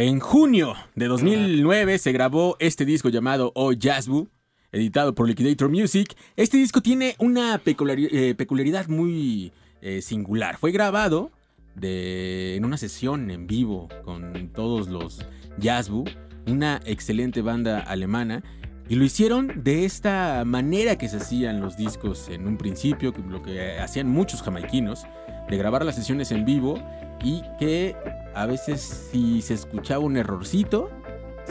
En junio de 2009 se grabó este disco llamado Oh Jazzbu, editado por Liquidator Music. Este disco tiene una eh, peculiaridad muy eh, singular. Fue grabado en una sesión en vivo con todos los Jazzbu, una excelente banda alemana. Y lo hicieron de esta manera que se hacían los discos en un principio, lo que hacían muchos jamaiquinos, de grabar las sesiones en vivo y que a veces si se escuchaba un errorcito,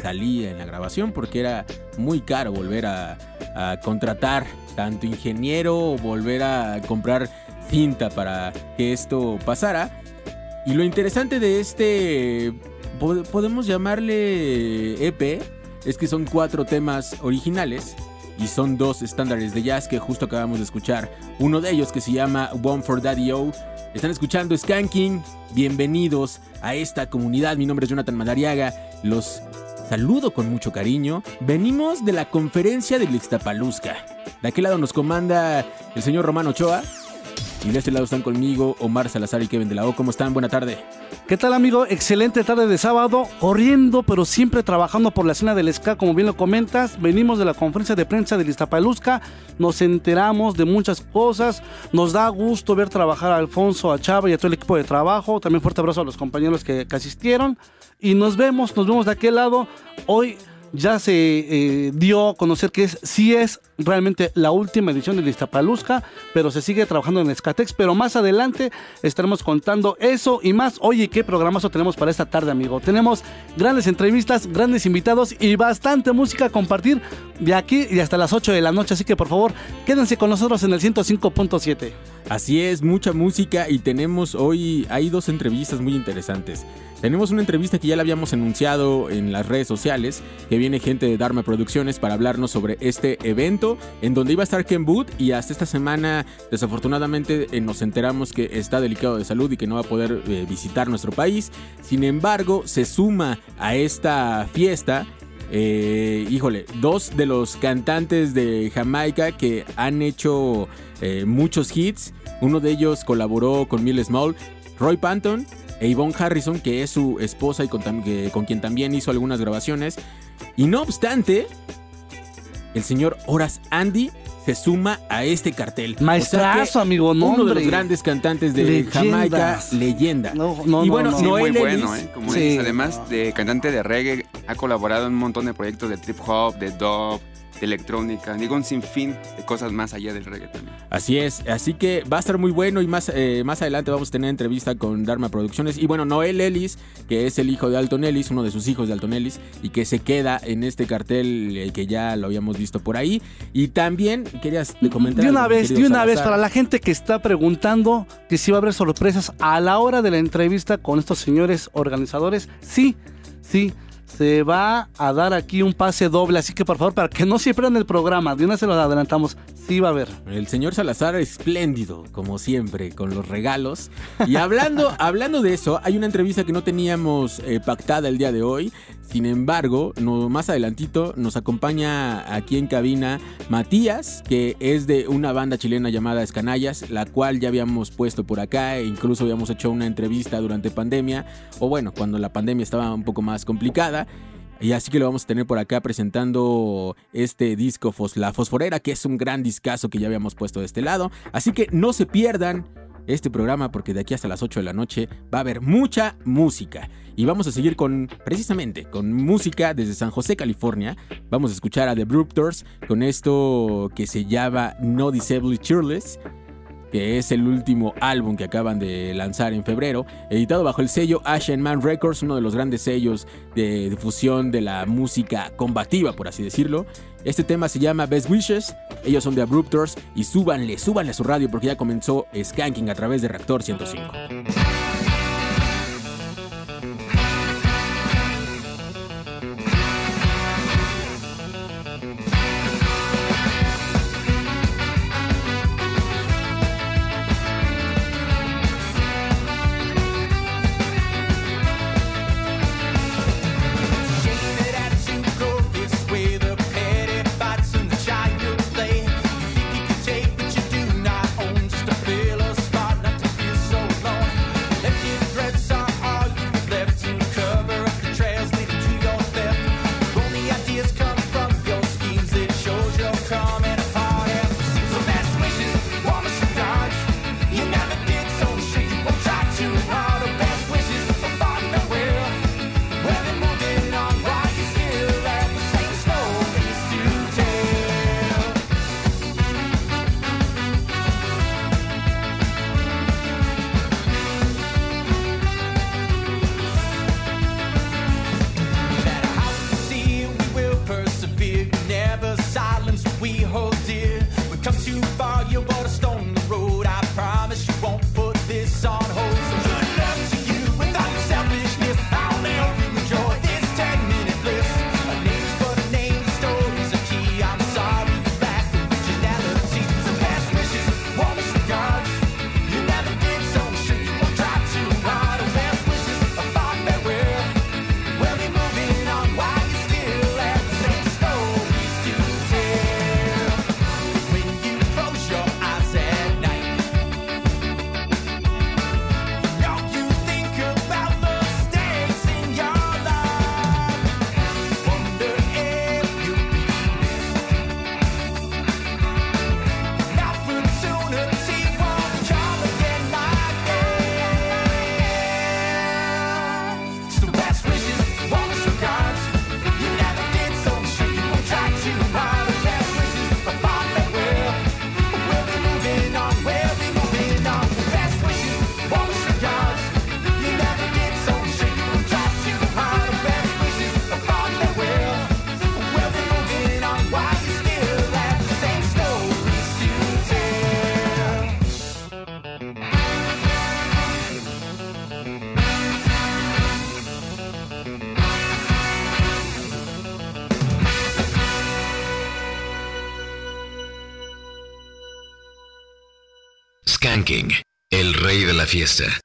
salía en la grabación porque era muy caro volver a, contratar tanto ingeniero o volver a comprar cinta para que esto pasara. Y lo interesante de este, podemos llamarle EP, es que son cuatro temas originales y son dos estándares de jazz que justo acabamos de escuchar. Uno de ellos que se llama One for Daddy O están escuchando Skanking. Bienvenidos a esta comunidad. Mi nombre es Jonathan Madariaga. Los saludo con mucho cariño. Venimos de la conferencia de Ixtapalusca. De aquel lado nos comanda el señor Romano Ochoa. Y de este lado están conmigo Omar Salazar y Kevin de la O. ¿Cómo están? Buena tarde. ¿Qué tal, amigo? Excelente tarde de sábado, corriendo, pero siempre trabajando por la escena del SCA, como bien lo comentas. Venimos de la conferencia de prensa de Iztapalusca, nos enteramos de muchas cosas. Nos da gusto ver trabajar a Alfonso, a Chava y a todo el equipo de trabajo. También fuerte abrazo a los compañeros que, que asistieron. Y nos vemos, nos vemos de aquel lado. Hoy ya se eh, dio a conocer que es, sí es realmente la última edición de Listapaluzca, pero se sigue trabajando en Escatex. Pero más adelante estaremos contando eso y más. Oye, ¿qué programazo tenemos para esta tarde, amigo? Tenemos grandes entrevistas, grandes invitados y bastante música a compartir de aquí y hasta las 8 de la noche. Así que por favor, quédense con nosotros en el 105.7. Así es, mucha música y tenemos hoy, hay dos entrevistas muy interesantes. Tenemos una entrevista que ya la habíamos anunciado en las redes sociales, que viene gente de Dharma Producciones para hablarnos sobre este evento, en donde iba a estar Ken Boot y hasta esta semana desafortunadamente eh, nos enteramos que está delicado de salud y que no va a poder eh, visitar nuestro país. Sin embargo, se suma a esta fiesta eh, híjole, dos de los cantantes de Jamaica que han hecho muchos hits. Uno de ellos colaboró con Mill Small, Roy Panton e Yvonne Harrison, que es su esposa y con, con quien también hizo algunas grabaciones. Y no obstante, el señor Horace Andy se suma a este cartel. Maestrazo, amigo, no, Uno de los grandes cantantes de Jamaica, leyenda. No, no, y bueno, no, Sí, Noel muy Ellis, bueno, ¿eh? Como Sí. dices, además de cantante de reggae, ha colaborado en un montón de proyectos de trip hop, de dub, de electrónica, digo un sinfín de cosas más allá del reggae también. Así es, así que va a estar muy bueno y más, eh, más adelante vamos a tener entrevista con Dharma Producciones. Y bueno, Noel Ellis, que es el hijo de Alton Ellis, uno de sus hijos de Alton Ellis, y que se queda en este cartel eh, que ya lo habíamos visto por ahí. Y también querías comentar. De una algo, vez, de una vez, para la gente que está preguntando que si va a haber sorpresas a la hora de la entrevista con estos señores organizadores, sí, sí, se va a dar aquí un pase doble, así que por favor, para que no se pierdan el programa, de una se lo adelantamos, sí va a haber. El señor Salazar espléndido, como siempre, con los regalos. Y hablando, hablando de eso, hay una entrevista que no teníamos eh, pactada el día de hoy. Sin embargo, no, más adelantito nos acompaña aquí en cabina Matías, que es de una banda chilena llamada Escanallas, la cual ya habíamos puesto por acá e incluso habíamos hecho una entrevista durante pandemia, o bueno, cuando la pandemia estaba un poco más complicada. Y así que lo vamos a tener por acá presentando este disco Fos- La Fosforera, que es un gran discazo que ya habíamos puesto de este lado. Así que no se pierdan este programa porque de aquí hasta las 8 de la noche va a haber mucha música. Y vamos a seguir con, precisamente, con música desde San José, California. Vamos a escuchar a The Bruptors con esto que se llama No Disably Cheerless que es el último álbum que acaban de lanzar en febrero, editado bajo el sello Ashen Man Records, uno de los grandes sellos de difusión de la música combativa, por así decirlo. Este tema se llama Best Wishes, ellos son de Abruptors y súbanle, súbanle a su radio porque ya comenzó Skanking a través de Reactor 105. La fiesta.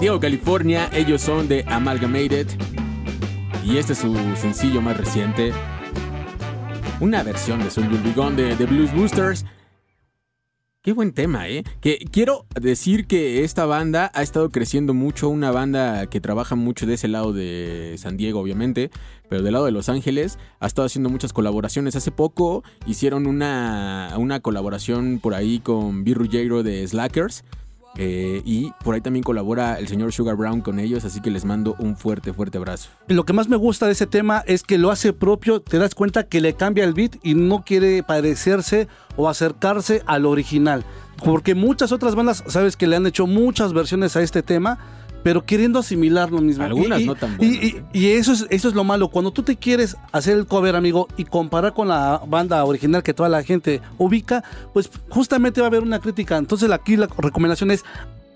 San Diego, California, ellos son de Amalgamated. Y este es su sencillo más reciente. Una versión de Soul You'll de, de Blues Boosters. Qué buen tema, ¿eh? Que quiero decir que esta banda ha estado creciendo mucho, una banda que trabaja mucho de ese lado de San Diego, obviamente, pero del lado de Los Ángeles ha estado haciendo muchas colaboraciones. Hace poco hicieron una, una colaboración por ahí con B. Ruggiero de Slackers. Eh, y por ahí también colabora el señor Sugar Brown con ellos, así que les mando un fuerte, fuerte abrazo. Lo que más me gusta de ese tema es que lo hace propio, te das cuenta que le cambia el beat y no quiere parecerse o acercarse al original. Porque muchas otras bandas, sabes que le han hecho muchas versiones a este tema, pero queriendo asimilar lo mismo. Algunas Y- no tan buenas, Y, ¿eh? y eso, es, eso es lo malo. Cuando tú te quieres hacer el cover, amigo, y comparar con la banda original que toda la gente ubica, pues justamente va a haber una crítica. Entonces aquí la recomendación es,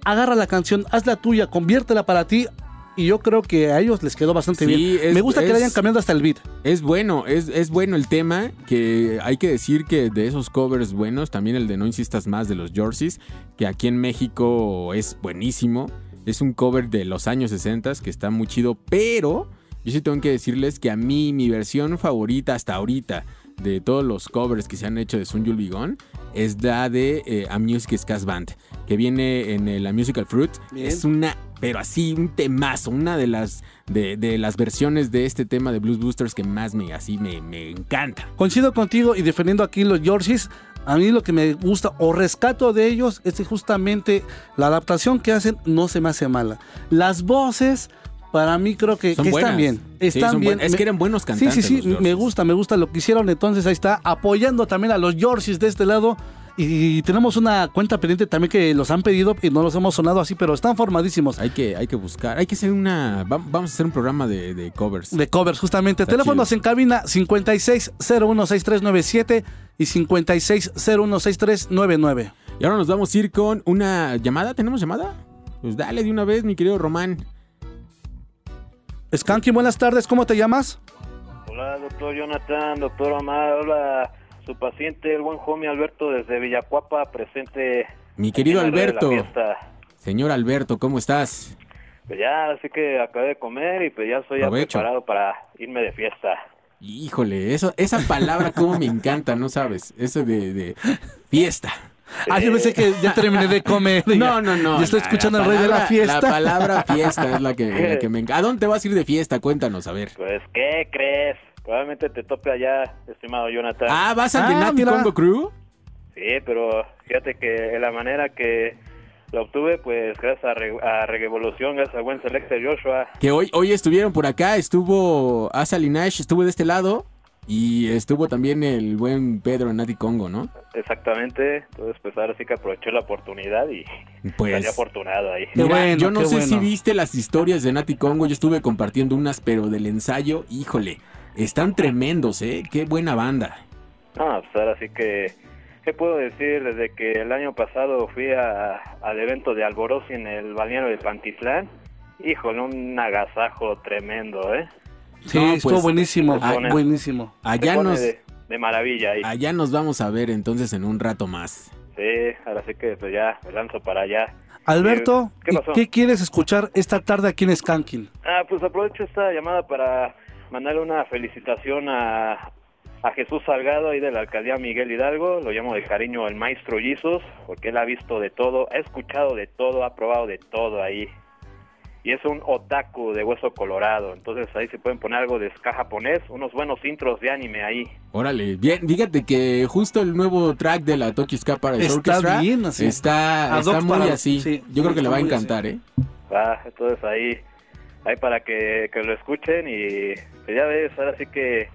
agarra la canción, hazla tuya, conviértela para ti. Y yo creo que a ellos les quedó bastante Sí, bien. es- Me gusta que le hayan cambiado hasta el beat. Es bueno, es, es bueno el tema, que hay que decir que de esos covers buenos, también el de No Insistas Más de los Yorsies, que aquí en México es buenísimo. Es un cover de los años 60 que está muy chido, pero yo sí tengo que decirles que a mí mi versión favorita hasta ahorita de todos los covers que se han hecho de Sun Yul Be Gone es la de eh, A Music Band, que viene en el A Musical Fruit. Bien. Es una, pero así, un temazo, una de las, de, de las versiones de este tema de Blues Boosters que más me, así me, me encanta. Coincido contigo y defendiendo aquí los Yorsies. A mí lo que me gusta o rescato de ellos es que justamente la adaptación que hacen no se me hace mala. Las voces, para mí creo que, están bien. Están bien. Es que eran buenos cantantes. Sí, sí, sí, me gusta, me gusta lo que hicieron. Entonces ahí está, apoyando también a los Yorsies de este lado. Y tenemos una cuenta pendiente también que los han pedido y no los hemos sonado así, pero están formadísimos. Hay que, hay que buscar, hay que hacer una. va- Vamos a hacer un programa de, de covers. De covers, justamente. Está Teléfonos chido. en cabina 56016397 y 56016399. Y ahora nos vamos a ir con una llamada. ¿Tenemos llamada? Pues dale de una vez, mi querido Román. Skanky, buenas tardes, ¿cómo te llamas? Hola, doctor Jonathan, doctor Omar, hola, su paciente, el buen homie Alberto desde Villacuapa, presente. Mi querido Alberto. Señor Alberto, ¿cómo estás? Pues ya, así que acabé de comer y pues ya estoy ya preparado para irme de fiesta. Híjole, eso, esa palabra cómo me encanta, ¿no sabes? Eso de, de fiesta. Ah, yo pensé que ya terminé de comer. No, no, no. Ya estoy la- escuchando al rey de la fiesta. La palabra fiesta es la que, la que me encanta. ¿A dónde te vas a ir de fiesta? Cuéntanos, a ver. Pues, ¿qué crees? Probablemente te tope allá, estimado Jonathan. Ah, ¿vas al de Ah, Nati. Congo Crew? Sí, pero fíjate que de la manera que lo obtuve, pues gracias a, Re a Revolución, gracias al buen Selecta Joshua. Que hoy, hoy estuvieron por acá, estuvo Asa Linash, estuvo de este lado y estuvo también el buen Pedro en Nati Congo, ¿no? Exactamente. Entonces, pues ahora sí que aproveché la oportunidad y Pues- salí afortunado ahí. Mira, bueno, yo no sé si viste las historias de Nati Congo, yo estuve compartiendo unas, pero del ensayo, híjole, están tremendos, ¿eh? Qué buena banda. No, pues ahora sí que, ¿qué puedo decir? Desde que el año pasado fui a- al evento de Alborosi en el balneario de Pantitlán, híjole, un agasajo tremendo, ¿eh? Sí, No, estuvo pues, buenísimo. ah, buenísimo. Allá nos, de, de maravilla ahí. allá nos vamos a ver entonces en un rato más. Sí, ahora sí que pues ya me lanzo para allá. Alberto, ¿Qué. ¿qué quieres escuchar esta tarde aquí en Skanking? Ah, pues aprovecho esta llamada para mandarle una felicitación a, a Jesús Salgado ahí de la alcaldía Miguel Hidalgo. Lo llamo de cariño el maestro Jesus, porque él ha visto de todo, ha escuchado de todo, ha probado de todo ahí. Y es un otaku de hueso colorado. Entonces ahí se pueden poner algo de ska japonés, unos buenos intros de anime ahí. Órale, bien, fíjate que justo el nuevo track de la Tokyo Ska Paradise Está Orchestra bien, así. está, muy para- así. sí, Yo creo que le va a encantar, ¿eh? Ah, entonces ahí, ahí para que, que lo escuchen y pues ya ves, ahora sí que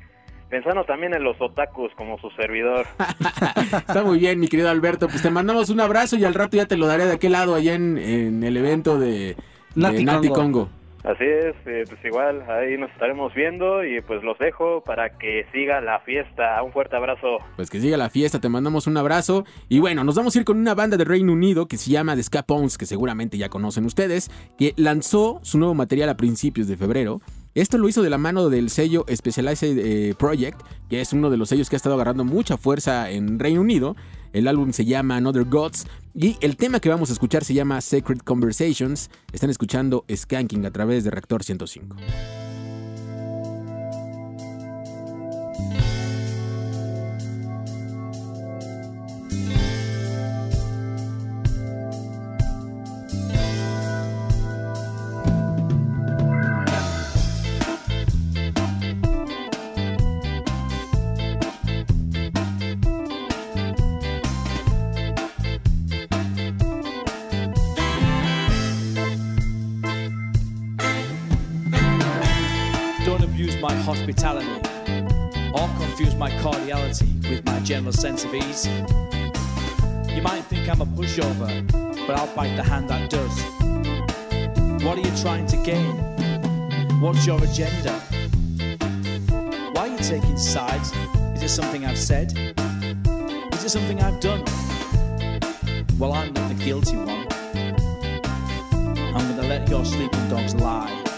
pensando también en los otakus como su servidor. Está muy bien, mi querido Alberto. Pues te mandamos un abrazo y al rato ya te lo daré de aquel lado, allá en, en el evento de, de Nati Congo. Así es, eh, pues igual ahí nos estaremos viendo y pues los dejo para que siga la fiesta. Un fuerte abrazo. Pues que siga la fiesta, te mandamos un abrazo. Y bueno, nos vamos a ir con una banda de Reino Unido que se llama The Ska Punks, que seguramente ya conocen ustedes, que lanzó su nuevo material a principios de febrero. Esto lo hizo de la mano del sello Specialized eh, Project, que es uno de los sellos que ha estado agarrando mucha fuerza en Reino Unido. El álbum se llama Another Gods y el tema que vamos a escuchar se llama Sacred Conversations. Están escuchando Skanking a través de Reactor 105. Hospitality or confuse my cordiality with my general sense of ease. You might think I'm a pushover, but I'll bite the hand that does. What are you trying to gain? What's your agenda? Why are you taking sides? Is it something I've said? Is it something I've done? Well, I'm not the guilty one. I'm gonna let your sleeping dogs lie.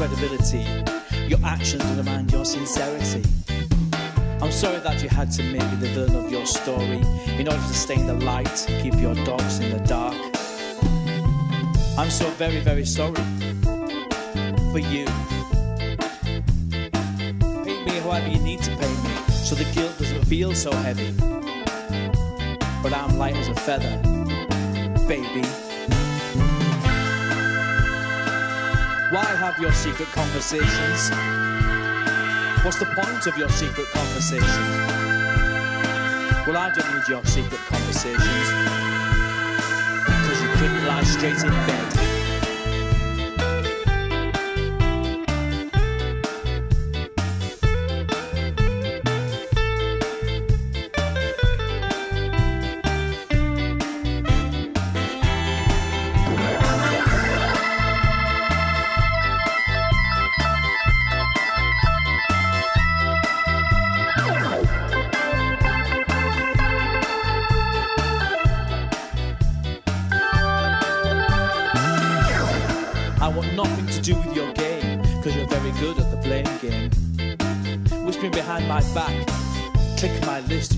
Credibility. Your actions demand your sincerity. I'm sorry that you had to make me the villain of your story in order to stay in the light keep your dogs in the dark. I'm so very, very sorry for you. Pay me however you need to pay me so the guilt doesn't feel so heavy. But I'm light as a feather, baby. Why have your secret conversations? What's the point of your secret conversation? Well, I don't need your secret conversations. Because you couldn't lie straight in bed.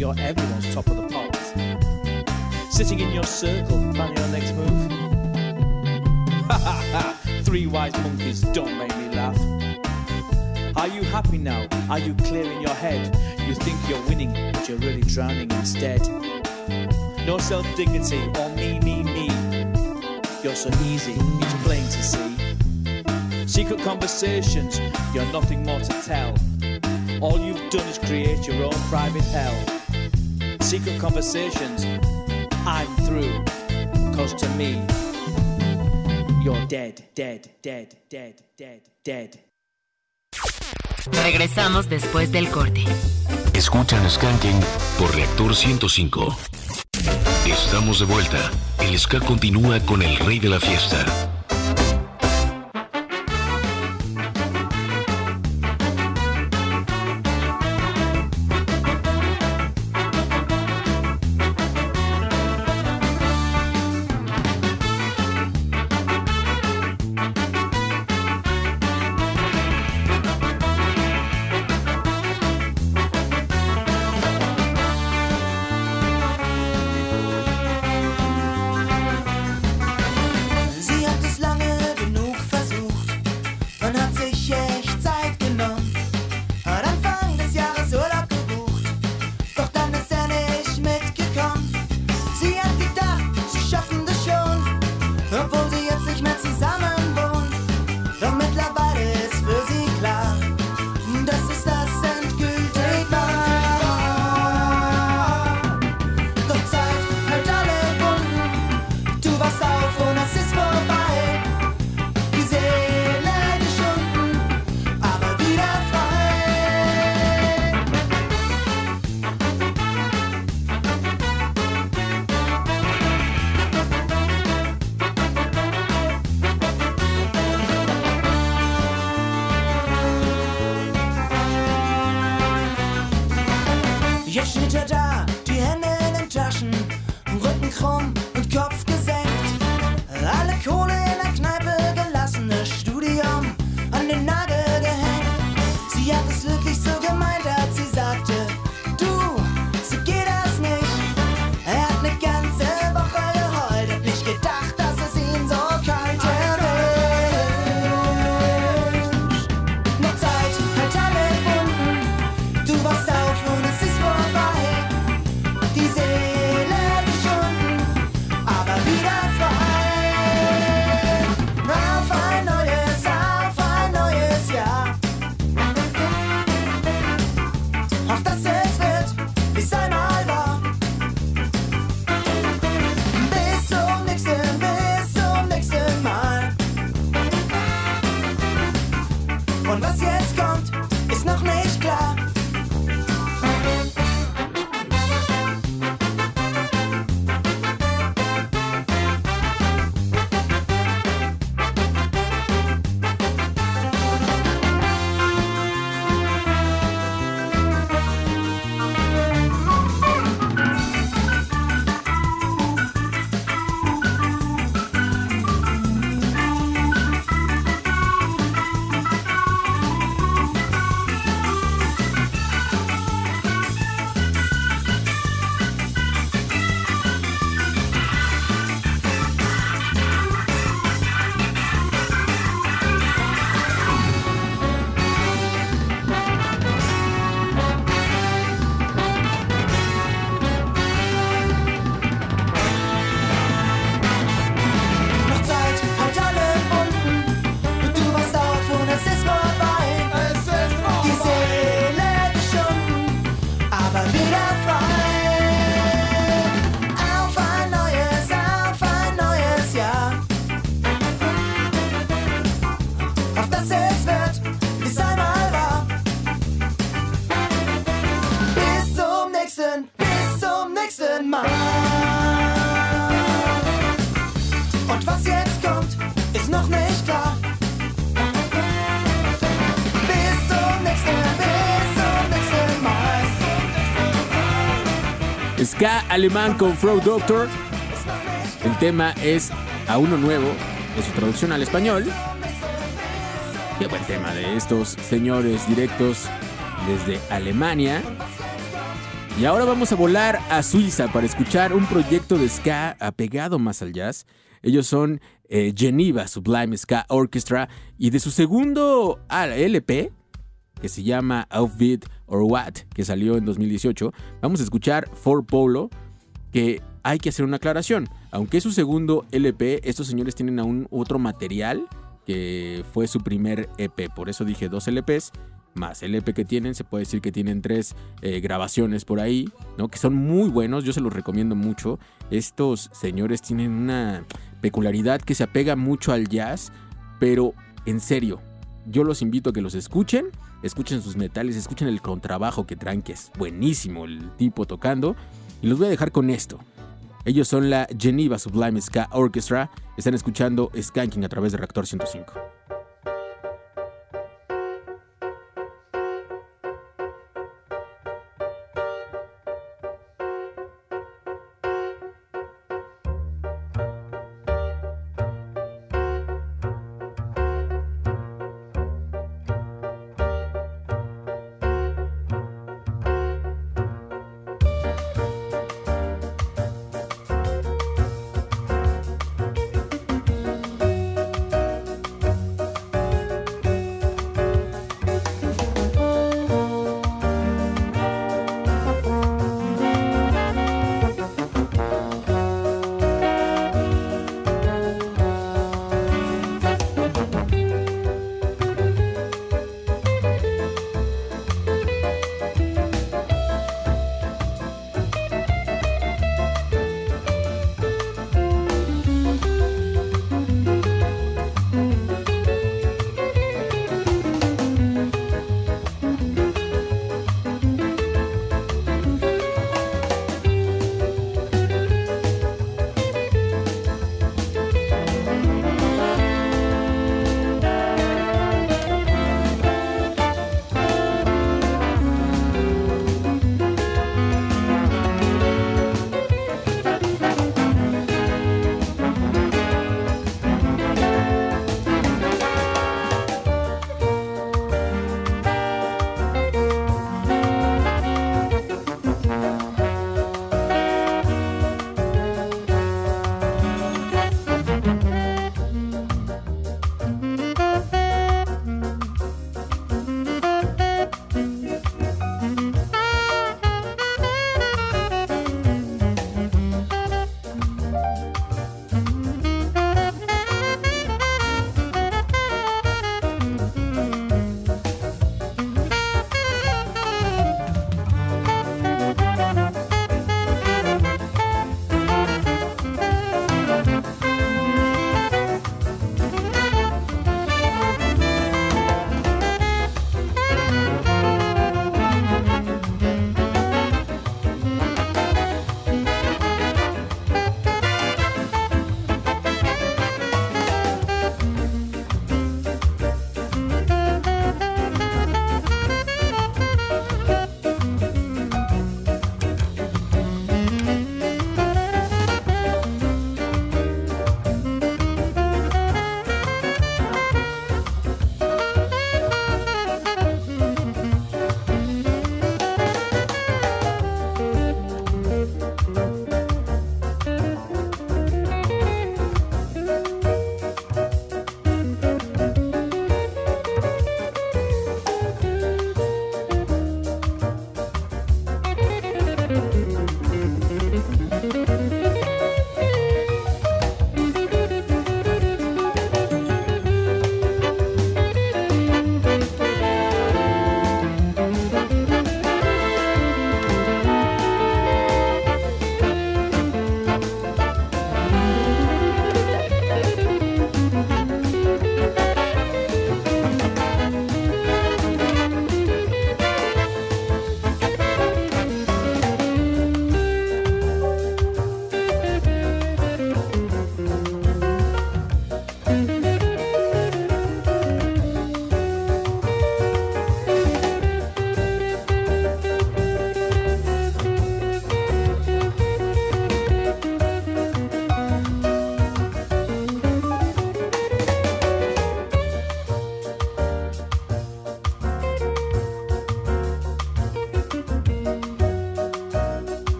you're everyone's top of the pops. Sitting in your circle, planning your next move. Ha ha ha! Three wise monkeys, don't make me laugh. Are you happy now? Are you clear in your head? You think you're winning, but you're really drowning instead. No self dignity or me, me, me. You're so easy, it's plain to see. Secret conversations, you're nothing more to tell. All you've done is create your own private hell. secret conversations. I'm through, you're dead, dead, dead, dead, dead, dead. Regresamos después del corte. Escúchanos Skanking por Reactor 105. Estamos de vuelta. El ska continúa con el rey de la fiesta. alemán con Flow Doctor. El tema es A Uno Nuevo, de su traducción al español. Qué buen tema de estos señores directos desde Alemania. Y ahora vamos a volar a Suiza para escuchar un proyecto de ska apegado más al jazz. Ellos son eh, Geneva Sublime Ska Orchestra y de su segundo LP, que se llama Outfit or What, que salió en 2018, vamos a escuchar For Polo, que hay que hacer una aclaración. Aunque es su segundo LP, estos señores tienen aún otro material que fue su primer EP. Por eso dije dos LPs más el EP que tienen. Se puede decir que tienen tres eh, grabaciones por ahí, ¿no? Que son muy buenos. Yo se los recomiendo mucho. Estos señores tienen una peculiaridad que se apega mucho al jazz, pero en serio, yo los invito a que los escuchen. Escuchen sus metales, escuchen el contrabajo que traen, que es buenísimo el tipo tocando. Y los voy a dejar con esto. Ellos son la Geneva Sublime Ska Orchestra. Están escuchando Skanking a través de Reactor 105.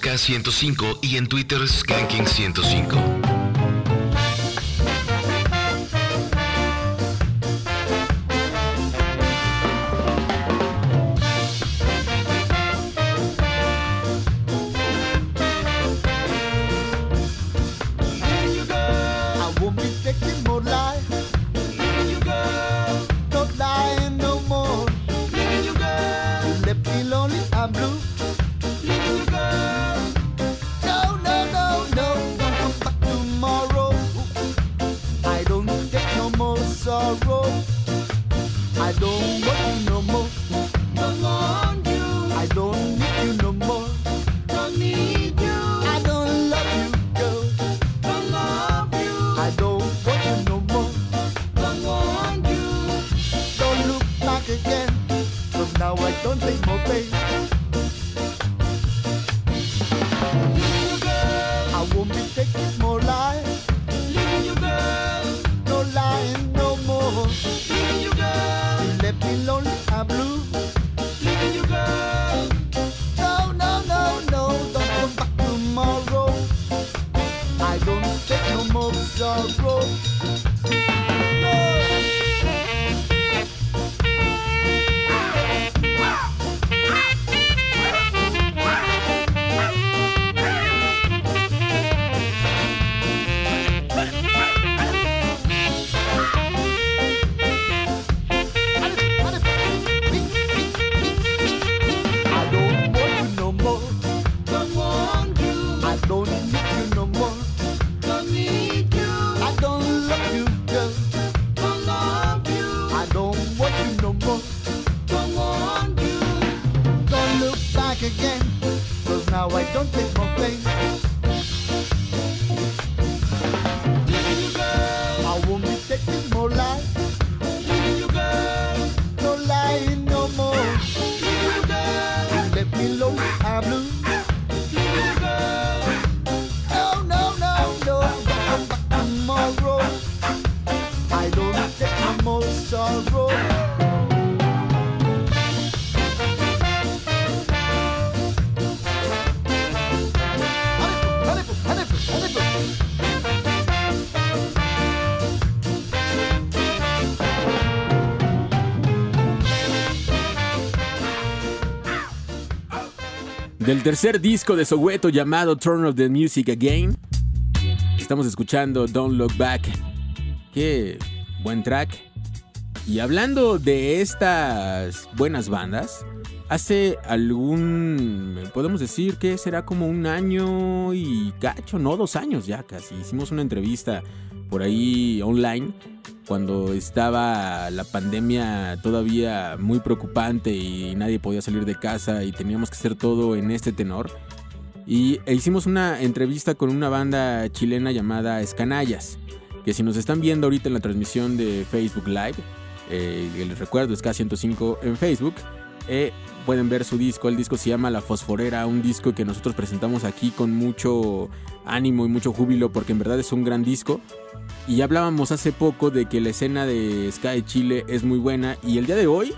Ska105 y en Twitter Skanking105. Del tercer disco de Soweto llamado Turn of the Music Again, estamos escuchando Don't Look Back. Qué buen track. Y hablando de estas buenas bandas, hace algún, podemos decir que será como un año y cacho, no, dos años ya casi. Hicimos una entrevista por ahí online cuando estaba la pandemia todavía muy preocupante y nadie podía salir de casa y teníamos que hacer todo en este tenor. Y e hicimos una entrevista con una banda chilena llamada Escanallas, que si nos están viendo ahorita en la transmisión de Facebook Live, eh, les recuerdo, es K105 en Facebook, eh, pueden ver su disco, el disco se llama La Fosforera, un disco que nosotros presentamos aquí con mucho ánimo y mucho júbilo porque en verdad es un gran disco. Y ya hablábamos hace poco de que la escena de de Chile es muy buena y el día de hoy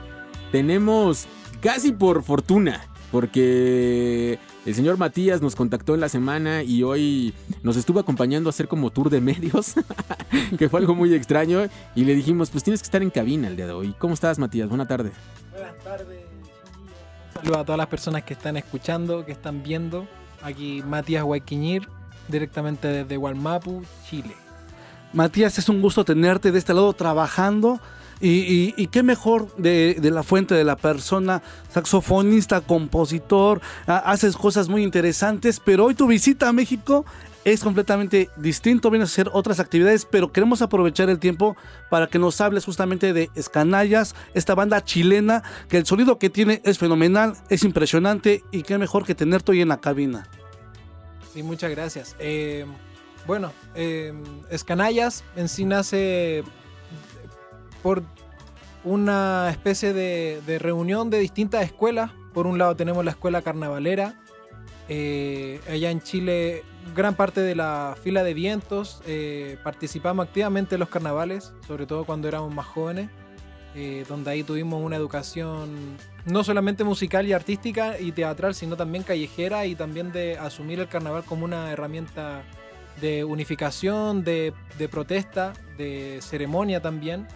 tenemos casi por fortuna, porque el señor Matías nos contactó en la semana y hoy nos estuvo acompañando a hacer como tour de medios, que fue algo muy extraño y le dijimos, pues tienes que estar en cabina el día de hoy. ¿Cómo estás Matías? Buena tarde. Buenas tardes. Saludos a todas las personas que están escuchando, que están viendo. Aquí Matías Guayquiñir, directamente desde Gualmapu, Chile. Matías, es un gusto tenerte de este lado trabajando. Y, qué mejor de, de la fuente de la persona, saxofonista, compositor, ha- haces cosas muy interesantes, pero hoy tu visita a México es completamente distinto, vienes a hacer otras actividades, pero queremos aprovechar el tiempo para que nos hables justamente de Escanallas, esta banda chilena, que el sonido que tiene es fenomenal, es impresionante y qué mejor que tenerte hoy en la cabina. Sí, muchas gracias. Eh, bueno, eh, Escanallas en sí nace por una especie de, de reunión de distintas escuelas. Por un lado tenemos la escuela carnavalera. Eh, allá en Chile, gran parte de la fila de vientos eh, participamos activamente en los carnavales, sobre todo cuando éramos más jóvenes. eh, donde ahí tuvimos una educación no solamente musical y artística y teatral, sino también callejera y también de asumir el carnaval como una herramienta de unificación, de, de protesta, de ceremonia también,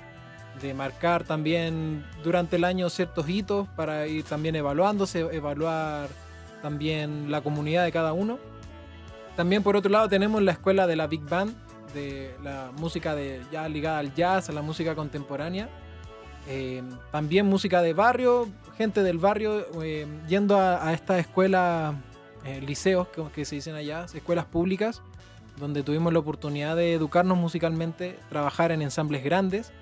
de marcar también durante el año ciertos hitos para ir también evaluándose, evaluar también la comunidad de cada uno. También por otro lado tenemos la escuela de la Big Band, de la música de, ya ligada al jazz, a la música contemporánea. Eh, también música de barrio, gente del barrio eh, yendo a, a esta escuela, eh, liceos que, que se dicen allá, escuelas públicas, donde tuvimos la oportunidad de educarnos musicalmente, trabajar en ensambles grandes.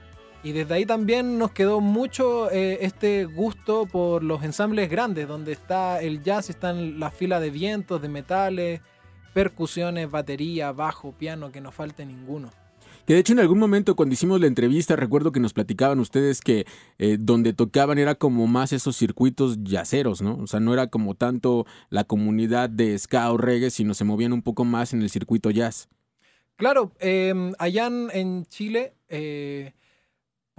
Y desde ahí también nos quedó mucho eh, este gusto por los ensambles grandes, donde está el jazz, están las filas de vientos, de metales, percusiones, batería, bajo, piano, que no falte ninguno. Que de hecho en algún momento cuando hicimos la entrevista recuerdo que nos platicaban ustedes que eh, donde tocaban era como más esos circuitos yaceros, ¿no? O sea, no era como tanto la comunidad de ska o reggae, sino se movían un poco más en el circuito jazz. Claro, eh, allá en, en Chile, eh,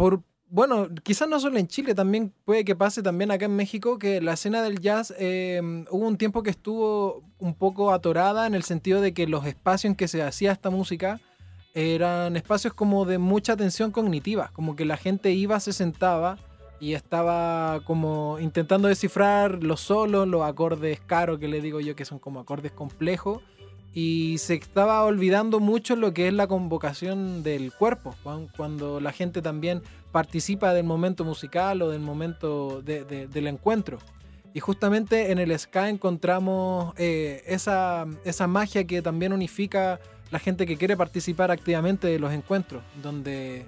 por, bueno, quizás no solo en Chile, también puede que pase también acá en México, que la escena del jazz eh, hubo un tiempo que estuvo un poco atorada en el sentido de que los espacios en que se hacía esta música eran espacios como de mucha tensión cognitiva, como que la gente iba, se sentaba y estaba como intentando descifrar los solos, los acordes caros que le digo yo que son como acordes complejos y se estaba olvidando mucho lo que es la convocación del cuerpo, cuan- cuando la gente también participa del momento musical o del momento de- de- del encuentro. Y justamente en el ska encontramos eh, esa, esa magia que también unifica la gente que quiere participar activamente de los encuentros, donde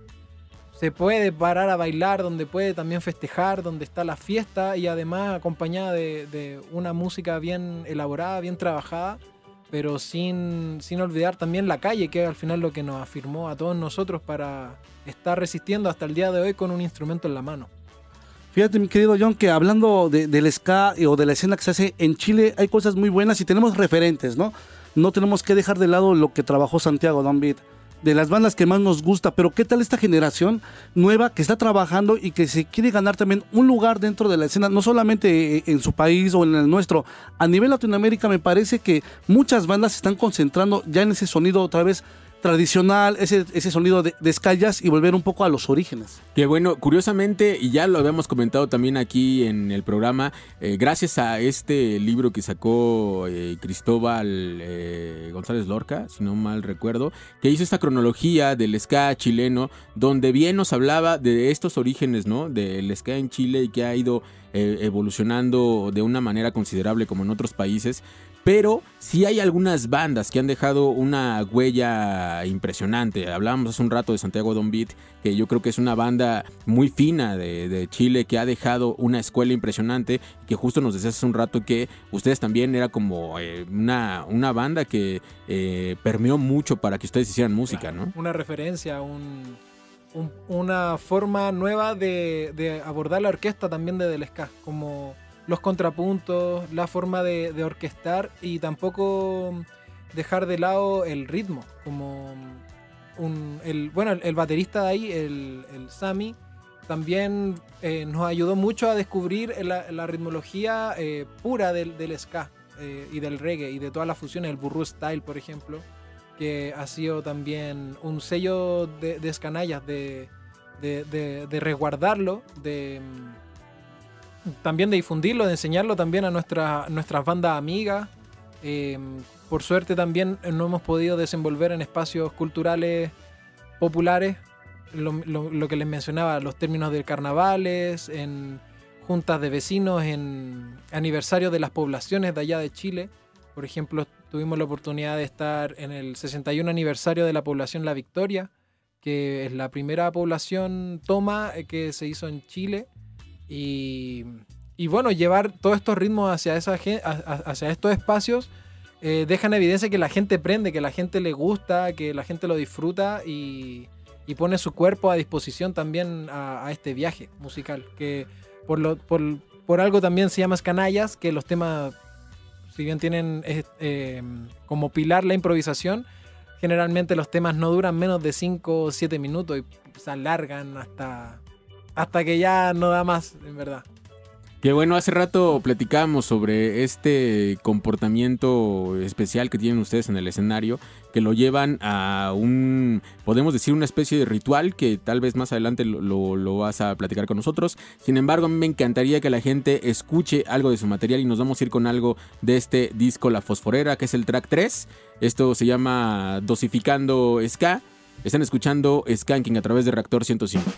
se puede parar a bailar, donde puede también festejar, donde está la fiesta y además acompañada de una música bien elaborada, bien trabajada, pero sin, sin olvidar también la calle, que al final lo que nos afirmó a todos nosotros para estar resistiendo hasta el día de hoy con un instrumento en la mano. Fíjate, mi querido John, que hablando de- del ska o de la escena que se hace en Chile, hay cosas muy buenas y tenemos referentes, ¿no? No tenemos que dejar de lado lo que trabajó Santiago Don Beat, de las bandas que más nos gusta, pero ¿qué tal esta generación nueva que está trabajando y que se quiere ganar también un lugar dentro de la escena, no solamente eh, en su país o en el nuestro, a nivel Latinoamérica me parece que muchas bandas se están concentrando ya en ese sonido otra vez tradicional, ese, ese sonido de, de jazz y volver un poco a los orígenes. Que bueno, curiosamente, y ya lo habíamos comentado también aquí en el programa, eh, gracias a este libro que sacó eh, Cristóbal eh, González Lorca, si no mal recuerdo, que hizo esta cronología del ska chileno, donde bien nos hablaba de estos orígenes, ¿no? Del ska en Chile y que ha ido evolucionando de una manera considerable como en otros países. Pero sí hay algunas bandas que han dejado una huella impresionante. Hablábamos hace un rato de Santiago Don Beat, que yo creo que es una banda muy fina de, de Chile que ha dejado una escuela impresionante. Que justo nos decías hace un rato que ustedes también era como eh, una, una banda que eh, permeó mucho para que ustedes hicieran música, ¿no? Una referencia, un, un- una forma nueva de, de abordar la orquesta también de del ska, como los contrapuntos, la forma de, orquestar y tampoco dejar de lado el ritmo, como el, bueno, el, baterista de ahí, el, el Sami, también eh, nos ayudó mucho a descubrir la, ritmología eh, pura del, del ska eh, y del reggae y de todas las fusiones, el burro style, por ejemplo, que ha sido también un sello de, escanallas, de, de, de- resguardarlo, de también de difundirlo, de enseñarlo también a nuestra- nuestras bandas amigas. Eh, por suerte también no hemos podido desenvolver en espacios culturales populares lo, lo- lo que les mencionaba, los términos de carnavales, en juntas de vecinos, en aniversarios de las poblaciones de allá de Chile. Por ejemplo, tuvimos la oportunidad de estar en el 61 aniversario de la población La Victoria, que es la primera población toma eh, que se hizo en Chile. Y, bueno, llevar todos estos ritmos hacia, esa, hacia estos espacios eh, dejan evidencia que la gente prende, que la gente le gusta, que la gente lo disfruta y, pone su cuerpo a disposición también a, este viaje musical. Que por algo también se llama Canallas, que los temas, si bien tienen eh, eh, como pilar la improvisación, generalmente los temas no duran menos de 5 o 7 minutos y se alargan hasta hasta que ya no da más, en verdad. Que bueno, hace rato platicábamos sobre este comportamiento especial que tienen ustedes en el escenario, que lo llevan a un, podemos decir, una especie de ritual que tal vez más adelante lo, lo- vas a platicar con nosotros. Sin embargo, a mí me encantaría que la gente escuche algo de su material y nos vamos a ir con algo de este disco La Fosforera, que es el track 3. Esto se llama Dosificando Ska. Están escuchando Skanking a través de Reactor 105.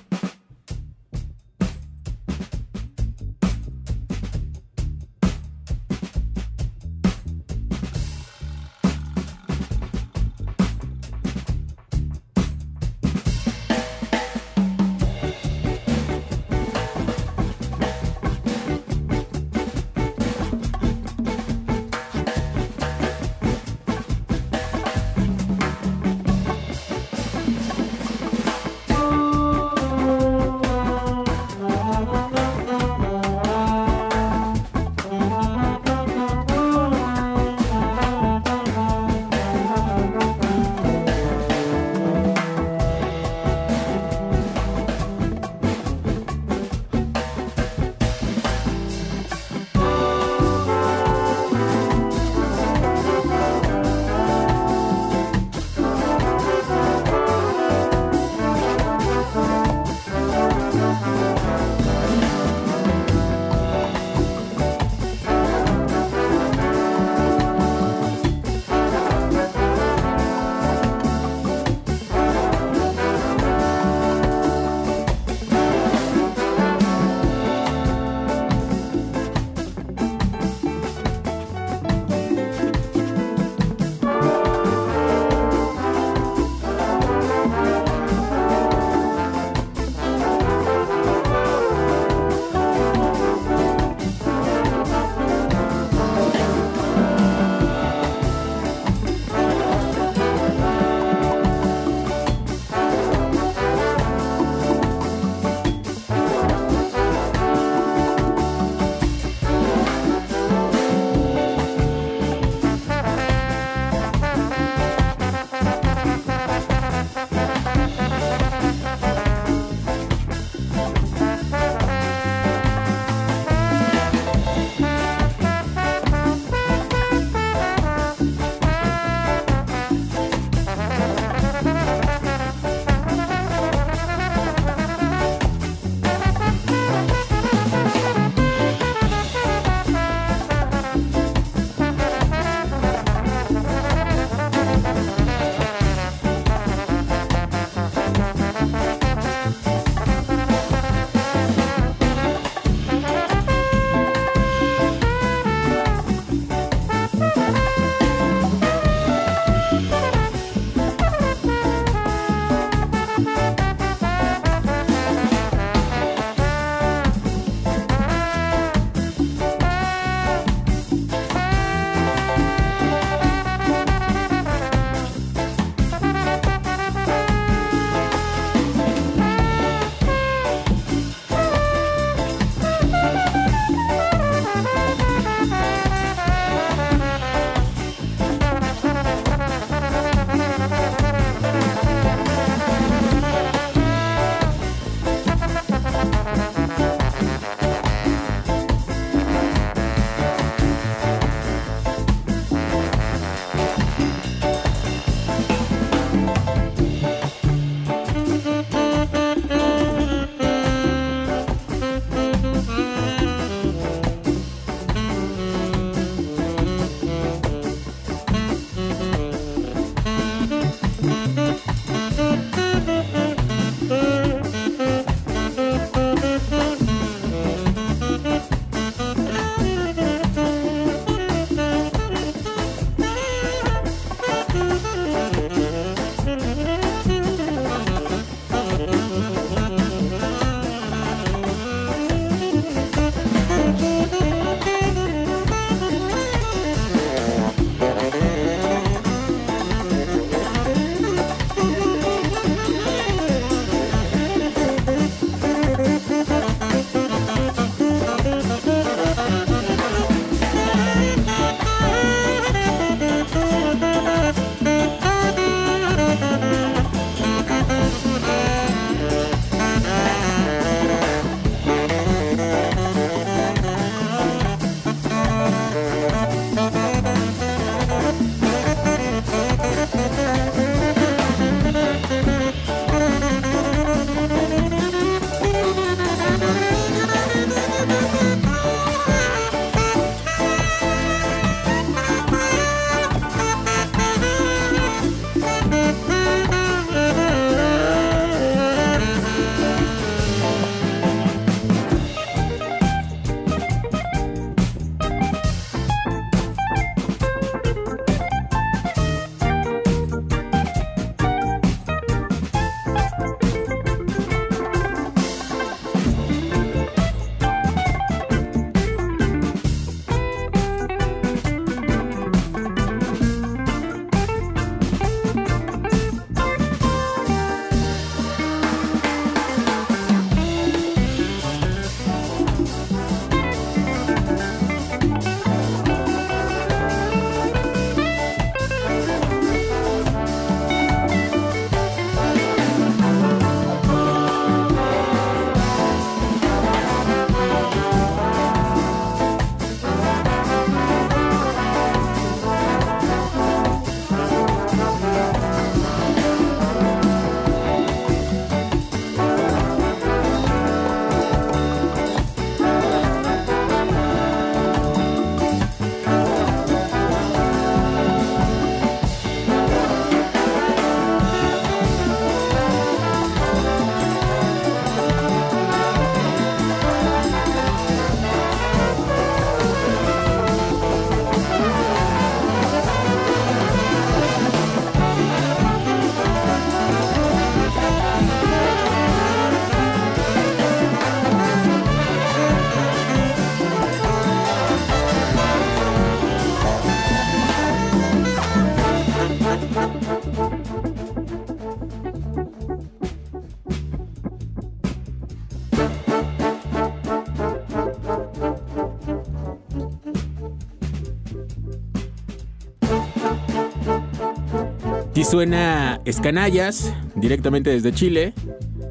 Suena Escanallas, directamente desde Chile.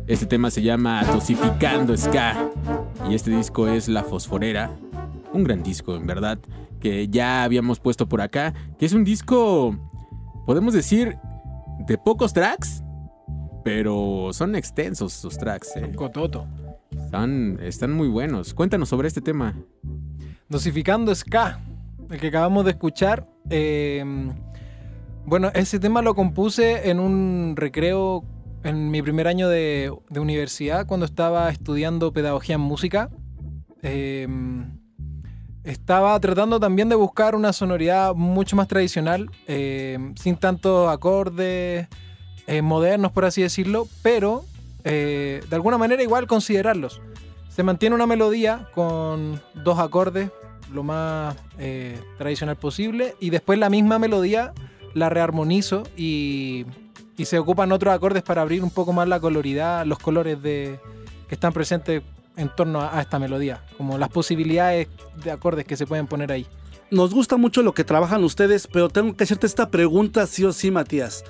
Este tema se llama Dosificando Ska. Y este disco es La Fosforera. Un gran disco, en verdad, que ya habíamos puesto por acá. Que es un disco, podemos decir, de pocos tracks, pero son extensos sus tracks. eh. Cototo. Están, están muy buenos. Cuéntanos sobre este tema. Dosificando Ska, el que acabamos de escuchar. eh, bueno, ese tema lo compuse en un recreo en mi primer año de, de universidad, cuando estaba estudiando pedagogía en música. Eh, estaba tratando también de buscar una sonoridad mucho más tradicional, eh, sin tantos acordes eh, modernos, por así decirlo, pero eh, de alguna manera igual considerarlos. Se mantiene una melodía con dos acordes, lo más eh, tradicional posible, y después la misma melodía la rearmonizo y, y se ocupan otros acordes para abrir un poco más la coloridad, los colores de, que están presentes en torno a, a esta melodía, como las posibilidades de acordes que se pueden poner ahí. Nos gusta mucho lo que trabajan ustedes, pero tengo que hacerte esta pregunta sí o sí, Matías.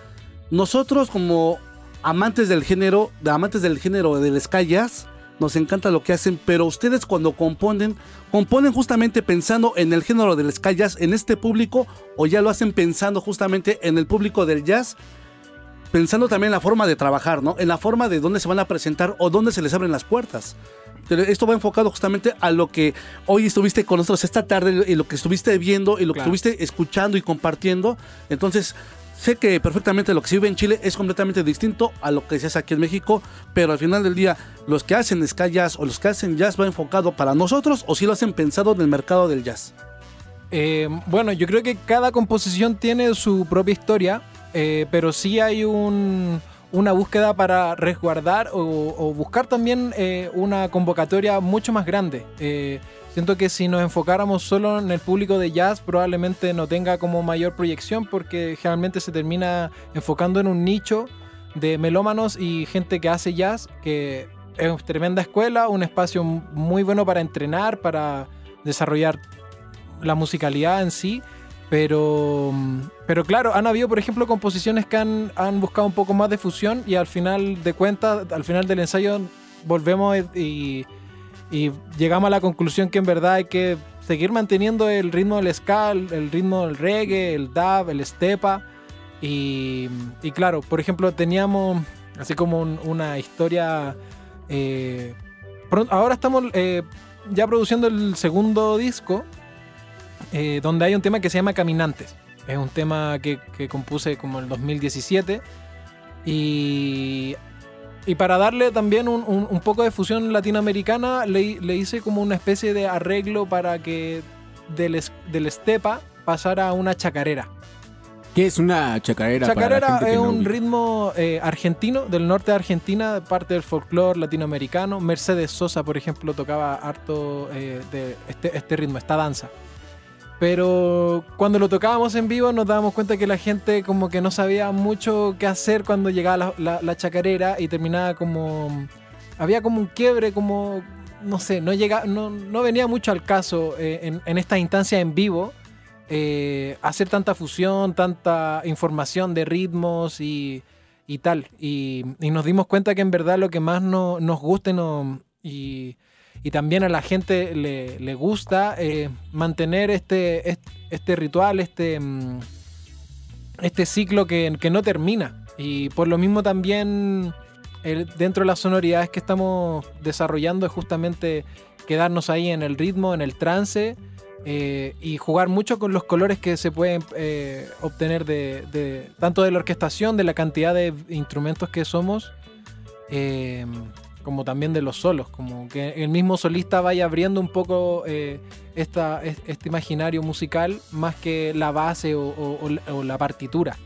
Nosotros como amantes del género, de amantes del género del ska jazz, nos encanta lo que hacen, pero ustedes cuando componen, componen justamente pensando en el género del ska jazz, en este público, o ya lo hacen pensando justamente en el público del jazz, pensando también en la forma de trabajar, ¿no? En la forma de dónde se van a presentar o dónde se les abren las puertas. Esto va enfocado justamente a lo que hoy estuviste con nosotros esta tarde y lo que estuviste viendo y lo Claro. que estuviste escuchando y compartiendo. Entonces, sé que perfectamente lo que se vive en Chile es completamente distinto a lo que se hace aquí en México, pero al final del día, los que hacen ska jazz o los que hacen jazz va enfocado para nosotros o si lo hacen pensado en el mercado del jazz. Eh, bueno, yo creo que cada composición tiene su propia historia, eh, pero sí hay un- una búsqueda para resguardar o, buscar también eh, una convocatoria mucho más grande. Eh, siento que si nos enfocáramos solo en el público de jazz, probablemente no tenga como mayor proyección porque generalmente se termina enfocando en un nicho de melómanos y gente que hace jazz, que es tremenda escuela, un espacio muy bueno para entrenar, para desarrollar la musicalidad en sí, pero, pero claro, han habido, por ejemplo, composiciones que han, han buscado un poco más de fusión y al final de cuentas, al final del ensayo, volvemos y, llegamos a la conclusión que en verdad hay que seguir manteniendo el ritmo del ska, el ritmo del reggae, el dub, el stepa. Y, y claro, por ejemplo, teníamos así como un- una historia. eh, ahora estamos eh, ya produciendo el segundo disco, eh, donde hay un tema que se llama Caminantes. Es un tema que, que compuse como el 2017. Y, y para darle también un, un- un poco de fusión latinoamericana, le, le hice como una especie de arreglo para que del, es- del estepa pasara a una chacarera. ¿Qué es una chacarera? para la Chacarera que es no un ritmo eh, argentino, del norte de Argentina, parte del folclore latinoamericano. Mercedes Sosa, por ejemplo, tocaba harto eh, de este, este ritmo, esta danza. Pero cuando lo tocábamos en vivo nos dábamos cuenta que la gente como que no sabía mucho qué hacer cuando llegaba la, chacarera y terminaba como... Había como un quiebre, como... No sé, no, llega, no, no venía mucho al caso eh, en, en esta instancia en vivo eh, hacer tanta fusión, tanta información de ritmos y, y tal. Y, y nos dimos cuenta que en verdad lo que más no- nos gusta y, no- y, y también a la gente le, le gusta eh, mantener este, este, ritual, este, mm, este ciclo que, que no termina. Y por lo mismo también el- dentro de las sonoridades que estamos desarrollando es justamente quedarnos ahí en el ritmo, en el trance eh, y jugar mucho con los colores que se pueden eh, obtener de, tanto de la orquestación, de la cantidad de instrumentos que somos, como también de los solos, como que el mismo solista vaya abriendo un poco eh, esta, es- este imaginario musical más que la base o, la- partitura.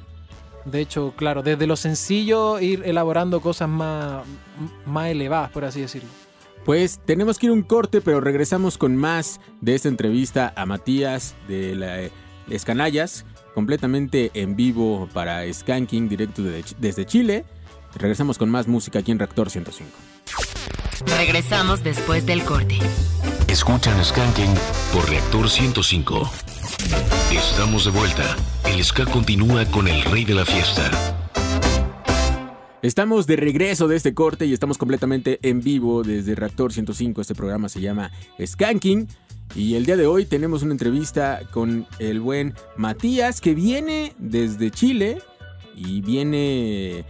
De hecho, claro, desde lo sencillo ir elaborando cosas más, más elevadas, por así decirlo. Pues tenemos que ir un corte, pero regresamos con más de esta entrevista a Matías de la Escanallas, completamente en vivo para Skanking, directo de- desde Chile. Regresamos con más música aquí en Reactor 105. Regresamos después del corte. Escuchan Skanking por Reactor 105. Estamos de vuelta. El ska continúa con el rey de la fiesta. Estamos de regreso de este corte y estamos completamente en vivo desde Reactor 105. Este programa se llama Skanking. Y el día de hoy tenemos una entrevista con el buen Matías que viene desde Chile y viene,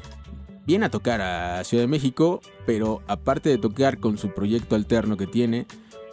viene a tocar a Ciudad de México, pero aparte de tocar con su proyecto alterno que tiene,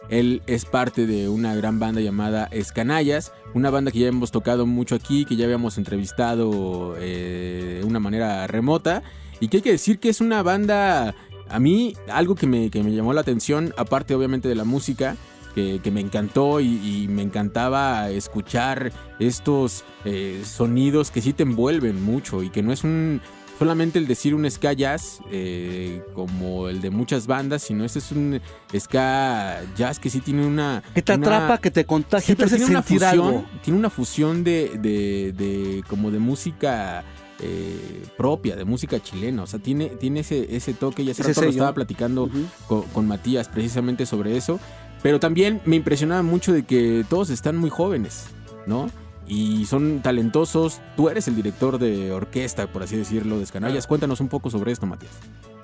él es parte de una gran banda llamada Escanallas, una banda que ya hemos tocado mucho aquí, que ya habíamos entrevistado eh, de una manera remota y que hay que decir que es una banda, a mí algo que me, que me llamó la atención, aparte obviamente de la música, que, me encantó y, y me encantaba escuchar estos eh, sonidos que sí te envuelven mucho y que no es un solamente el decir un ska jazz eh, como el de muchas bandas, sino este es un ska jazz que sí tiene una... Que te una- atrapa, que te contagia, Sí, te pero hace tiene una fusión, algo. tiene una fusión de, de- de- como de música eh, propia, de música chilena. O sea, tiene, tiene ese, ese toque. Y hace rato lo estaba platicando con, con Matías precisamente sobre eso. Pero también me impresionaba mucho de que todos están muy jóvenes, ¿no? Y son talentosos. Tú eres el director de orquesta, por así decirlo, de Escanallas. Cuéntanos un poco sobre esto, Matías.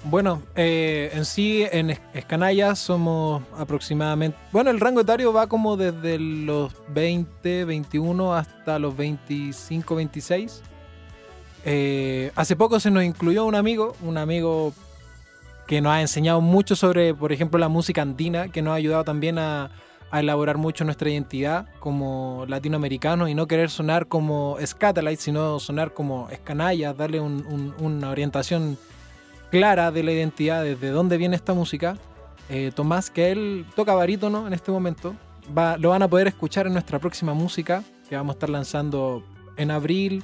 Bueno, eh, en sí, en Es- Escanalla somos aproximadamente. Bueno, el rango etario va como desde los 20, 21 hasta los 25, 26. Eh, hace poco se nos incluyó un amigo, un amigo que nos ha enseñado mucho sobre, por ejemplo, la música andina, que nos ha ayudado también a, a elaborar mucho nuestra identidad como latinoamericanos y no querer sonar como Scatalites, sino sonar como Escanallas, darle un- un- una orientación clara de la identidad, desde dónde viene esta música. Eh, Tomás, que él toca barítono en este momento, va, lo van a poder escuchar en nuestra próxima música, que vamos a estar lanzando en abril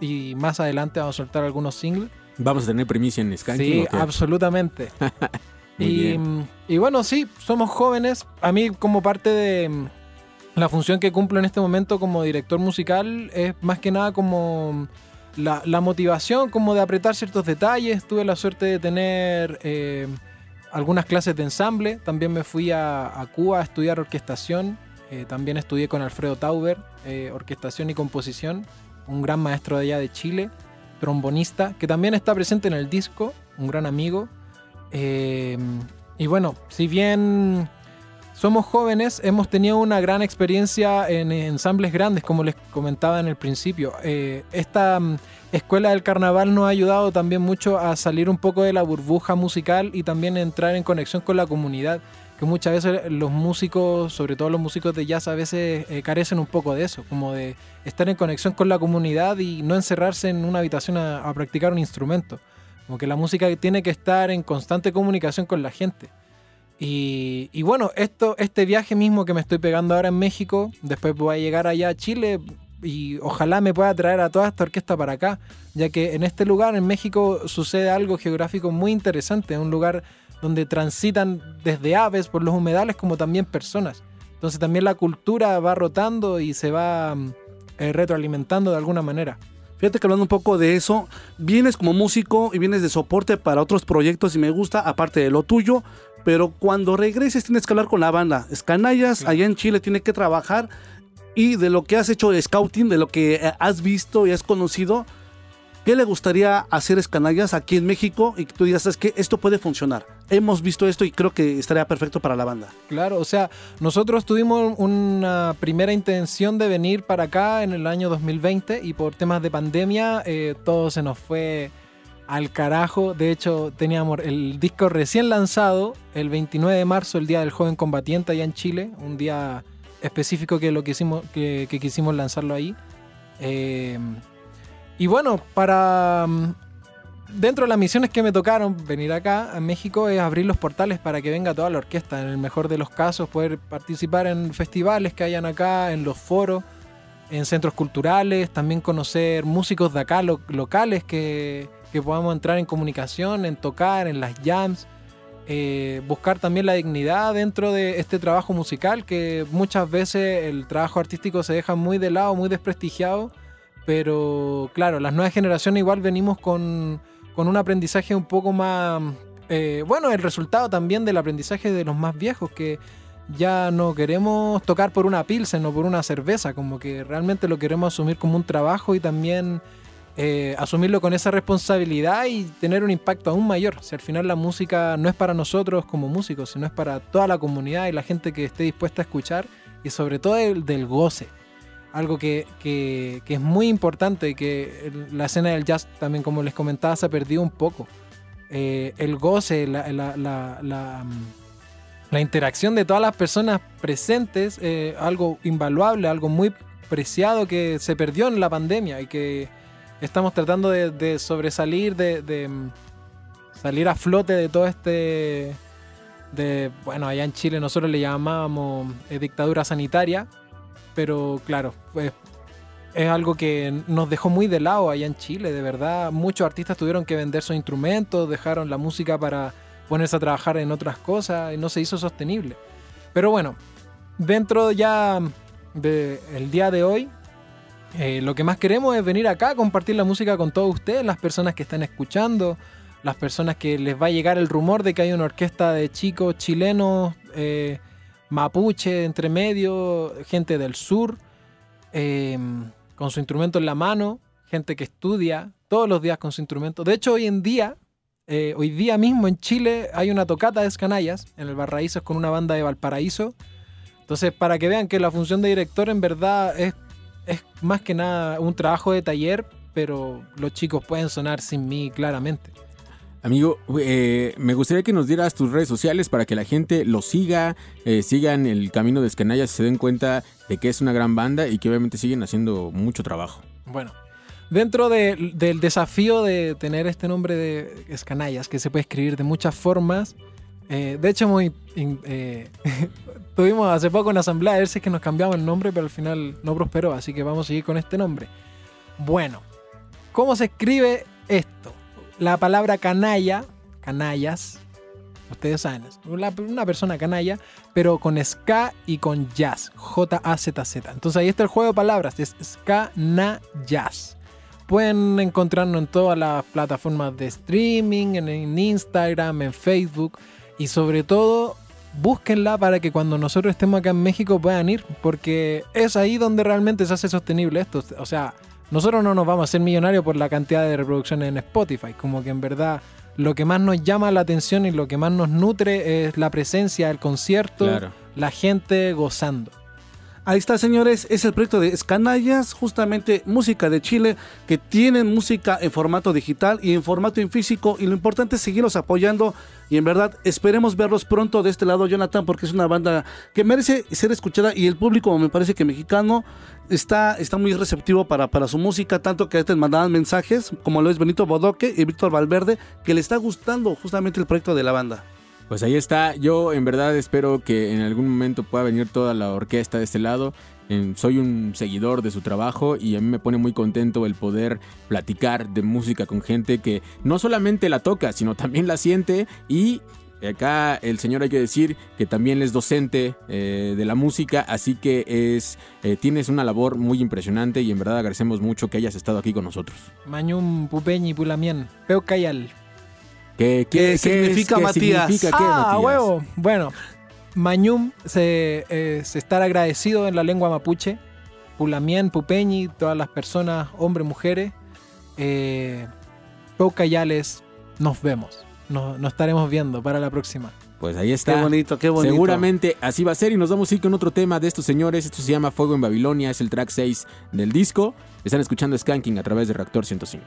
y más adelante vamos a soltar algunos singles. Vamos a tener primicia en Skanking. Sí, absolutamente. Y, bueno, sí, somos jóvenes. A mí como parte de mm, la función que cumplo en este momento como director musical es más que nada como la, la motivación, como de apretar ciertos detalles. Tuve la suerte de tener eh, algunas clases de ensamble. También me fui a, a Cuba a estudiar orquestación. Eh, también estudié con Alfredo Tauber, eh, orquestación y composición, un gran maestro de allá de Chile, trombonista, que también está presente en el disco, un gran amigo. Eh, y bueno, si bien somos jóvenes, hemos tenido una gran experiencia en ensambles grandes, como les comentaba en el principio. Eh, esta mm, escuela del carnaval nos ha ayudado también mucho a salir un poco de la burbuja musical y también entrar en conexión con la comunidad, que muchas veces los músicos, sobre todo los músicos de jazz, a veces eh, carecen un poco de eso, como de estar en conexión con la comunidad y no encerrarse en una habitación a, a practicar un instrumento. Como que la música tiene que estar en constante comunicación con la gente. Y, bueno, esto, este viaje mismo que me estoy pegando ahora en México, después voy a llegar allá a Chile y ojalá me pueda traer a toda esta orquesta para acá, ya que en este lugar, en México, sucede algo geográfico muy interesante, un lugar donde transitan desde aves por los humedales como también personas. Entonces también la cultura va rotando y se va mm, eh, retroalimentando de alguna manera. Fíjate que hablando un poco de eso, vienes como músico y vienes de soporte para otros proyectos y me gusta, aparte de lo tuyo, pero cuando regreses tienes que hablar con la banda. Escanallas, allá en Chile, tiene que trabajar y de lo que has hecho de scouting, de lo que eh, has visto y has conocido, ¿qué le gustaría hacer Escanallas aquí en México y tú digas, es que esto puede funcionar? Hemos visto esto y creo que estaría perfecto para la banda. Claro, o sea, nosotros tuvimos una primera intención de venir para acá en el año 2020 y por temas de pandemia eh, todo se nos fue al carajo. De hecho, teníamos el disco recién lanzado el 29 de marzo, el Día del Joven Combatiente allá en Chile, un día específico que lo quisimos, que quisimos lanzarlo ahí. Eh, y bueno, para mm, dentro de las misiones que me tocaron venir acá a México es abrir los portales para que venga toda la orquesta. En el mejor de los casos, poder participar en festivales que hayan acá, en los foros, en centros culturales, también conocer músicos de acá lo- locales que, que podamos entrar en comunicación, en tocar, en las jams. eh, buscar también la dignidad dentro de este trabajo musical, que muchas veces el trabajo artístico se deja muy de lado, muy desprestigiado, pero claro, las nuevas generaciones igual venimos con, con un aprendizaje un poco más... eh, bueno, el resultado también del aprendizaje de los más viejos, que ya no queremos tocar por una pilsen o por una cerveza, como que realmente lo queremos asumir como un trabajo y también eh, asumirlo con esa responsabilidad y tener un impacto aún mayor. Si al final la música no es para nosotros como músicos, sino es para toda la comunidad y la gente que esté dispuesta a escuchar y sobre todo el del goce. Algo que, que- que es muy importante, que el- la escena del jazz también, como les comentaba, se ha perdido un poco. Eh, el goce, la, la- la- la, mm, la interacción de todas las personas presentes, eh, algo invaluable, algo muy preciado que se perdió en la pandemia y que estamos tratando de, de sobresalir, de, de, mm, salir a flote de todo este, de, bueno, allá en Chile nosotros le llamábamos eh, dictadura sanitaria, pero claro, pues es algo que nos dejó muy de lado allá en Chile, de verdad. Muchos artistas tuvieron que vender sus instrumentos, dejaron la música para ponerse a trabajar en otras cosas y no se hizo sostenible. Pero bueno, dentro ya del día de hoy, eh, lo que más queremos es venir acá a compartir la música con todos ustedes, las personas que están escuchando, las personas que les va a llegar el rumor de que hay una orquesta de chicos chilenos, eh, mapuche entre medio, gente del sur, eh, con su instrumento en la mano, gente que estudia todos los días con su instrumento. De hecho, hoy en día, eh, hoy día mismo en Chile hay una tocata de escanallas en el Barraízos con una banda de Valparaíso. Entonces, para que vean que la función de director en verdad es, es más que nada un trabajo de taller, pero los chicos pueden sonar sin mí claramente. Amigo, eh, me gustaría que nos dieras tus redes sociales para que la gente lo siga, eh, sigan el camino de Escanallas y se den cuenta de que es una gran banda y que obviamente siguen haciendo mucho trabajo. Bueno, dentro de- del desafío de tener este nombre de Escanallas, que se puede escribir de muchas formas, eh, de hecho muy, eh, tuvimos hace poco una asamblea a ver que nos cambiamos el nombre, pero al final no prosperó, así que vamos a seguir con este nombre. Bueno, ¿cómo se escribe esto? La palabra canalla, canallas, ustedes saben, una, una persona canalla, pero con ska y con jazz, J-A-Z-Z. Entonces ahí está el juego de palabras, es ska, na, jazz. Pueden encontrarnos en todas las plataformas de streaming, en, en Instagram, en Facebook y sobre todo búsquenla para que cuando nosotros estemos acá en México puedan ir, porque es ahí donde realmente se hace sostenible esto. O sea, nosotros no nos vamos a hacer millonarios por la cantidad de reproducciones en Spotify, como que en verdad lo que más nos llama la atención y lo que más nos nutre es la presencia del concierto, Claro. la gente gozando. Ahí está, señores, es el proyecto de Escanallas, justamente música de Chile, que tienen música en formato digital y en formato en físico, y lo importante es seguirlos apoyando, y en verdad esperemos verlos pronto de este lado, Jonathan, porque es una banda que merece ser escuchada, y el público, me parece que mexicano, está, está muy receptivo para, para su música, tanto que te mandaban mensajes, como lo es Benito Bodoque y Víctor Valverde, que le está gustando justamente el proyecto de la banda. Pues ahí está, yo en verdad espero que en algún momento pueda venir toda la orquesta de este lado. Eh, soy un seguidor de su trabajo y a mí me pone muy contento el poder platicar de música con gente que no solamente la toca, sino también la siente y acá el señor hay que decir que también es docente eh, de la música, así que es eh, tienes una labor muy impresionante y en verdad agradecemos mucho que hayas estado aquí con nosotros. Mañum, Pupeñi, Pulamien, Peucayal. ¿Qué, ¿Qué es- significa, qué Matías? significa qué, ah, Matías? huevo. Bueno, Mañum se, eh, se estar agradecido en la lengua mapuche. Pulamien, Pupeñi, todas las personas, hombres, mujeres. Eh, Peucayales, nos vemos. Nos, nos estaremos viendo para la próxima. Pues ahí está. Qué bonito, qué bonito. Seguramente así va a ser y nos vamos a ir con otro tema de estos señores. Esto se llama Fuego en Babilonia, es el track 6 del disco. Están escuchando Skanking a través de Reactor 105.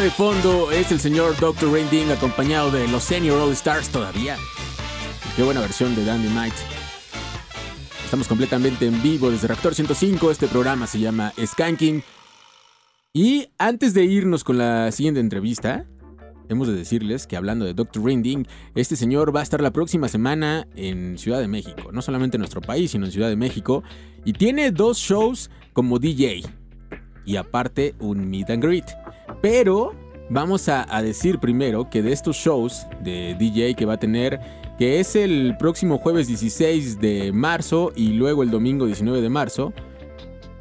De fondo es el señor Dr. Rainding acompañado de los Senior All Stars todavía. Qué buena versión de Dandy Night. Estamos completamente en vivo desde Reactor 105. Este programa se llama Skanking. Y antes de irnos con la siguiente entrevista, hemos de decirles que hablando de Dr. Rinding, este señor va a estar la próxima semana en Ciudad de México. No solamente en nuestro país, sino en Ciudad de México. Y tiene dos shows como DJ. Y aparte un meet and greet. Pero vamos a, decir primero que de estos shows de DJ que va a tener, que es el próximo jueves 16 de marzo y luego el domingo 19 de marzo,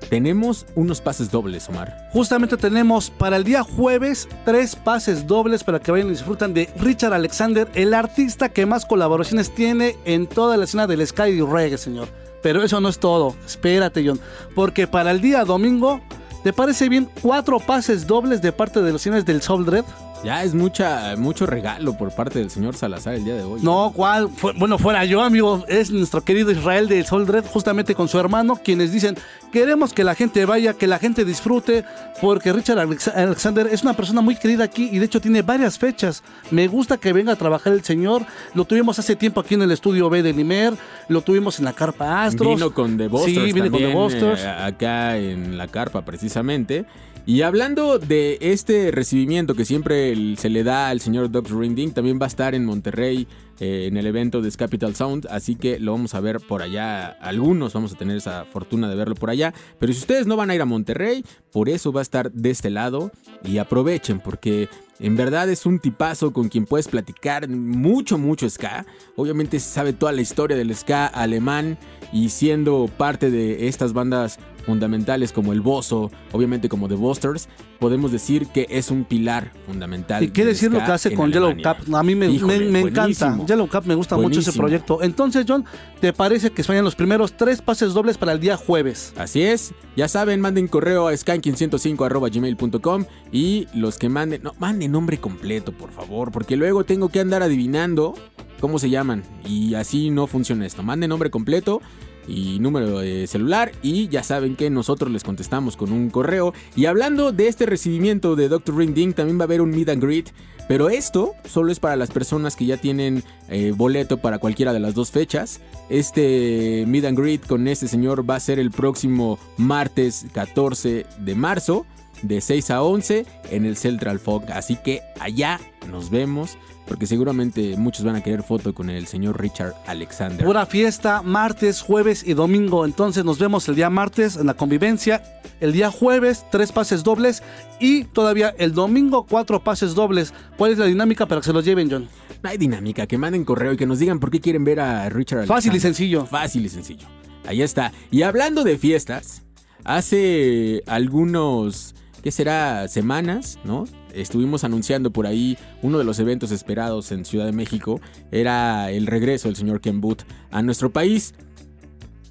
tenemos unos pases dobles, Omar. Justamente tenemos para el día jueves tres pases dobles para que vayan y disfrutan de Richard Alexander, el artista que más colaboraciones tiene en toda la escena del Sky y Reggae, señor. Pero eso no es todo. Espérate, John. Porque para el día domingo, ¿te parece bien cuatro pases dobles de parte de los cines del Soul Dread? Ya es mucha, mucho regalo por parte del señor Salazar el día de hoy. No, ¿cuál? Fue- bueno, fuera yo, amigo. Es nuestro querido Israel del Soul Dread, justamente con su hermano, quienes dicen: Queremos que la gente vaya, que la gente disfrute, porque Richard Alex- Alexander es una persona muy querida aquí y de hecho tiene varias fechas. Me gusta que venga a trabajar el señor. Lo tuvimos hace tiempo aquí en el estudio B de Limer, lo tuvimos en la Carpa Astros. Vino con The Busters Sí, vino con The Busters. eh, acá en la carpa precisamente. Y hablando de este recibimiento que siempre se le da al señor Dr. Rinding, también va a estar en Monterrey eh, en el evento de Capital Sound, así que lo vamos a ver por allá. Algunos vamos a tener esa fortuna de verlo por allá. Pero si ustedes no van a ir a Monterrey, por eso va a estar de este lado y aprovechen porque en verdad es un tipazo con quien puedes platicar mucho, mucho ska. Obviamente sabe toda la historia del ska alemán y siendo parte de estas bandas fundamentales como el Bozo, obviamente como The Busters, podemos decir que es un pilar fundamental. Y qué decir lo que hace con Yellow. Cap. A mí me, Híjole, me- me encanta. Yellow Cap me gusta mucho ese proyecto. Entonces, John, ¿te parece que vayan los primeros tres pases dobles para el día jueves? Así es, ya saben, manden correo a skanking105.gmail.com y los que manden, no, manden nombre completo, por favor, porque luego tengo que andar adivinando cómo se llaman y así no funciona esto. Manden nombre completo y número de celular y ya saben que nosotros les contestamos con un correo. Y hablando de este recibimiento de Dr. Ring Ding, también va a haber un meet and greet, pero esto solo es para las personas que ya tienen eh, boleto para cualquiera de las dos fechas. Este meet and greet con este señor va a ser el próximo martes 14 de marzo de 6 a 11 en el Central Fog. Así que allá nos vemos porque seguramente muchos van a querer foto con el señor Richard Alexander. Pura fiesta, martes, jueves y domingo. Entonces nos vemos el día martes en la convivencia. El día jueves, tres pases dobles. Y todavía el domingo, cuatro pases dobles. ¿Cuál es la dinámica para que se los lleven, John? No hay dinámica, que manden correo y que nos digan por qué quieren ver a Richard Alexander. Fácil y sencillo. Fácil y sencillo. Ahí está. Y hablando de fiestas, hace algunos, ¿qué será? Semanas, ¿no? Estuvimos anunciando por ahí uno de los eventos esperados en Ciudad de México. Era el regreso del señor Ken Booth a nuestro país.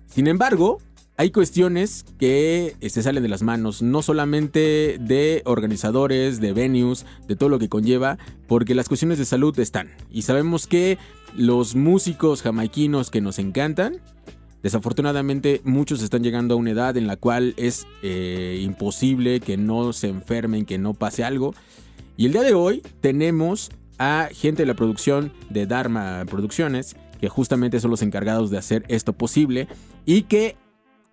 Sin embargo, hay cuestiones que eh, se salen de las manos, no solamente de organizadores, de venues, de todo lo que conlleva, porque las cuestiones de salud están. Y sabemos que los músicos jamaiquinos que nos encantan, desafortunadamente muchos están llegando a una edad en la cual es eh, imposible que no se enfermen, que no pase algo. Y el día de hoy tenemos a gente de la producción de Dharma Producciones, que justamente son los encargados de hacer esto posible y que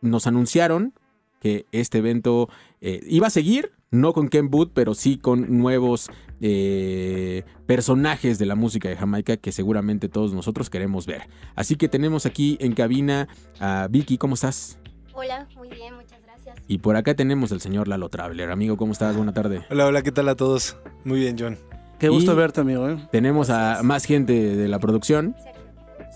nos anunciaron que este evento eh, iba a seguir, no con Ken Booth, pero sí con nuevos eh, personajes de la música de Jamaica que seguramente todos nosotros queremos ver. Así que tenemos aquí en cabina a Vicky, ¿cómo estás? Hola, muy bien, muchas gracias. Y por acá tenemos al señor Lalo Traveler. Amigo, ¿cómo estás? Buena tarde. Hola, hola, ¿qué tal a todos? Muy bien, John. Qué gusto Y verte, amigo. ¿eh? Tenemos a más gente de la producción.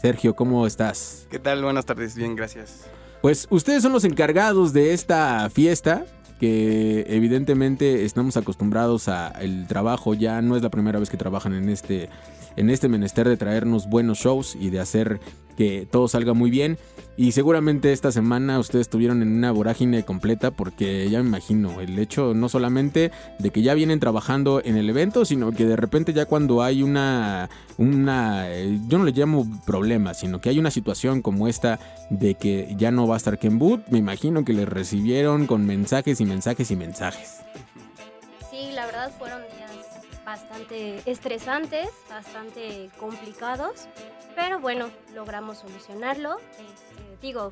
Sergio, ¿cómo estás? ¿Qué tal? Buenas tardes, bien, gracias. Pues ustedes son los encargados de esta fiesta que evidentemente estamos acostumbrados a el trabajo, ya no es la primera vez que trabajan en este en este menester de traernos buenos shows y de hacer que todo salga muy bien y seguramente esta semana ustedes estuvieron en una vorágine completa porque ya me imagino el hecho no solamente de que ya vienen trabajando en el evento, sino que de repente ya cuando hay una una eh, yo no le llamo problema, sino que hay una situación como esta de que ya no va a estar Ken Booth, me imagino que les recibieron con mensajes y mensajes y mensajes. Sí, la verdad fueron días bastante estresantes, bastante complicados, pero bueno, logramos solucionarlo. Digo,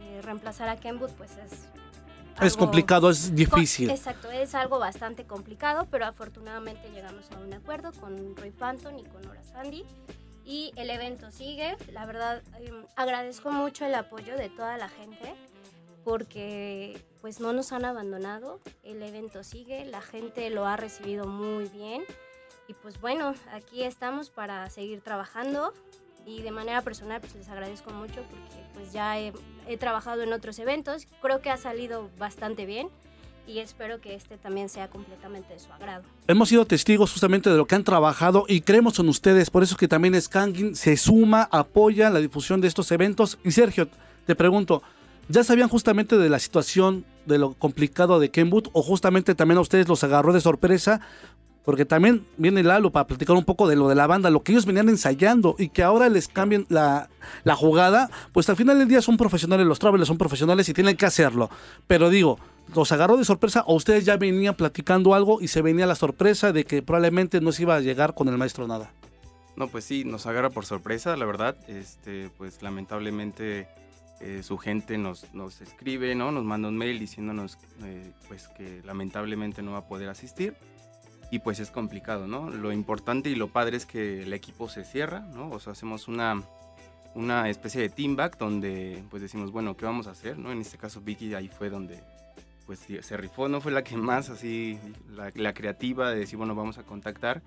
eh, reemplazar a Kenwood pues es... Es algo- complicado, es difícil. Exacto, es algo bastante complicado, pero afortunadamente llegamos a un acuerdo con Roy Panton y con Nora Sandy. Y el evento sigue. La verdad, eh, agradezco mucho el apoyo de toda la gente porque pues no nos han abandonado. El evento sigue, la gente lo ha recibido muy bien. Y pues bueno, aquí estamos para seguir trabajando. Y de manera personal pues les agradezco mucho porque pues ya he, trabajado en otros eventos. Creo que ha salido bastante bien y espero que este también sea completamente de su agrado. Hemos sido testigos justamente de lo que han trabajado y creemos en ustedes, por eso es que también Skanking se suma, apoya la difusión de estos eventos. Y Sergio, te pregunto, ¿ya sabían justamente de la situación, de lo complicado de Kenwood o justamente también a ustedes los agarró de sorpresa? Porque también viene Lalo para platicar un poco de lo de la banda, lo que ellos venían ensayando y que ahora les cambien la, la jugada, pues al final del día son profesionales, los Travelers son profesionales y tienen que hacerlo. Pero digo, ¿los agarró de sorpresa o ustedes ya venían platicando algo y se venía la sorpresa de que probablemente no se iba a llegar con el maestro nada? No, pues sí, nos agarra por sorpresa, la verdad. Este, pues lamentablemente eh, su gente nos, nos escribe, ¿no? Nos manda un mail diciéndonos eh, pues que lamentablemente no va a poder asistir. Y pues es complicado, ¿no? Lo importante y lo padre es que el equipo se cierra, ¿no? O sea, hacemos una, una especie de team back donde pues decimos, bueno, ¿qué vamos a hacer? ¿no? En este caso Vicky ahí fue donde pues se rifó, no fue la que más así, la, la creativa de decir, bueno, vamos a contactar.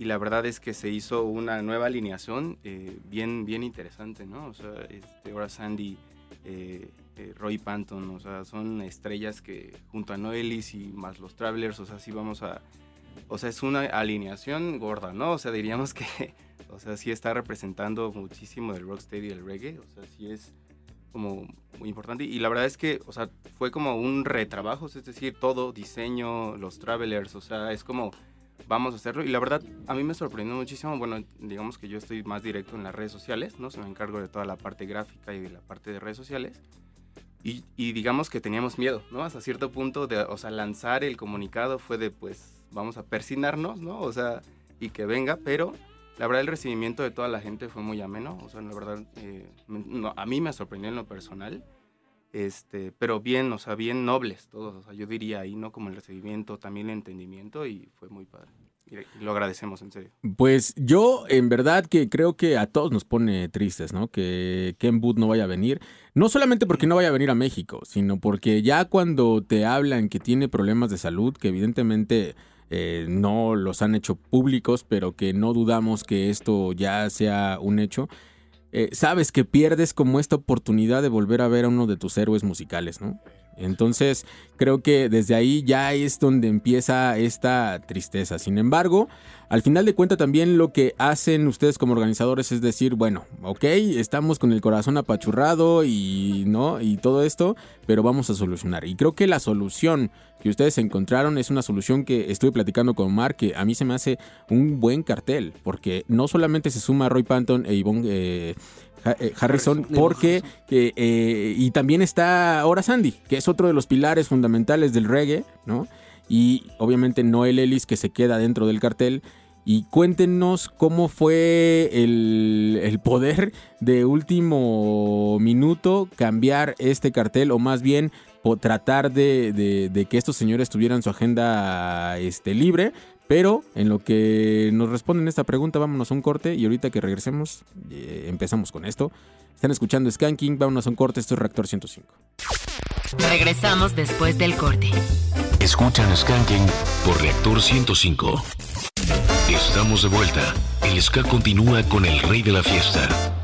Y la verdad es que se hizo una nueva alineación eh, bien, bien interesante, ¿no? O sea, este, ahora Sandy, eh, eh, Roy Panton, o sea, son estrellas que junto a Noelis y más los Travelers, o sea, sí vamos a... O sea, es una alineación gorda, ¿no? O sea, diríamos que, o sea, sí está representando muchísimo del rocksteady y del reggae, o sea, sí es como muy importante. Y la verdad es que, o sea, fue como un retrabajo, es decir, todo, diseño, los Travelers, o sea, es como, vamos a hacerlo. Y la verdad, a mí me sorprendió muchísimo, bueno, digamos que yo estoy más directo en las redes sociales, ¿no? Se me encargo de toda la parte gráfica y de la parte de redes sociales. Y, y digamos que teníamos miedo, ¿no? Hasta cierto punto, de, o sea, lanzar el comunicado fue de, pues, vamos a persinarnos, ¿no? O sea, y que venga, pero la verdad el recibimiento de toda la gente fue muy ameno, o sea, la verdad, eh, a mí me sorprendió en lo personal, este, pero bien, o sea, bien nobles todos, o sea, yo diría ahí, ¿no? Como el recibimiento, también el entendimiento, y fue muy padre. Y lo agradecemos, en serio. Pues yo en verdad que creo que a todos nos pone tristes, ¿no? Que Ken Booth no vaya a venir. No solamente porque no vaya a venir a México, sino porque ya cuando te hablan que tiene problemas de salud, que evidentemente eh, no los han hecho públicos, pero que no dudamos que esto ya sea un hecho, eh, sabes que pierdes como esta oportunidad de volver a ver a uno de tus héroes musicales, ¿no? Entonces, creo que desde ahí ya es donde empieza esta tristeza. Sin embargo, al final de cuentas también lo que hacen ustedes como organizadores es decir, bueno, ok, estamos con el corazón apachurrado y no y todo esto, pero vamos a solucionar. Y creo que la solución que ustedes encontraron es una solución que estuve platicando con Mark, que a mí se me hace un buen cartel, porque no solamente se suma Roy Panton e Yvonne Ha- eh, Harrison, porque que, eh, y también está ahora Sandy, que es otro de los pilares fundamentales del reggae, ¿no? Y obviamente Noel Ellis que se queda dentro del cartel. Y cuéntenos cómo fue el, el poder de último minuto cambiar este cartel, o más bien tratar de, de- de que estos señores tuvieran su agenda este, libre. Pero en lo que nos responden esta pregunta, vámonos a un corte y ahorita que regresemos, eh, empezamos con esto. Están escuchando Skanking, vámonos a un corte, esto es Reactor 105. Regresamos después del corte. Escuchan Skanking por Reactor 105. Estamos de vuelta. El ska continúa con el rey de la fiesta.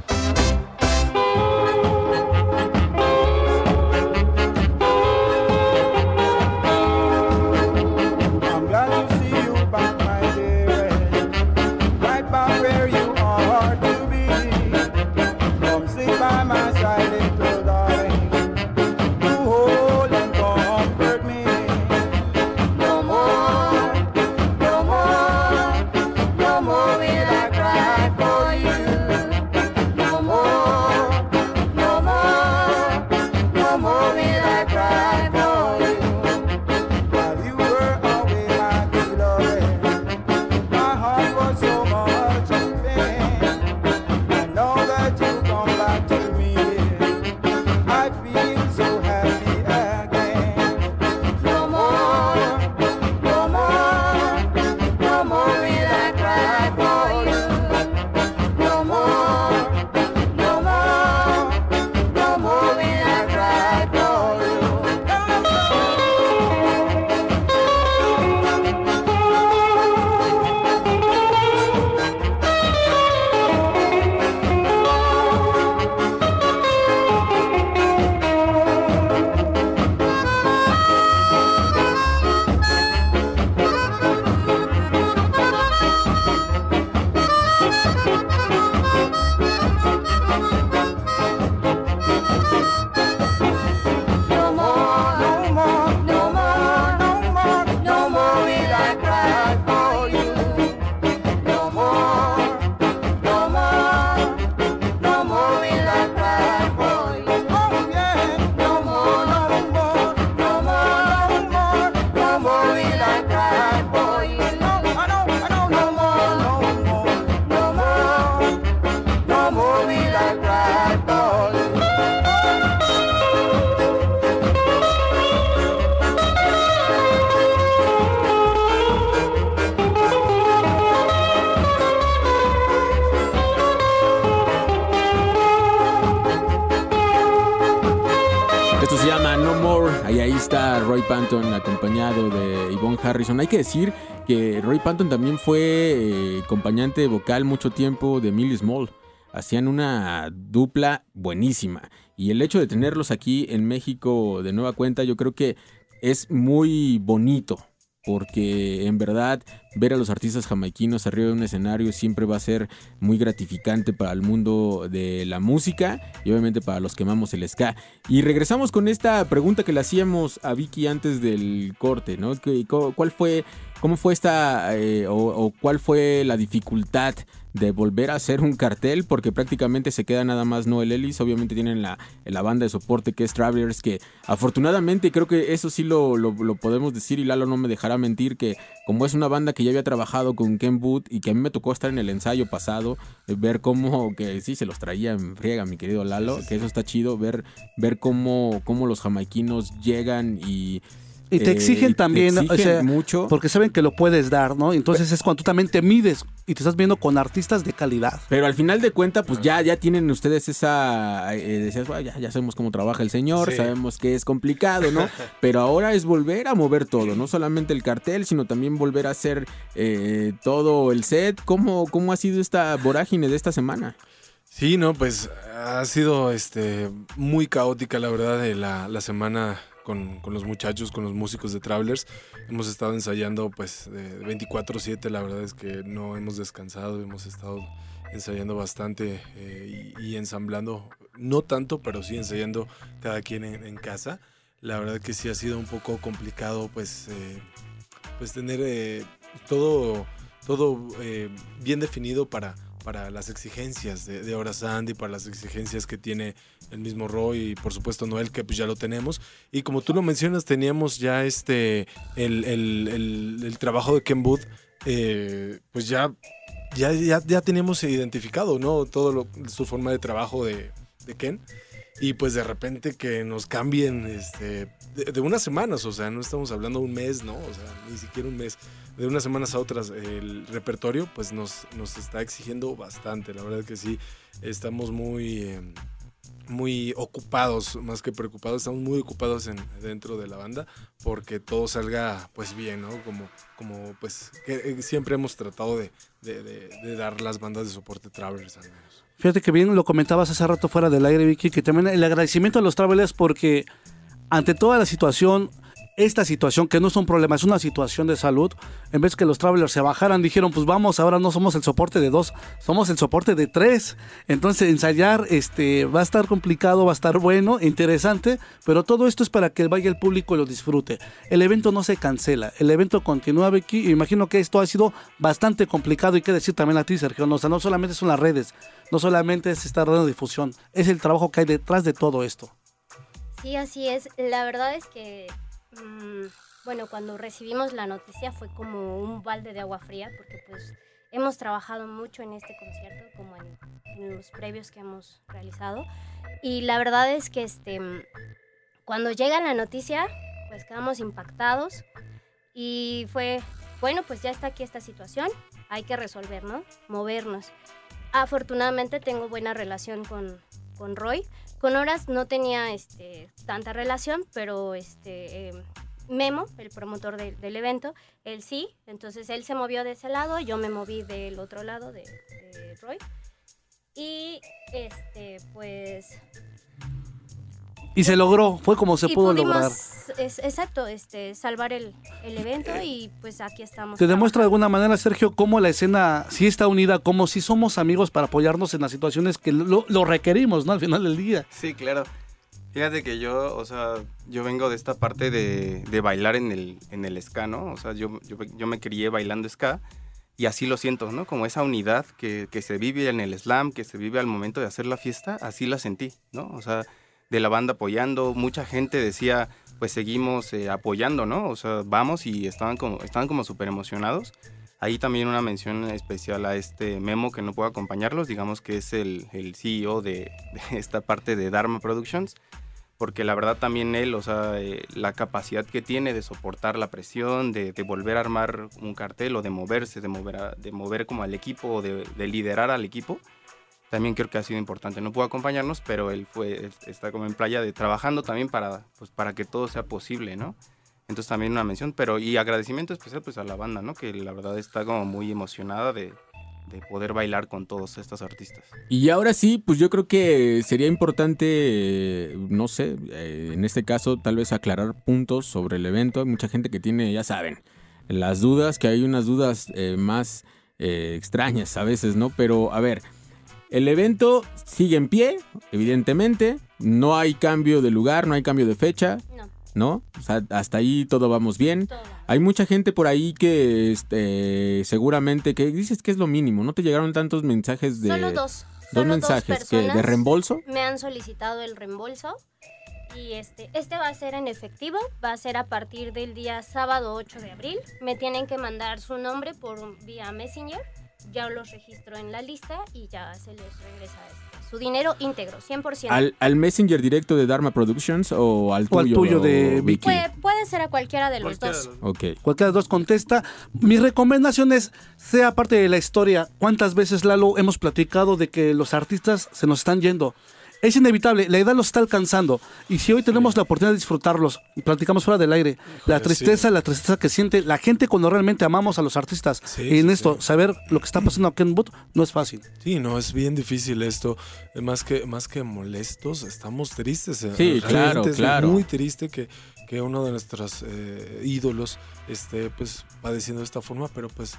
Hay que decir que Roy Panton también fue eh, acompañante vocal mucho tiempo de Millie Small. Hacían una dupla buenísima. Y el hecho de tenerlos aquí en México de nueva cuenta, yo creo que es muy bonito. Porque en verdad ver a los artistas jamaiquinos arriba de un escenario siempre va a ser muy gratificante para el mundo de la música y obviamente para los que amamos el ska. Y regresamos con esta pregunta que le hacíamos a Vicky antes del corte, ¿no? ¿Qué- cu- ¿Cuál fue, cómo fue esta eh, o cuál fue la dificultad de volver a hacer un cartel? Porque prácticamente se queda nada más Noel Ellis, obviamente tienen la, la banda de soporte que es Travelers, que afortunadamente creo que eso sí lo, lo- lo podemos decir y Lalo no me dejará mentir que como es una banda que ya había trabajado con Ken Booth y que a mí me tocó estar en el ensayo pasado, eh, ver cómo, que sí se los traía en friega mi querido Lalo, que eso está chido, ver, ver cómo, cómo los jamaiquinos llegan y... Y te eh, exigen también, exigen sea, mucho. porque saben que lo puedes dar, ¿no? Entonces es cuando tú también te mides y te estás viendo con artistas de calidad. Pero al final de cuentas, pues ya, ya tienen ustedes esa. eh, decías, "Bueno, ya, ya sabemos cómo trabaja el señor, Sí. sabemos que es complicado, ¿no? Pero ahora es volver a mover todo, no solamente el cartel, sino también volver a hacer eh, todo el set. ¿Cómo, ¿Cómo ha sido esta vorágine de esta semana? Sí, no, pues ha sido este muy caótica la verdad de la, la semana con, con los muchachos, con los músicos de Travelers. Hemos estado ensayando pues de 24/7, la verdad es que no hemos descansado, hemos estado ensayando bastante eh, y, y ensamblando, no tanto, pero sí ensayando cada quien en, en casa. La verdad que sí ha sido un poco complicado pues, eh, pues tener eh, todo, todo eh, bien definido para, para las exigencias de, de Hora Sandy, para las exigencias que tiene el mismo Roy y por supuesto Noel, que pues ya lo tenemos. Y como tú lo mencionas, teníamos ya este, el, el- el- trabajo de Ken Booth, eh, pues ya, ya, ya, ya teníamos identificado, ¿no? Todo su forma de trabajo de, de Ken. Y pues de repente que nos cambien este, de, unas semanas, o sea, no estamos hablando un mes, ¿no? O sea, ni siquiera un mes. De unas semanas a otras el repertorio pues nos, nos está exigiendo bastante. La verdad que sí, estamos muy, eh, muy ocupados, más que preocupados, estamos muy ocupados en, dentro de la banda porque todo salga pues bien, ¿no? Como, como pues eh, siempre hemos tratado de, de- de- de dar las bandas de soporte Travelers al menos. Fíjate que bien lo comentabas hace rato fuera del aire, Vicky, que también el agradecimiento a los travelers porque ante toda la situación, esta situación que no es un problema, es una situación de salud, en vez que los travelers se bajaran, dijeron, pues vamos, ahora no somos el soporte de dos, somos el soporte de tres. Entonces ensayar este, va a estar complicado, va a estar bueno, interesante, pero todo esto es para que vaya el público y lo disfrute. El evento no se cancela, el evento continúa, Vicky, y imagino que esto ha sido bastante complicado y que decir también a ti, Sergio, no, o sea, no solamente son las redes, no solamente es estar dando difusión, es el trabajo que hay detrás de todo esto. Sí, así es. La verdad es que, mm, bueno, cuando recibimos la noticia fue como un balde de agua fría, porque pues hemos trabajado mucho en este concierto, como en, en los previos que hemos realizado. Y la verdad es que este, cuando llega la noticia, pues quedamos impactados y fue, bueno, pues ya está aquí esta situación, hay que resolver, ¿no? Movernos. Afortunadamente tengo buena relación con, con Roy. Con Horas no tenía este, tanta relación, pero este, eh, Memo, el promotor del- del evento, él sí. Entonces él se movió de ese lado, yo me moví del otro lado de, de Roy. Y este, pues Y se logró, fue como se y pudo pudimos, lograr. es- exacto, este, salvar el, el evento y pues aquí estamos. Te demuestra de alguna manera, Sergio, cómo la escena sí está unida, como si somos amigos para apoyarnos en las situaciones que lo, lo requerimos, ¿no? Al final del día. Sí, claro. Fíjate que yo, o sea, yo vengo de esta parte de, de bailar en el, en el ska, ¿no? O sea, yo, yo, yo me crié bailando ska y así lo siento, ¿no? Como esa unidad que, que se vive en el slam, que se vive al momento de hacer la fiesta, así la sentí, ¿no? O sea, de la banda apoyando, mucha gente decía, pues seguimos eh, apoyando, ¿no? O sea, vamos y estaban como, estaban como súper emocionados. Ahí también una mención especial a este Memo que no puedo acompañarlos, digamos que es el, el CEO de, esta parte de Dharma Productions, porque la verdad también él, o sea, eh, la capacidad que tiene de soportar la presión, de, volver a armar un cartel o de moverse, de mover, de mover como al equipo o de liderar al equipo, también creo que ha sido importante. No pudo acompañarnos, pero él fue, está como en playa de trabajando también para, pues, para que todo sea posible, ¿no? Entonces también una mención, pero y agradecimiento especial pues a la banda, ¿no? Que la verdad está como muy emocionada de, de poder bailar con todos estos artistas. Y ahora sí, pues yo creo que sería importante, no sé, eh, en este caso tal vez aclarar puntos sobre el evento. Hay mucha gente que tiene, ya saben, las dudas, que hay unas dudas eh, más eh, extrañas a veces, ¿no? Pero a ver, el evento sigue en pie, evidentemente. No hay cambio de lugar, no hay cambio de fecha. No. O sea, hasta ahí todo vamos bien. Hay mucha gente por ahí que este, seguramente que dices que es lo mínimo. ¿No te llegaron tantos mensajes de... Solo dos. Dos Solo mensajes. que ¿De reembolso? Me han solicitado el reembolso. Y este, este va a ser en efectivo, va a ser a partir del día sábado 8 de abril. Me tienen que mandar su nombre por vía Messenger. Ya los registro en la lista y ya se les regresa su dinero íntegro, 100%. ¿Al, al Messenger directo de Dharma Productions o al O al tuyo? tuyo de Vicky. Puede, puede ser a cualquiera de los dos. Ok. Cualquiera de los dos contesta. Mi recomendación es, sea parte de la historia. ¿Cuántas veces, Lalo, hemos platicado de que los artistas se nos están yendo? Es inevitable, la edad los está alcanzando. Y si hoy tenemos la oportunidad de disfrutarlos, y platicamos fuera del aire, la tristeza, la tristeza que siente la gente cuando realmente amamos a los artistas. y en sí, esto, saber lo que está pasando a Ken Booth no es fácil. Sí, no, es bien difícil esto. Más que, más que molestos, estamos tristes. eh, Sí, realmente claro, es claro. muy triste que, que uno de nuestros eh, ídolos esté pues padeciendo de esta forma, pero pues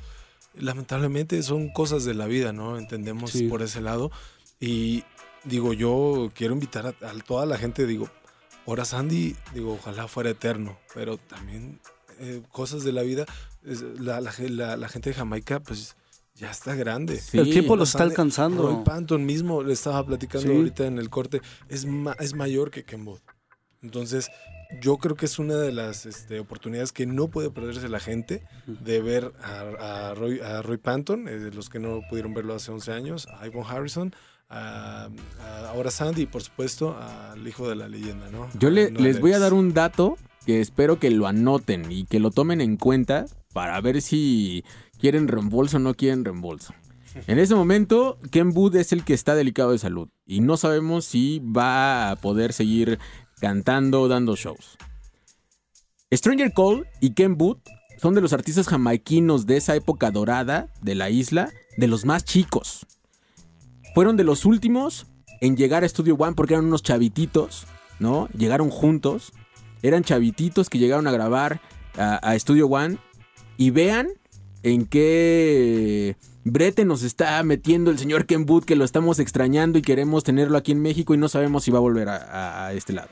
lamentablemente son cosas de la vida, ¿no? Entendemos Sí. por ese lado. Y digo, yo quiero invitar a, a toda la gente, digo, ahora Sandy, digo, ojalá fuera eterno, pero también eh, cosas de la vida, es- la, la ge- la- la gente de Jamaica, pues ya está grande. Sí. El tiempo los está Sandy- alcanzando. Roy Panton mismo le estaba platicando Sí. ahorita en el corte, es, ma- es mayor que Ken. Entonces, yo creo que es una de las este, oportunidades que no puede perderse la gente de ver a, a Roy, a Roy Panton, eh, los que no pudieron verlo hace 11 años, a Ivan Harrison, a, a ahora Sandy y por supuesto al hijo de la leyenda, ¿no? Yo le- les voy a dar un dato que espero que lo anoten y que lo tomen en cuenta para ver si quieren reembolso o no quieren reembolso. En ese momento, Ken Booth es el que está delicado de salud y no sabemos si va a poder seguir cantando o dando shows. Stranger Cole y Ken Booth son de los artistas jamaiquinos de esa época dorada de la isla, de los más chicos. Fueron de los últimos en llegar a Studio One porque eran unos chavititos, ¿no? Llegaron juntos. Eran chavititos que llegaron a grabar a, Studio One. Y vean en qué brete nos está metiendo el señor Ken Booth, que lo estamos extrañando y queremos tenerlo aquí en México y no sabemos si va a volver a, este lado.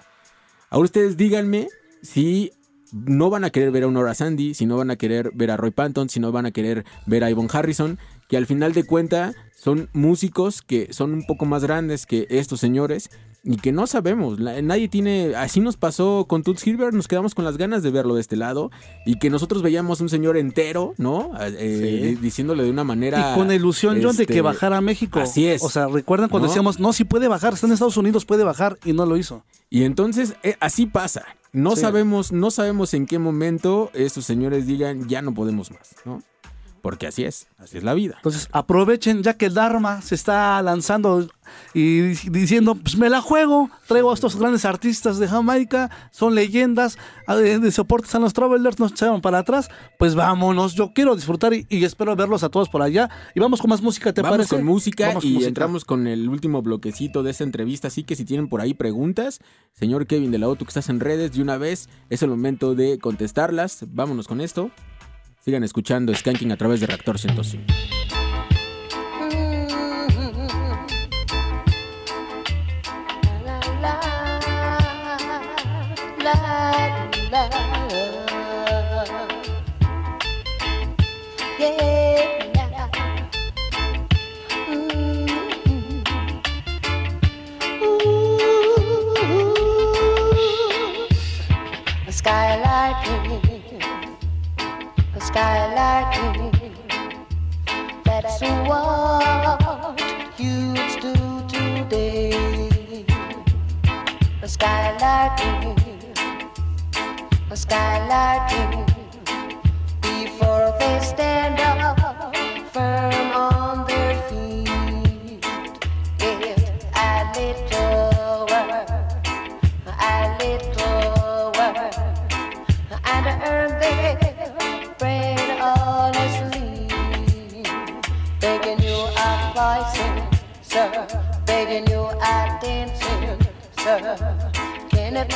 Ahora ustedes díganme si no van a querer ver a Honora Sandy, si no van a querer ver a Roy Panton, si no van a querer ver a Ivan Harrison, que al final de cuenta son músicos que son un poco más grandes que estos señores y que no sabemos. Nadie tiene. Así nos pasó con Toots Hilbert, nos quedamos con las ganas de verlo de este lado y que nosotros veíamos un señor entero, ¿no? Eh, Sí. Diciéndole de una manera. Y con ilusión, John, de este, que bajara a México. Así es. O sea, recuerdan cuando ¿No? decíamos, no, si puede bajar, está en Estados Unidos, puede bajar, y no lo hizo. Y entonces eh, así pasa. No Sí. sabemos, no sabemos en qué momento estos señores digan ya no podemos más, ¿no? Porque así es, así es la vida. Entonces, aprovechen ya que Dharma se está lanzando y dic- diciendo, pues me la juego, traigo a estos grandes artistas de Jamaica, son leyendas, ah, de, de soporte están los Travelers, nos echaron para atrás, pues vámonos, yo quiero disfrutar y, y espero verlos a todos por allá. Y vamos con más música, ¿te Vamos parece? con música Vamos y música. entramos con el último bloquecito de esta entrevista. Así que si tienen por ahí preguntas, señor Kevin de la O, tú que estás en redes, de una vez es el momento de contestarlas. Vámonos con esto. Sigan escuchando Skanking a través de Reactor 105. A skylarking, a skylarking.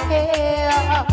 yeah.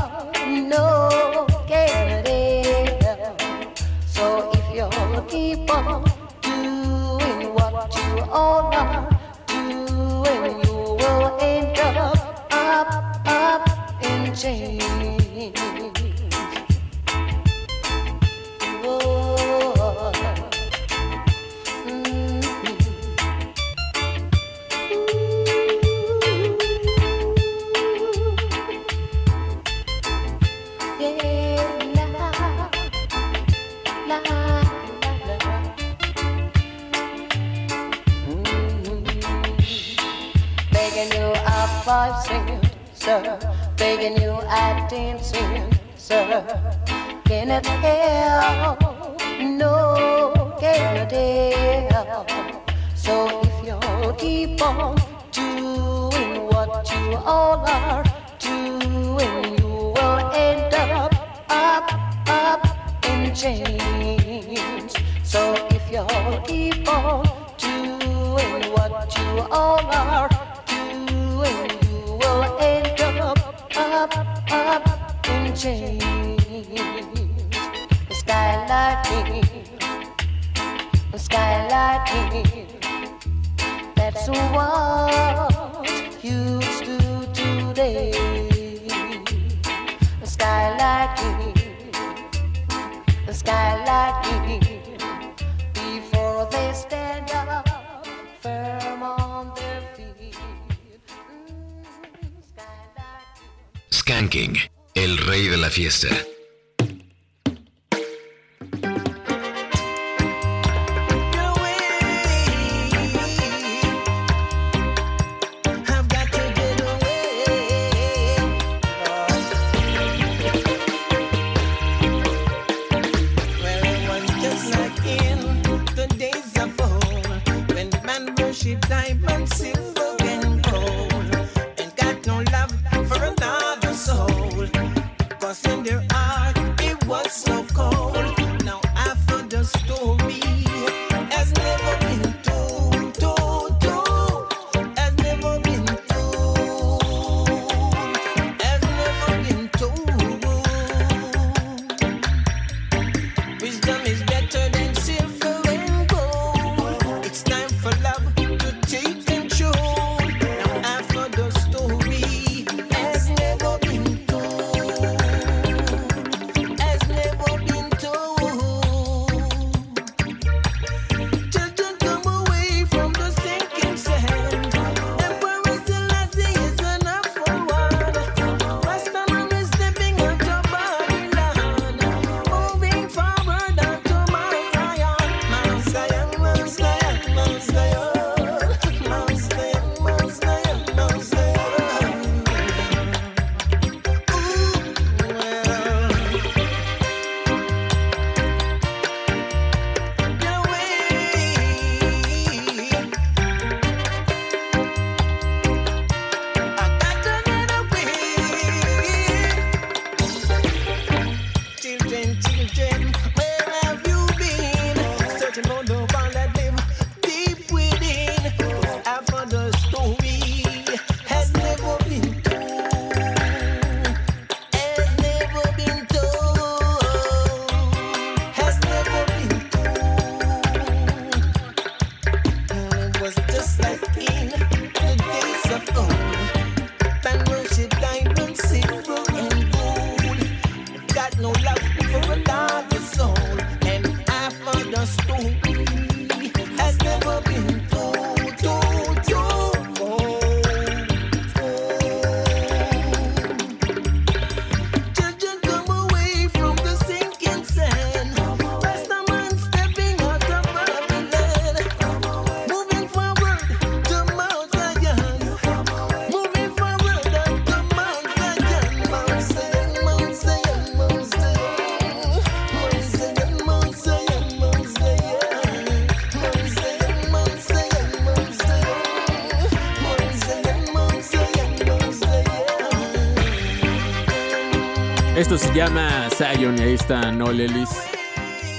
Llama Zion y ahí está Noel Ellis,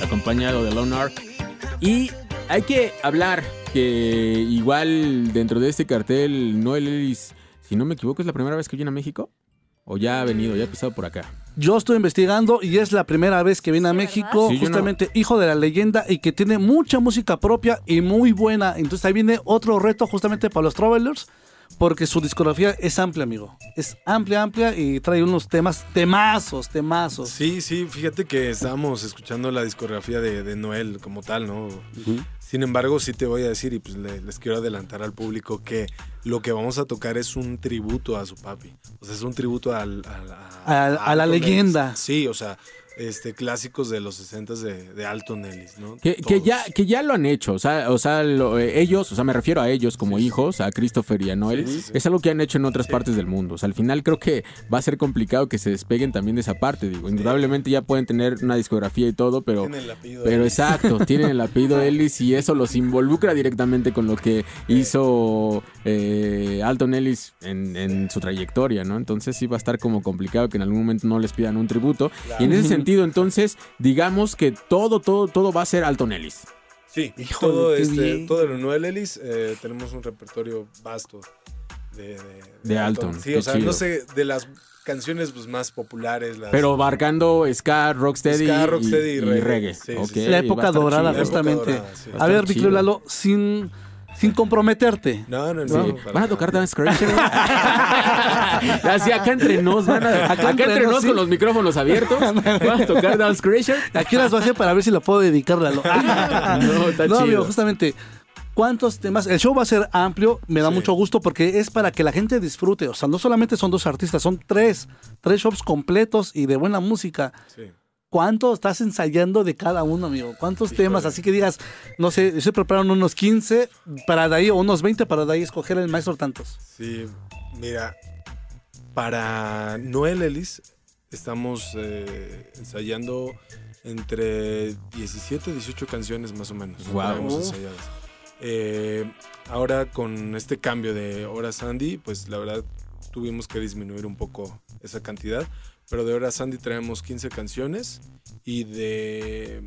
acompañado de Lonar. Y hay que hablar que igual dentro de este cartel, Noel Ellis, si no me equivoco, es la primera vez que viene a México. O ya ha venido, ya ha pisado por acá. Yo estoy investigando y es la primera vez que viene a México, Sí, yo no- justamente hijo de la leyenda y que tiene mucha música propia y muy buena. Entonces ahí viene otro reto justamente para los Travelers, porque su discografía es amplia, amigo. Es amplia, amplia y trae unos temas, temazos, temazos. Sí, sí, fíjate que estábamos escuchando la discografía de, de Noel como tal, ¿no? Sin embargo, sí te voy a decir, y pues le- les quiero adelantar al público que lo que vamos a tocar es un tributo a su papi. O sea, es un tributo al- al- A- a la leyenda. Sí, o sea, este, clásicos de los 60 de, de Alton Ellis, ¿no? Que, que ya, que ya lo han hecho, o sea, o sea lo- eh, ellos, o sea, me refiero a ellos como hijos, a Christopher y a Noel, Sí, sí. es algo que han hecho en otras partes del mundo. O sea, al final creo que va a ser complicado que se despeguen también de esa parte, digo. Indudablemente ya pueden tener una discografía y todo, pero... Tienen el apellido Pero Ellis. exacto, tienen el apellido Ellis y eso los involucra directamente con lo que hizo eh, Alton Ellis en, en su trayectoria, ¿no? Entonces sí va a estar como complicado que en algún momento no les pidan un tributo. Y en ese Claro. Sentido, entonces, digamos que todo, todo, todo va a ser Alton Ellis. Sí, Híjole, todo, este, todo el Noel Ellis, eh, tenemos un repertorio vasto de, de, De Alton, Sí, qué o sea, chido. no sé, de las canciones pues, más populares. Las, Pero abarcando ska, rocksteady, Ska, y- rocksteady y y, reggae. reggae. Sí, sí, Ok, sí. la época dorada, justamente. dorada, sí. Va a ver, querido Lalo, sin, sin comprometerte. No, no, Sí. no. ¿Van a tocar. Dance Crusher? Así acá entre nos, van a, Acá acá, entre entre nos, nos sí. con los micrófonos abiertos. Van a tocar Dance Crusher. Aquí las hacer para ver si lo puedo dedicar, Lalo. No, está chido. amigo, justamente. ¿Cuántos temas? El show va a ser amplio, me da Sí. mucho gusto porque es para que la gente disfrute. O sea, no solamente son dos artistas, son tres. Tres shows completos y de buena música. Sí. ¿Cuánto estás ensayando de cada uno, amigo? ¿Cuántos temas? Así que digas, no sé, estoy preparando unos 15 para de ahí, o unos 20 para de ahí escoger el maestro tantos. Sí, mira, para Noel Ellis estamos eh, ensayando entre 17 y 18 canciones más o menos. Guau. traemos Uf. ensayadas. Eh, ahora con este cambio de Hora Sandy, pues la verdad tuvimos que disminuir un poco esa cantidad. Pero de Hora Sandy traemos 15 canciones y de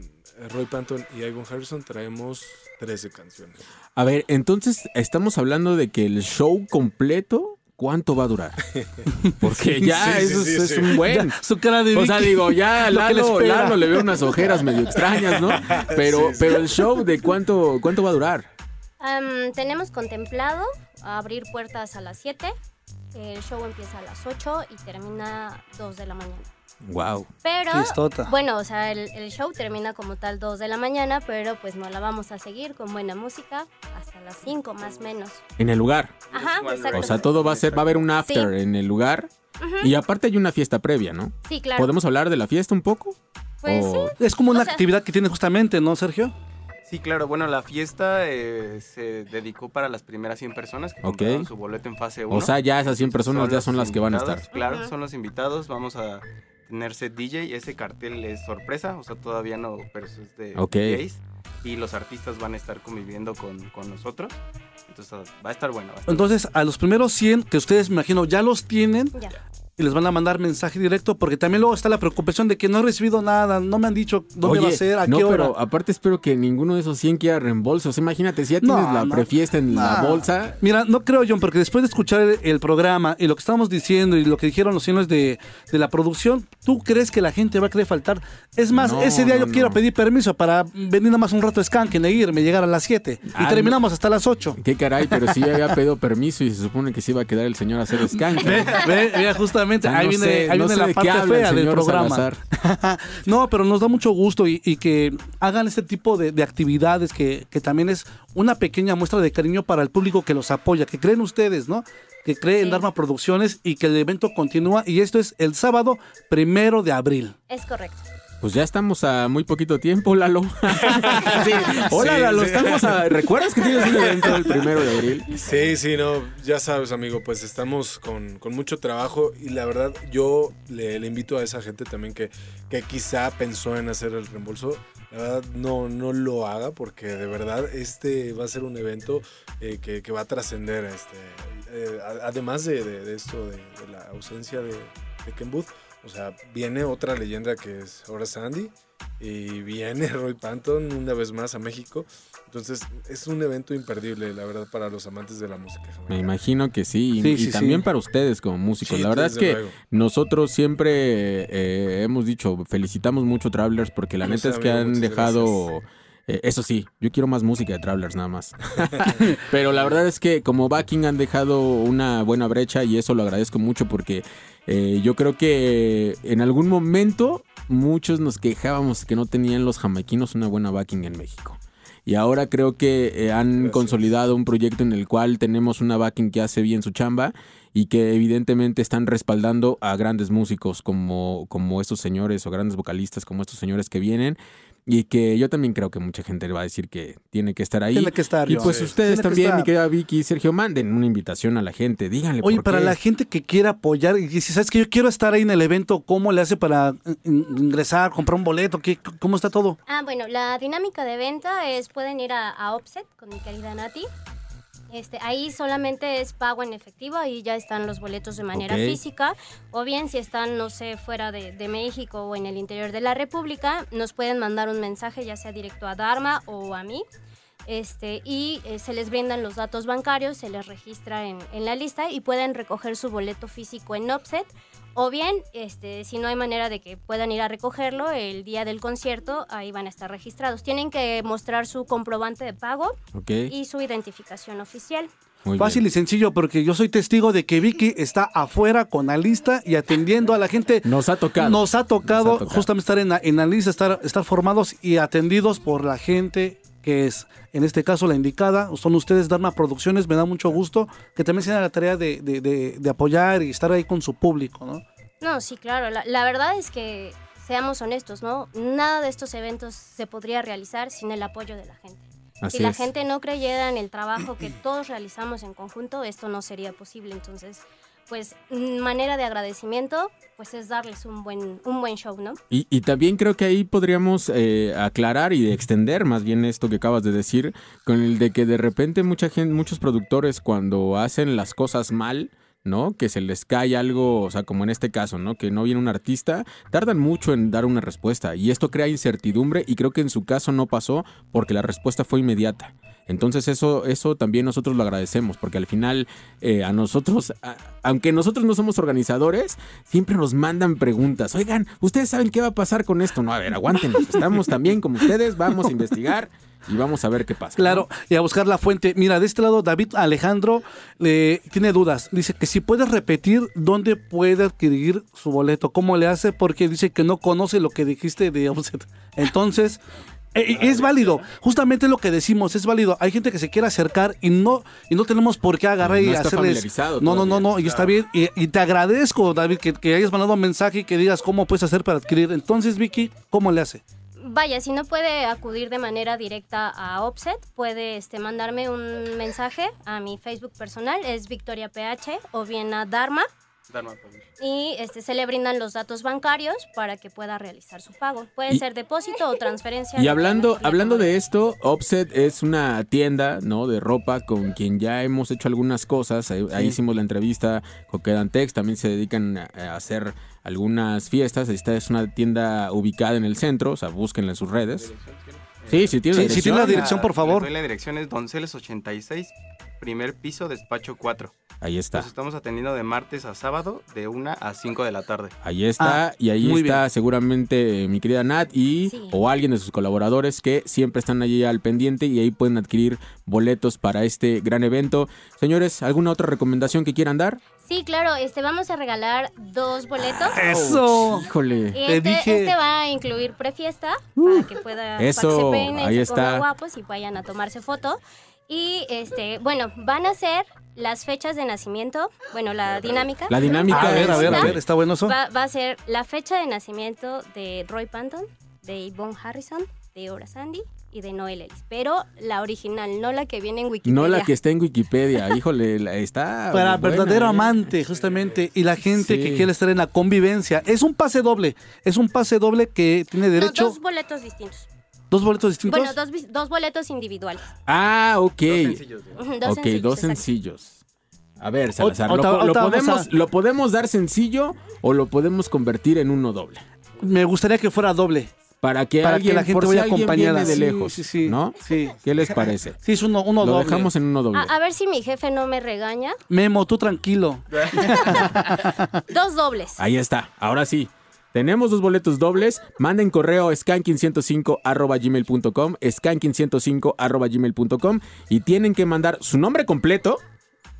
Roy Panton y Ivan Harrison traemos 13 canciones. A ver, entonces estamos hablando de que el show completo, ¿cuánto va a durar? Porque ya Sí, eso sí, es, sí. es un buen. Ya, su cara de O sea, digo, ya lo que le Lalo. Lalo le veo unas ojeras medio extrañas, ¿no? Pero, Sí, sí. pero el show de cuánto, cuánto va a durar. Am, tenemos contemplado abrir puertas a las 7. El show empieza a las 8 y termina 2 de la mañana. Wow. Pero, Fiestota. bueno, o sea, el, el show termina como tal 2 de la mañana, pero pues no la vamos a seguir con buena música hasta las 5 más o menos. En el lugar. Ajá, exacto. O sea, todo va a ser, va a haber un after en el lugar. Ujú. Y aparte hay una fiesta previa, ¿no? Sí, claro. ¿Podemos hablar de la fiesta un poco? Pues O- sí. Es como una O sea- actividad que tiene justamente, ¿no, Sergio? Sí, claro. Bueno, la fiesta eh, se dedicó para las primeras 100 personas que compraron su boleto en fase 1. O sea, ya esas 100 personas ya son las que van a estar. Claro, son los invitados. Vamos a tener set DJ. Ese cartel es sorpresa, o sea, todavía no, pero eso es de Ok. DJs. Y los artistas van a estar conviviendo con, con nosotros. Entonces va a estar bueno. va a estar Entonces, a los primeros 100 que ustedes, me imagino, ya los tienen Ya. Y les van a mandar mensaje directo porque también luego está la preocupación de que no he recibido nada, no me han dicho dónde Oye, va a ser, a no, qué hora. pero aparte espero que ninguno de esos 100 quiera reembolsos. Imagínate, si ya tienes la no. prefiesta en la bolsa. Mira, no creo, John, porque después de escuchar el, el programa y lo que estamos diciendo y lo que dijeron los señores de, de la producción, ¿tú crees que la gente va a querer faltar? Es más, ese día yo quiero pedir permiso para venir nada más un rato a Skanken e irme, llegar a las 7 y Ah, terminamos hasta las 8. Qué caray, pero sí había pedido permiso y se supone que se iba a quedar el señor a hacer skank. Ve, ve, ve, justamente, O sea, ahí no viene, sé- ahí no viene sé la parte fea del programa. No, pero nos da mucho gusto y, y que hagan este tipo de, de actividades que, que también es una pequeña muestra de cariño para el público que los apoya, que creen ustedes, ¿no? Que creen en Sí. Dharma Producciones y que el evento continúa y esto es el sábado primero de abril. Es correcto. Pues ya estamos a muy poquito tiempo, Lalo. Sí. Hola, Sí, Lalo, sí. estamos a... ¿Recuerdas que tienes un evento el primero de abril? Sí, sí, no, ya sabes, amigo, pues estamos con, con mucho trabajo y la verdad yo le, le invito a esa gente también que, que quizá pensó en hacer el reembolso. La verdad, no, no lo haga porque de verdad este va a ser un evento eh, que, que va a trascender. Este, eh, además de, de- de esto, de, de la ausencia de, de Ken Booth, O sea, viene otra leyenda que es ahora Sandy y viene Roy Panton una vez más a México. Entonces es un evento imperdible, la verdad, para los amantes de la música. Me imagino que sí, y, Sí, y sí, también sí. para ustedes como músicos. Sí, la verdad es que luego. nosotros siempre eh, hemos dicho, felicitamos mucho a Travelers porque la neta es que han dejado... eh, eso sí, yo quiero más música de Travelers nada más. Pero la verdad es que como backing han dejado una buena brecha y eso lo agradezco mucho porque eh, yo creo que en algún momento muchos nos quejábamos que no tenían los jamaiquinos una buena backing en México. Y ahora creo que eh, han consolidado un proyecto en el cual tenemos una backing que hace bien su chamba y que evidentemente están respaldando a grandes músicos como, como estos señores o grandes vocalistas como estos señores que vienen. Y que yo también creo que mucha gente va a decir que tiene que estar ahí. Tiene que estar, Y yo. pues Sí. ustedes Tiene que también, mi querida Vicky y Sergio, manden una invitación a la gente. Díganle Oye, por para qué. la gente que quiera apoyar y dice, ¿sabes que Yo quiero estar ahí en el evento. ¿Cómo le hace para eh, in- ingresar, comprar un boleto? ¿Qué, ¿Cómo está todo? Ah, bueno, la dinámica de venta es, pueden ir a, a Offset con mi querida Nati. Este, ahí solamente es pago en efectivo, ahí ya están los boletos de manera física. O bien si están, no sé, fuera de, de México o en el interior de la República, nos pueden mandar un mensaje, ya sea directo a Dharma o a mí. Este, y eh, se les brindan los datos bancarios, se les registra en, en la lista y pueden recoger su boleto físico en Offset. O bien, este, si no hay manera de que puedan ir a recogerlo el día del concierto, ahí van a estar registrados. Tienen que mostrar su comprobante de pago y su identificación oficial. Fácil y sencillo, porque yo soy testigo de que Vicky está afuera con la lista y atendiendo a la gente. Nos ha tocado. Nos ha tocado, Nos ha tocado. justamente estar en la, en la lista, estar, estar formados y atendidos por la gente que es, en este caso, la indicada. Son ustedes, Dharma Producciones. Me da mucho gusto que también se den la tarea de, de- de- de apoyar y estar ahí con su público, ¿no? No, sí, claro. La, la verdad es que, seamos honestos, ¿no? Nada de estos eventos se podría realizar sin el apoyo de la gente. Así si la es. gente no creyera en el trabajo que todos realizamos en conjunto, esto no sería posible. Entonces, pues, mm, manera de agradecimiento, pues es darles un buen, un buen show, ¿no? Y, y también creo que ahí podríamos eh, aclarar y extender más bien esto que acabas de decir, con el de que de repente mucha gente, muchos productores cuando hacen las cosas mal, ¿no? Que se les cae algo, o sea, como en este caso, ¿no? Que no viene un artista, tardan mucho en dar una respuesta y esto crea incertidumbre y creo que en su caso no pasó porque la respuesta fue inmediata. Entonces eso, eso también nosotros lo agradecemos, porque al final eh, a nosotros, aunque nosotros no somos organizadores, siempre nos mandan preguntas. Oigan, ¿ustedes saben qué va a pasar con esto? No, a ver, aguántenos. Estamos también como ustedes, vamos a investigar y vamos a ver qué pasa. Claro, y a buscar la fuente. Mira, de este lado David Alejandro le tiene dudas. Dice que si puedes repetir dónde puede adquirir su boleto, cómo le hace, porque dice que no conoce lo que dijiste de Offset. Entonces, eh, es válido. Justamente lo que decimos, es válido. Hay gente que se quiere acercar y no y no tenemos por qué agarrar No y está hacerles. familiarizado No, no, no, no, y está bien. Y, y te agradezco, David, que, que hayas mandado un mensaje y que digas cómo puedes hacer para adquirir. Entonces, Vicky, ¿cómo le hace? Vaya, si no puede acudir de manera directa a Offset, puede este, mandarme un mensaje a mi Facebook personal, es Victoria PH, o bien a Dharma, y este, se le brindan los datos bancarios para que pueda realizar su pago. Puede Y- ser depósito o transferencia. Y hablando, hablando de esto, Offset es una tienda ¿no? de ropa con quien ya hemos hecho algunas cosas. Ahí, hicimos la entrevista con Quedantex, también se dedican a hacer algunas fiestas. Esta es una tienda ubicada en el centro, o sea, búsquenla en sus redes. Sí, sí, tiene la Sí, sí tiene la dirección, por favor. Les doy la dirección es Donceles 86, primer piso, despacho 4. Ahí está. Los estamos atendiendo de martes a sábado, de 1 a 5 de la tarde. Ahí está, Ah, y ahí está bien. seguramente eh, mi querida Nat y o alguien de sus colaboradores que siempre están allí al pendiente y ahí pueden adquirir boletos para este gran evento. Señores, ¿alguna otra recomendación que quieran dar? Sí, claro, este, vamos a regalar dos boletos. eso. Híjole. Y este, este va a incluir prefiesta para que pueda Eso, para que se peinen, ahí se está. guapos y vayan a tomarse foto. Y este, bueno, van a ser las fechas de nacimiento, bueno, la dinámica. La dinámica A ver, a ver, a Está- ver, está bueno eso. Va, va a ser la fecha de nacimiento de Roy Panton, de Yvonne Harrison, de Ora Sandy y de Noel Ellis. Pero la original, no la que viene en Wikipedia. No la que está en Wikipedia, híjole, la- está Para buena, verdadero ¿eh? amante, justamente, y la gente Sí. que quiere estar en la convivencia. Es un pase doble, es un pase doble que tiene No, derecho. dos boletos distintos. ¿Dos boletos distintos? Bueno, dos, dos boletos individuales. Ah, ok. Ujú, dos ok, sencillos, dos exacto. sencillos. A ver, Salazar, Ot- ¿lo, otra- po- lo podemos, cosa. ¿lo podemos dar sencillo o lo podemos convertir en uno doble? Me gustaría que fuera doble. Para que, Para alguien, que la gente si vaya acompañada. de Sí, lejos, sí, sí. ¿no? Sí. ¿Qué les parece? Sí, es uno, uno Lo doble. dejamos en uno doble. A, a ver si mi jefe no me regaña. Memo, tú tranquilo. Dos dobles. Ahí está, ahora sí. Tenemos dos boletos dobles. Manden correo a skanking105 skanking105 gmail.com y tienen que mandar su nombre completo,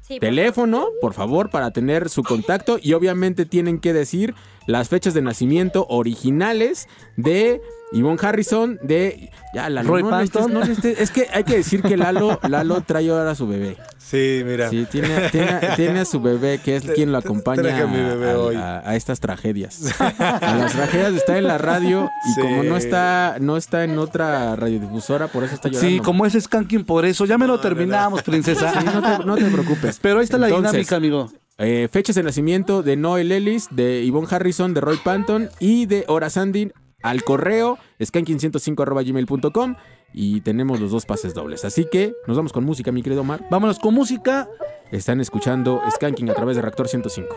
Sí, teléfono, por favor, para tener su contacto y obviamente tienen que decir las fechas de nacimiento originales de Yvonne Harrison, de... Ya, Lalo, Roy no no necesites- es que hay que decir que Lalo, Lalo trae ahora a su bebé. Sí, mira. Sí, tiene, tiene, tiene a su bebé que es quien lo acompaña a mi bebé a, hoy. a- a estas tragedias. A las tragedias está en la radio y Sí. como no está, no está en otra radiodifusora, por eso está llorando. Sí, como es Skanking, por eso. Ya me lo terminamos, princesa. Sí, no, te, no te preocupes. Pero ahí está la dinámica, amigo. eh, fechas de nacimiento de Noel Ellis, de Yvonne Harrison, de Roy Panton y de Ora Sandin al correo skanking105.gmail.com y tenemos los dos pases dobles. Así que nos vamos con música, mi querido Omar. Vámonos con música. Están escuchando Skanking a través de Reactor 105.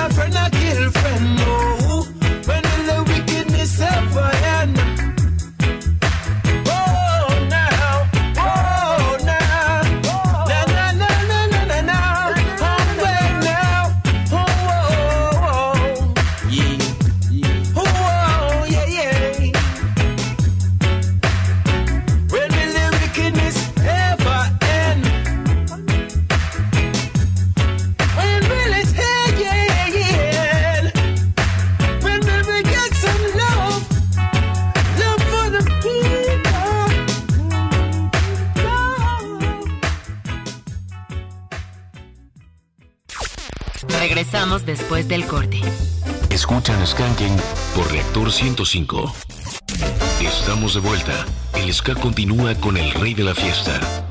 your friend después del corte. Escuchan Skanking por Reactor 105. Estamos de vuelta. El ska continúa con el rey de la fiesta.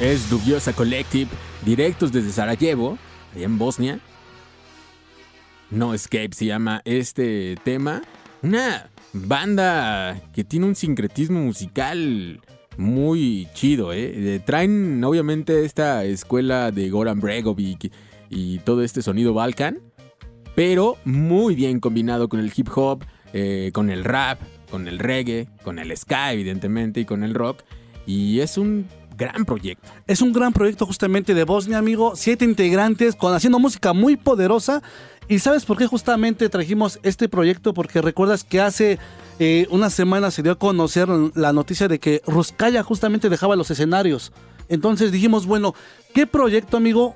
Es Dubiosa Collective, directos desde Sarajevo, allá en Bosnia. No Escape se llama este tema. Una banda que tiene un sincretismo musical muy chido, ¿eh? Eh, Traen obviamente esta escuela de Goran Bregovic y todo este sonido Balkan, pero muy bien combinado con el hip hop, eh, con el rap, con el reggae, con el ska evidentemente y con el rock. Y es un gran proyecto. Es un gran proyecto justamente de Bosnia, amigo. Siete integrantes con, haciendo música muy poderosa. ¿Y sabes por qué justamente trajimos este proyecto? Porque recuerdas que hace eh, una semana se dio a conocer la noticia de que Ruskaya justamente dejaba los escenarios. Entonces dijimos, bueno, ¿qué proyecto, amigo,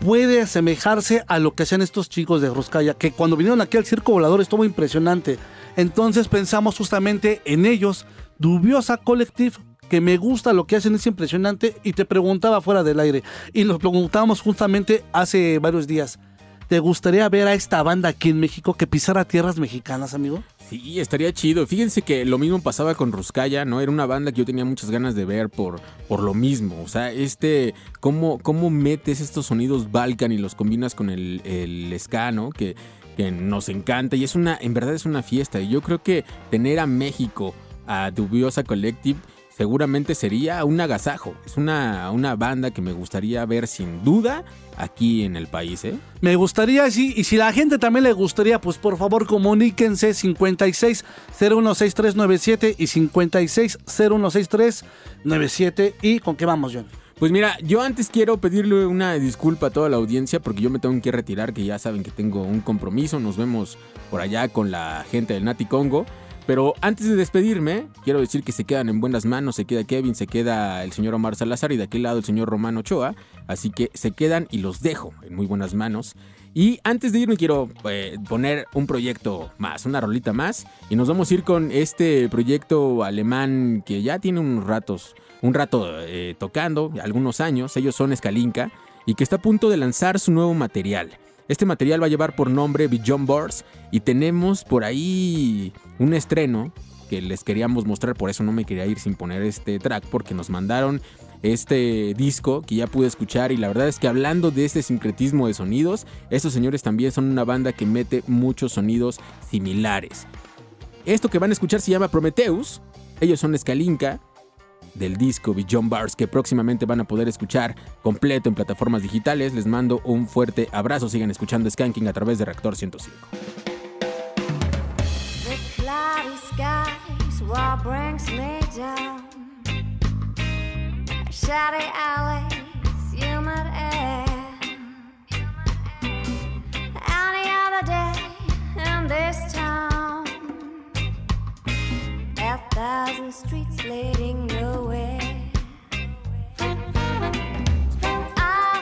puede asemejarse a lo que hacían estos chicos de Ruskaya? Que cuando vinieron aquí al Circo Volador estuvo impresionante. Entonces pensamos justamente en ellos, Dubiosa Collective, que me gusta lo que hacen, es impresionante. Y te preguntaba fuera del aire, y nos preguntábamos justamente hace varios días. ¿Te gustaría ver a esta banda aquí en México que pisara tierras mexicanas, amigo? Sí, estaría chido. Fíjense que lo mismo pasaba con Ruskaya, ¿no? Era una banda que yo tenía muchas ganas de ver por, por lo mismo. O sea, este, cómo, cómo metes estos sonidos Balkan y los combinas con el, el ska, ¿no? Que, que nos encanta y es una, en verdad es una fiesta. Y yo creo que tener a México, a Dubiosa Collective, seguramente sería un agasajo. Es una, una banda que me gustaría ver sin duda aquí en el país, ¿eh? Me gustaría, sí, y si la gente también le gustaría, pues por favor comuníquense 56 016397 y 56 016397 y con qué vamos, John. Pues mira, yo antes quiero pedirle una disculpa a toda la audiencia porque yo me tengo que retirar, que ya saben que tengo un compromiso, nos vemos por allá con la gente del Nati Congo. Pero antes de despedirme, quiero decir que se quedan en buenas manos. Se queda Kevin, se queda el señor Omar Salazar y de aquel lado el señor Romano Ochoa. Así que se quedan y los dejo en muy buenas manos. Y antes de irme quiero eh, poner un proyecto más, una rolita más. Y nos vamos a ir con este proyecto alemán que ya tiene unos ratos, un rato eh, tocando, algunos años. Ellos son Escalinca y que está a punto de lanzar su nuevo material. Este material va a llevar por nombre Beyond Boards y tenemos por ahí un estreno que les queríamos mostrar, por eso no me quería ir sin poner este track porque nos mandaron este disco que ya pude escuchar y la verdad es que hablando de este sincretismo de sonidos, estos señores también son una banda que mete muchos sonidos similares. Esto que van a escuchar se llama Prometheus, ellos son Escalinca del disco Beyond Bars que próximamente van a poder escuchar completo en plataformas digitales. Les mando un fuerte abrazo, sigan escuchando Skanking a través de Reactor 105. The cloudy a thousand streets leading nowhere. I've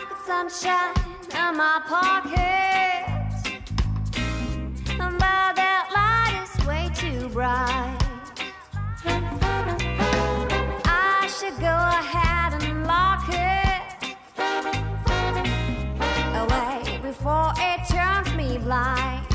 got sunshine in my pocket. But that light is way too bright. I should go ahead and lock it away before it turns me blind.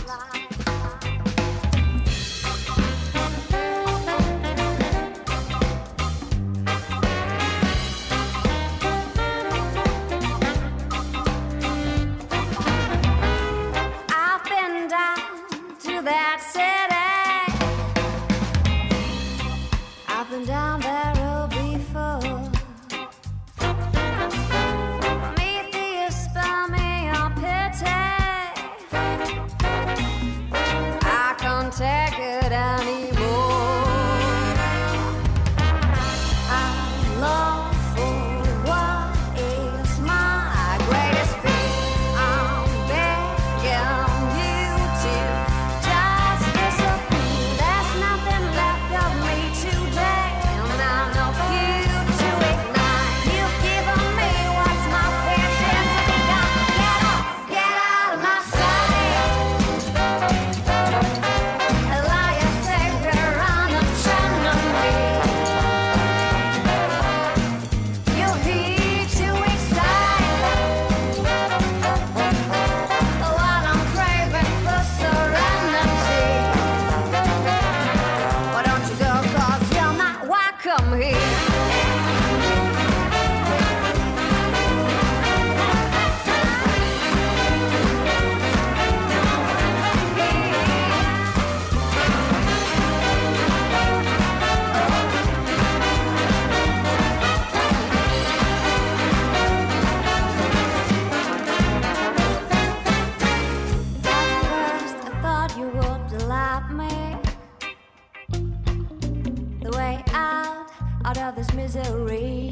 Misery.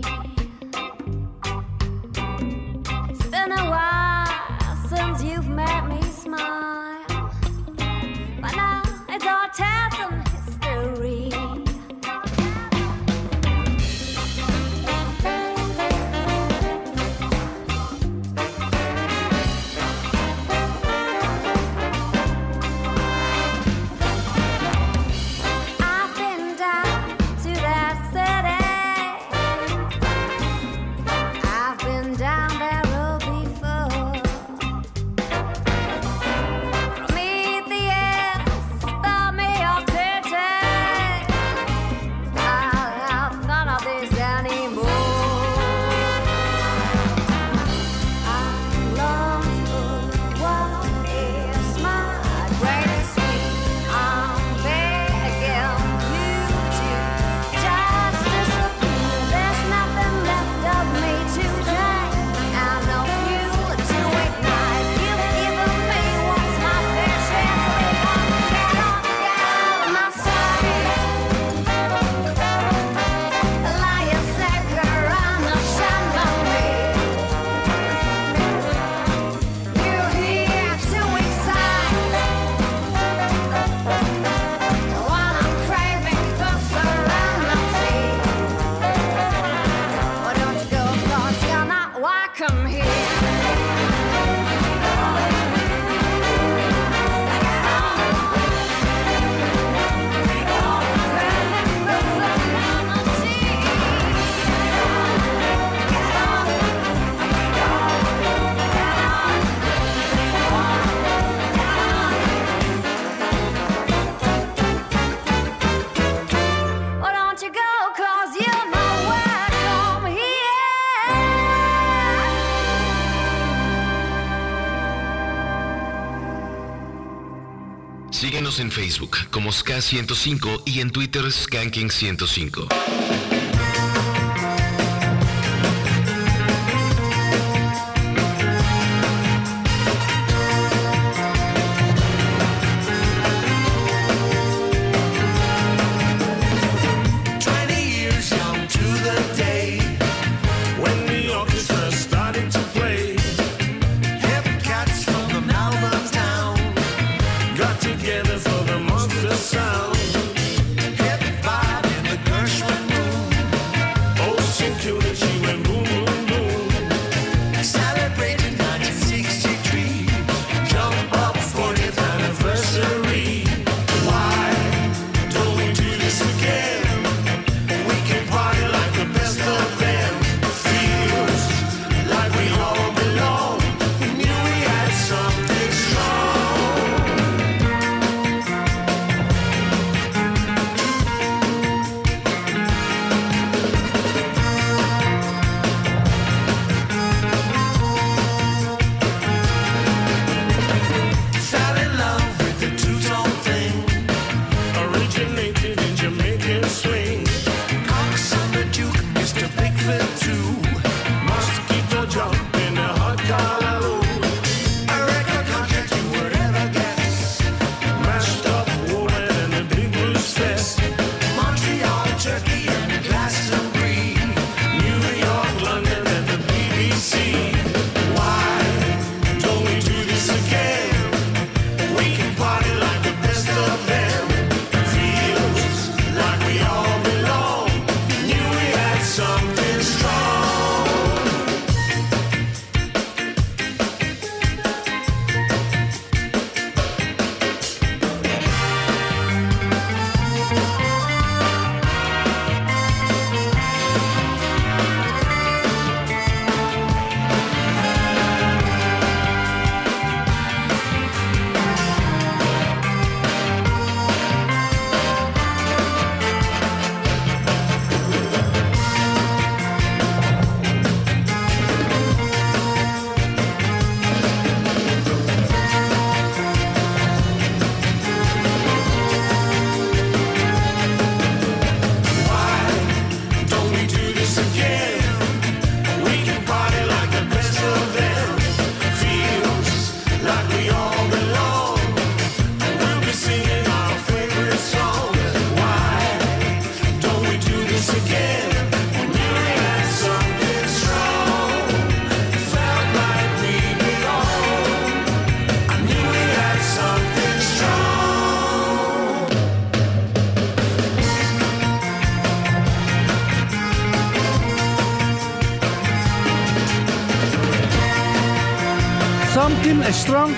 105 y en Twitter Skanking105. Strong,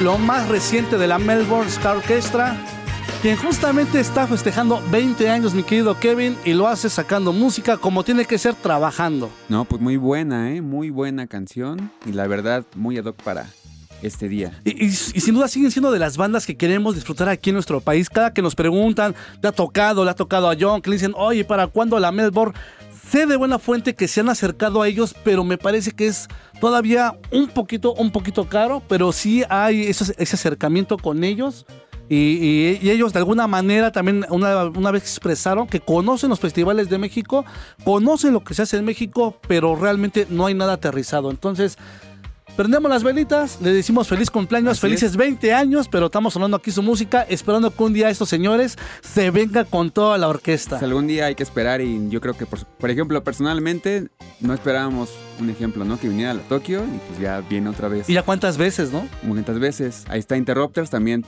lo más reciente de la Melbourne Ska Orchestra, quien justamente está festejando 20 años, mi querido Kevin, y lo hace sacando música como tiene que ser trabajando. No, pues muy buena, ¿eh? Muy buena canción y la verdad muy ad hoc para este día. Y, y- y sin duda siguen siendo de las bandas que queremos disfrutar aquí en nuestro país. Cada que nos preguntan, ¿le ha tocado? ¿Le ha tocado a John? Que le dicen, oye, ¿para cuándo la Melbourne? Sé de buena fuente que se han acercado a ellos, pero me parece que es todavía un poquito, un poquito caro, pero sí hay ese, ese acercamiento con ellos. Y, y- y ellos de alguna manera también una, una vez expresaron que conocen los festivales de México, conocen lo que se hace en México, pero realmente no hay nada aterrizado. Entonces, Prendemos las velitas, le decimos feliz cumpleaños, Así felices es. 20 años, pero estamos sonando aquí su música, esperando que un día estos señores se vengan con toda la orquesta. Pues algún día hay que esperar y yo creo que, por, por ejemplo, personalmente no esperábamos un ejemplo, ¿no? Que viniera a Tokio y pues ya viene otra vez. ¿Y ya cuántas veces, no? Muchas veces. Ahí está Interrupters también.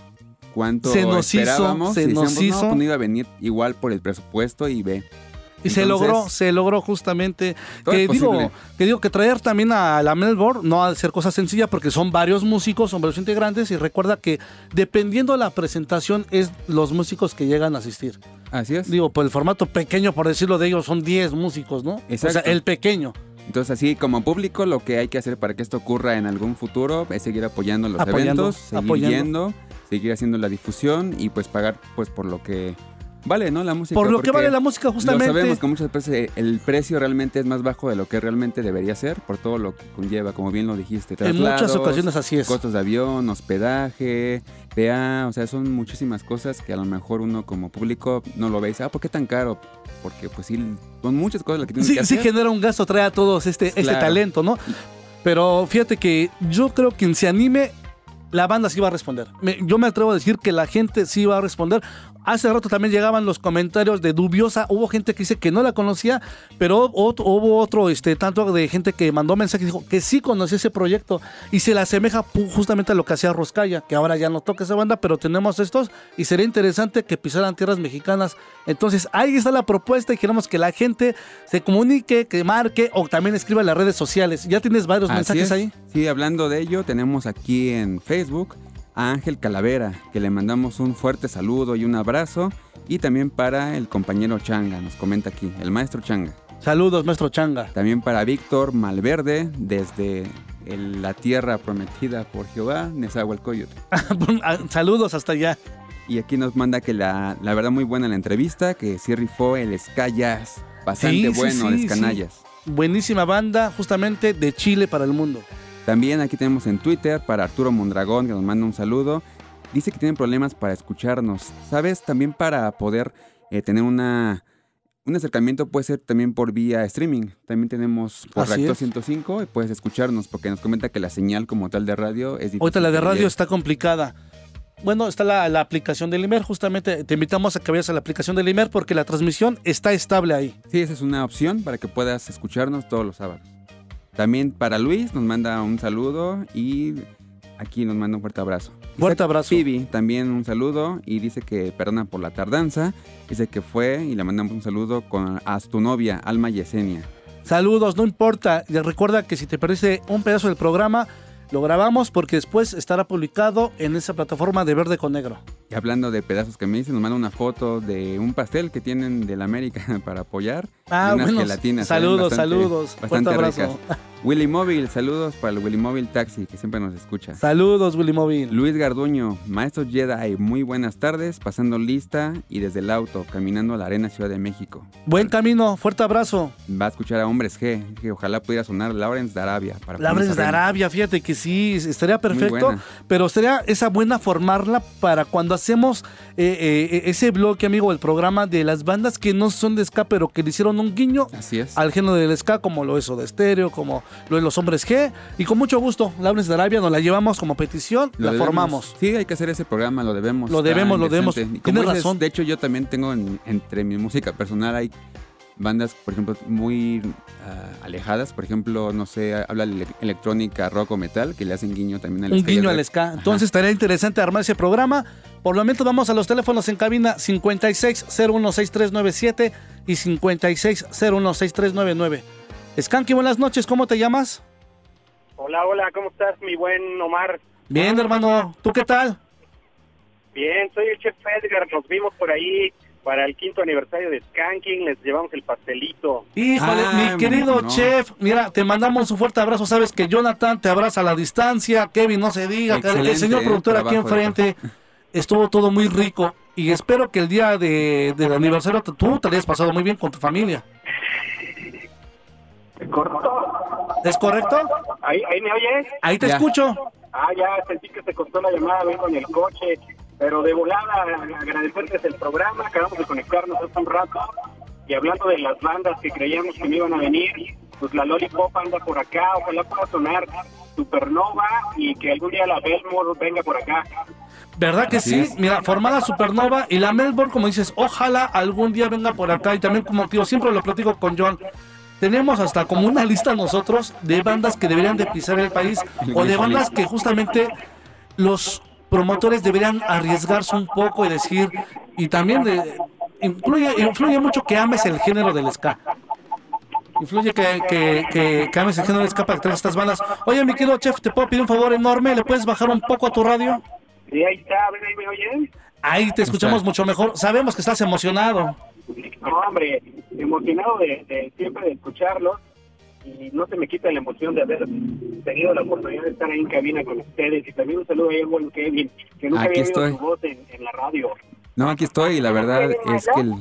¿Cuánto Se nos hizo, esperábamos? se Y nos decíamos, hizo. No, pues no iba a venir igual por el presupuesto y ve. Y se logró, se logró justamente. Que digo, que digo que traer también a la Melbourne no ha de ser cosa sencilla porque son varios músicos, son varios integrantes y recuerda que dependiendo de la presentación es los músicos que llegan a asistir. Así es. Digo, por el formato pequeño, por decirlo de ellos, son 10 músicos, ¿no? O Exacto. sea, el pequeño. Entonces, así como público, lo que hay que hacer para que esto ocurra en algún futuro es seguir apoyando los Apoyando, eventos, seguir apoyando. yendo, seguir haciendo la difusión y pues pagar pues por lo que vale, ¿no? La música. Por lo que vale la música, justamente. Lo sabemos que muchas veces el precio realmente es más bajo de lo que realmente debería ser, por todo lo que conlleva, como bien lo dijiste. En muchas ocasiones así es. Costos de avión, hospedaje, PA, o sea, son muchísimas cosas que a lo mejor uno como público no lo ve y dice, ah, ¿por qué tan caro? Porque pues sí, son muchas cosas las que tienes Sí, que sí hacer. genera un gasto, trae a todos este, este Claro. talento, ¿no? Pero fíjate que yo creo que quien se anime, la banda sí va a responder. Me- yo me atrevo a decir que la gente sí va a responder. Hace rato también llegaban los comentarios de dubiosa. Hubo gente que dice que no la conocía, pero otro- hubo otro este, tanto de gente que mandó mensaje y dijo que sí conocía ese proyecto y se le asemeja justamente a lo que hacía Roscaya, que ahora ya no toca esa banda, pero tenemos estos y sería interesante que pisaran tierras mexicanas. Entonces ahí está la propuesta y queremos que la gente se comunique, que marque o también escriba en las redes sociales. Ya tienes varios Así mensajes es. ahí. Sí, hablando de ello, tenemos aquí en Facebook a Ángel Calavera, que le mandamos un fuerte saludo y un abrazo. Y también para el compañero Changa, nos comenta aquí, el maestro Changa. Saludos, maestro Changa. También para Víctor Malverde, desde el- la tierra prometida por Jehová, Nezahualcóyotl. Saludos hasta allá. Y aquí nos manda que la, la verdad muy buena la entrevista, que sí rifó el Jazz. Bastante Sí, bueno, sí, de Canallas. sí. Buenísima banda, justamente de Chile para el mundo. También aquí tenemos en Twitter para Arturo Mondragón, que nos manda un saludo. Dice que tienen problemas para escucharnos. ¿Sabes? También para poder eh, tener una, un acercamiento puede ser también por vía streaming. También tenemos por Así Reactor es. 105 y puedes escucharnos porque nos comenta que la señal como tal de radio es difícil. Ahorita la de radio está complicada. Bueno, está la, la aplicación del IMER, justamente te invitamos a que vayas a la aplicación del IMER porque la transmisión está estable ahí. Sí, esa es una opción para que puedas escucharnos todos los sábados. También para Luis nos manda un saludo y aquí nos manda un fuerte abrazo. Fuerte abrazo. Phoebe también un saludo y dice que perdona por la tardanza. Dice que fue y le mandamos un saludo con, a tu novia, Alma Yesenia. Saludos, no importa. Recuerda que si te perdiste un pedazo del programa, lo grabamos porque después estará publicado en esa plataforma de verde con negro. Y hablando de pedazos que me dicen, nos manda una foto de un pastel que tienen de la América para apoyar. Ah, y unas bueno, gelatinas. saludos, bastante- saludos. Fuerte Bastante abrazo. ricas. Willy Móvil, saludos para el Willy Móvil Taxi, que siempre nos escucha. Saludos, Willy Móvil. Luis Garduño, maestro Jedi, muy buenas tardes, pasando lista y desde el auto, caminando a la Arena Ciudad de México. Buen camino, fuerte abrazo. Va a escuchar a Hombres G, que ojalá pudiera sonar Lawrence de Arabia. Para ponernos de. Arabia, fíjate que sí, estaría perfecto, pero sería esa buena formarla para cuando hacemos eh, eh, ese bloque, amigo, el programa de las bandas que no son de ska, pero que le hicieron un guiño Así es. al género del ska, como lo es de Estéreo, como lo es los Hombres G, y con mucho gusto, Labres de Arabia nos la llevamos como petición, Lo la debemos. formamos. Sí, hay que hacer ese programa, lo debemos. Lo debemos, lo debemos. Tienes razón. De hecho, yo también tengo en- entre mi música personal, hay bandas, por ejemplo, muy ah, alejadas. Por ejemplo, no sé, habla de ele- electrónica, rock o metal, que le hacen guiño también al Un guiño al ska. Entonces estaría interesante armar ese programa. Por lo menos vamos a los teléfonos en cabina 56016397 y 56016399. Skanky, buenas noches, ¿cómo te llamas? Hola, hola, ¿cómo estás, mi buen Omar? Bien, hermano. ¿Tú qué tal? Bien, soy el chef Edgar, nos vimos por ahí para el quinto aniversario de Skanking, les llevamos el pastelito. Híjole, mi querido chef, mira, te mandamos un fuerte abrazo. Sabes que Jonathan te abraza a la distancia, Kevin no se diga, el señor eh, productor aquí enfrente estuvo todo muy rico y espero que el día de, del aniversario tú te lo hayas pasado muy bien con tu familia. ¿Corto? ¿Es correcto? ¿Ahí, ahí me oyes? Ahí te escucho. Ah, ya sentí que se cortó la llamada, vengo en el coche, pero de volada agradecerles el programa, acabamos de conectarnos hace un rato y hablando de las bandas que creíamos que me iban a venir, pues la Lollipop anda por acá, ojalá pueda sonar Supernova y que algún día la Belmore venga por acá. ¿Verdad que sí? es. Mira, formada Supernova y la Melbourne, como dices, ojalá algún día venga por acá. Y también, como tío, siempre lo platico con John. Tenemos hasta como una lista nosotros de bandas que deberían de pisar el país o de bandas que justamente los promotores deberían arriesgarse un poco y decir, y también de, influye, influye mucho que ames el género del ska. Influye que, que, que, que ames el género del ska para que traigas estas bandas. Oye, mi querido chef, ¿te puedo pedir un favor enorme? ¿Le puedes bajar un poco a tu radio? Sí, ahí está, ¿ven ahí me oyen? Ahí te escuchamos mucho mejor. Sabemos que estás emocionado. No, hombre, emocionado de, de siempre de escucharlos y no se me quita la emoción de haber tenido la oportunidad de estar ahí en cabina con ustedes y también un saludo ahí al buen Kevin, que nunca Aquí había oído estoy. su voz en, en la radio. No, aquí estoy y la verdad es que el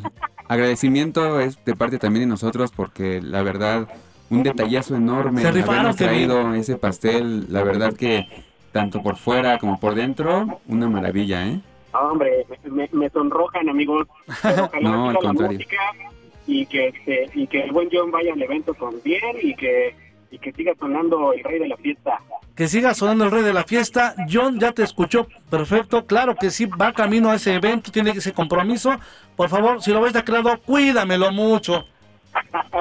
agradecimiento es de parte también de nosotros porque la verdad un detallazo enorme Se rifaron, habernos traído ese pastel, la verdad que tanto por fuera como por dentro, una maravilla, ¿eh? Hombre, me, me sonrojan, amigos. Pero ojalá No, al la contrario. música y que, este, y que el buen John vaya al evento con bien y que, y que siga sonando el rey de la fiesta. Que siga sonando el rey de la fiesta. John ya te escuchó perfecto. Claro que sí, va camino a ese evento, tiene ese compromiso. Por favor, si lo ves de creado, cuídamelo mucho.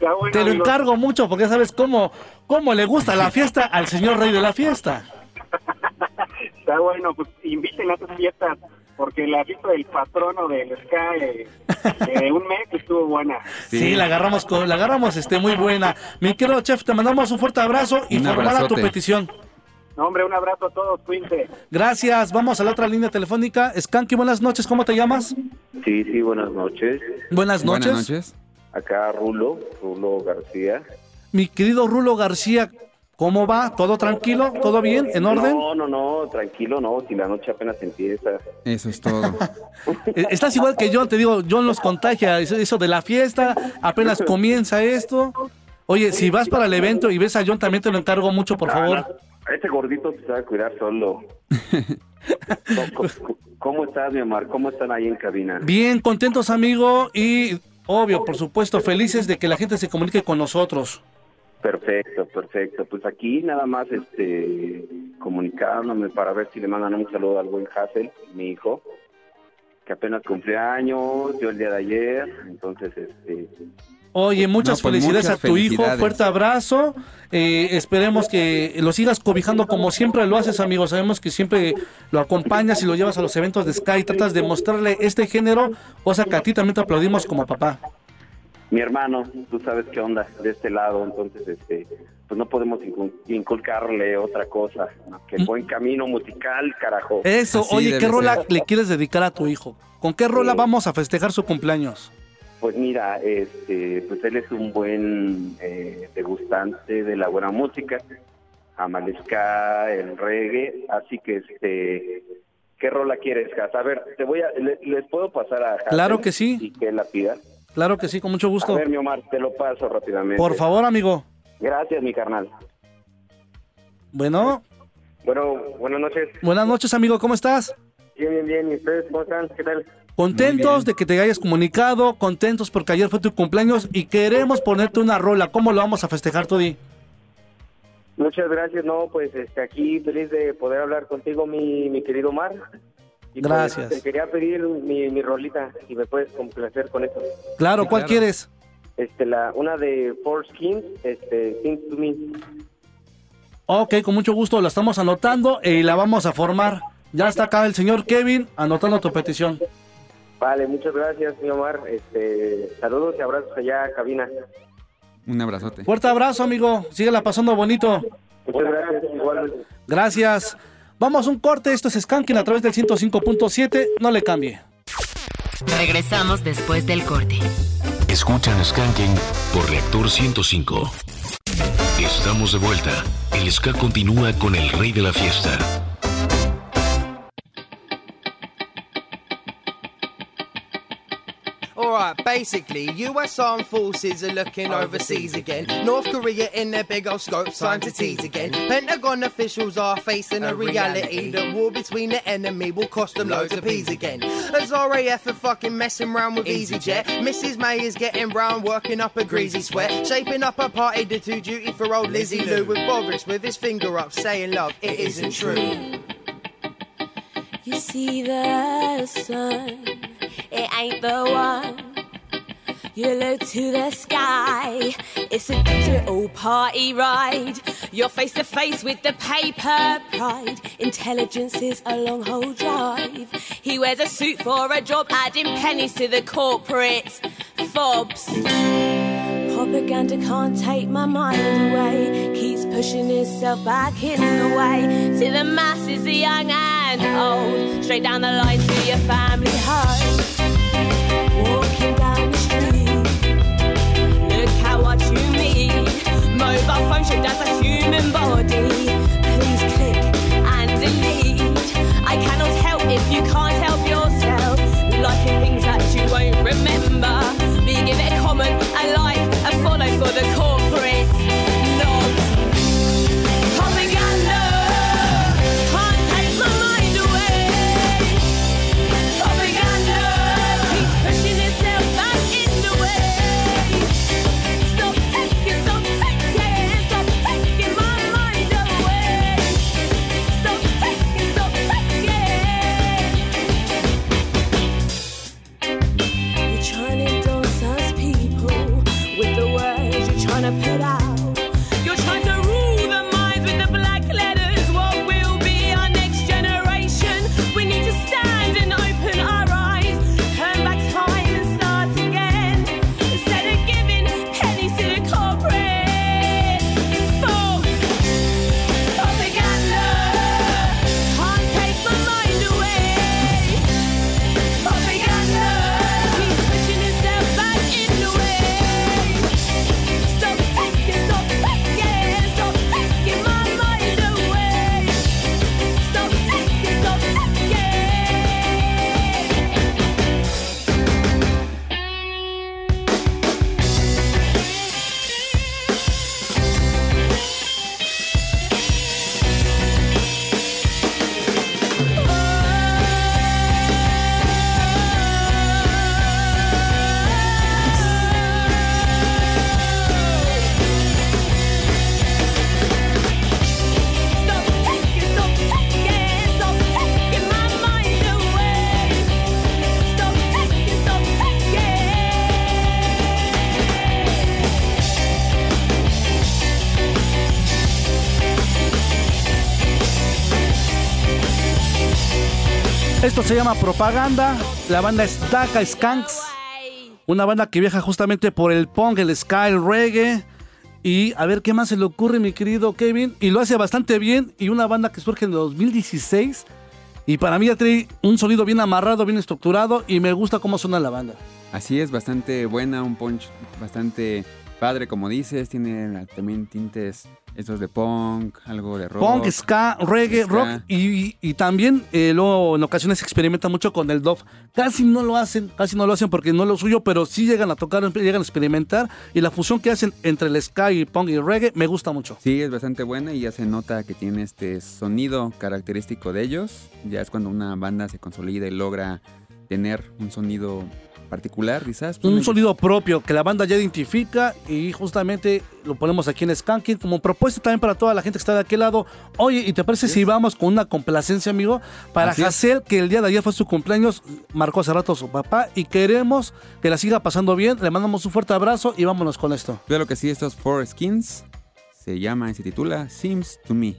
Bueno, Te lo encargo mucho porque sabes cómo, cómo le gusta la fiesta al señor rey de la fiesta. Está bueno, pues inviten a sus fiestas, porque la fiesta del patrono del Sky eh, de un mes estuvo buena. Sí, la agarramos, con- la agarramos este, muy buena. Mi querido chef, te mandamos un fuerte abrazo y Un formala tu petición. No, hombre, un abrazo a todos, cuídense. Gracias, vamos a la otra línea telefónica. Skanky, buenas noches, ¿cómo te llamas? Sí, sí, buenas noches. Buenas noches. Acá Rulo, Rulo García. Mi querido Rulo García, ¿cómo va? ¿Todo tranquilo? ¿Todo bien? ¿En orden? No, no, no, tranquilo, no, si la noche apenas empieza. Eso es todo. Eh, Estás igual que John, te digo, John los contagia, eso- de la fiesta, apenas comienza esto. Oye, si vas para el evento y ves a John, también te lo encargo mucho, por favor. Ah, Ese gordito se va a cuidar solo. ¿Cómo, cómo- cómo estás, mi amor? ¿Cómo están ahí en cabina? Bien, contentos, amigo, y obvio, por supuesto, felices de que la gente se comunique con nosotros. Perfecto, perfecto. Pues aquí nada más este comunicándome para ver si le mandan un saludo al buen Hassel, mi hijo, que apenas cumplió años, yo el día de ayer, entonces este Oye, muchas No, pues, felicidades muchas a tu hijo, felicidades. fuerte abrazo. Eh, esperemos que lo sigas cobijando como siempre lo haces, amigo. Sabemos que siempre lo acompañas y lo llevas a los eventos de Sky, tratas de mostrarle este género, cosa que a ti también te aplaudimos como papá. Mi hermano, tú sabes qué onda de este lado, entonces este pues no podemos incul- inculcarle otra cosa, ¿no? que el buen camino musical, carajo. Eso, oye, ¿qué rola le quieres dedicar a tu hijo? ¿Con qué rola vamos a festejar su cumpleaños? Pues mira, este, pues él es un buen eh, degustante de la buena música, ama el reggae, así que este, ¿qué rola quieres, Jas? A ver, te voy a, le- les puedo pasar a Hassel Claro que sí. y que la pida. Claro que sí, con mucho A gusto. ver, mi Omar, te lo paso rápidamente. Por favor, amigo. Gracias, mi carnal. Bueno, Bueno, buenas noches. buenas noches, amigo, ¿cómo estás? Bien, bien, bien. ¿Y ustedes cómo están? ¿Qué tal? Contentos de que te hayas comunicado, contentos porque ayer fue tu cumpleaños y queremos ponerte una rola. ¿Cómo lo vamos a festejar, Todi? Muchas gracias. No, pues este, aquí feliz de poder hablar contigo, mi, mi querido Omar. Y, pues, Gracias. te quería pedir mi, mi rolita, si me puedes complacer con eso. Claro, ¿cuál quieres? Este, la, una de Four Skins, este, Sing to Me. Ok, con mucho gusto, la estamos anotando y la vamos a formar. Ya está acá el señor Kevin anotando tu petición. Vale, muchas gracias, mi Omar. Este, saludos y abrazos allá cabina. Un abrazote. Fuerte abrazo, amigo. Síguela pasando bonito. Muchas gracias, igualmente. Gracias. Vamos a un corte. Esto es Skanking a través del 105.7. No le cambie. Regresamos después del corte. Escuchan Skanking por Reactor 105. Estamos de vuelta. El ska continúa con el rey de la fiesta. Alright, basically, US armed forces are looking overseas again. North Korea in their big old scope, time to tease again. Pentagon officials are facing a reality that war between the enemy will cost them loads of peas again. As RAF are fucking messing around with EasyJet. Mrs. May is getting brown, working up a greasy sweat. Shaping up a party to do duty for old Lizzie Lou with Boris with his finger up, saying love, it isn't true. You see the sun, it ain't the one. You look to the sky, it's a digital party ride. You're face to face with the paper pride. Intelligence is a long haul drive. He wears a suit for a job, adding pennies to the corporate fobs. Propaganda can't take my mind away. Keeps pushing itself back in the way. To the masses, the young and old. Straight down the line to your family home. mobile phone shaped as a human body. Please click and delete. I cannot help if you can't help yourself. Liking things that you won't remember. But you give it a comment, a like, a follow for the corporate. Se llama Propaganda. La banda es Daka Skanks. Una banda que viaja justamente por el punk, el ska, el reggae. Y a ver qué más se le ocurre, mi querido Kevin. Y lo hace bastante bien. Y una banda que surge en 2016. Y para mí ya trae un sonido bien amarrado, bien estructurado. Y me gusta cómo suena la banda. Así es, bastante buena, un punch bastante padre, como dices. Tiene también tintes estos de punk, algo de rock. Punk, ska, reggae, ska. rock y, y también eh, luego en ocasiones experimenta mucho con el dove. Casi no lo hacen, casi no lo hacen porque no es lo suyo, pero sí llegan a tocar, llegan a experimentar y la fusión que hacen entre el ska y punk y reggae me gusta mucho. Sí, es bastante buena y ya se nota que tiene este sonido característico de ellos. Ya es cuando una banda se consolida y logra tener un sonido particular, quizás. Un sonido propio que la banda ya identifica y justamente lo ponemos aquí en Skanking como propuesta también para toda la gente que está de aquel lado. Oye, ¿y te parece si vamos con una complacencia, amigo? Para Así es. Hazel, que el día de ayer fue su cumpleaños, marcó hace rato a su papá y queremos que la siga pasando bien. Le mandamos un fuerte abrazo y vámonos con esto. Claro que sí, estos Four Skins se llama y se titula Seems to Me.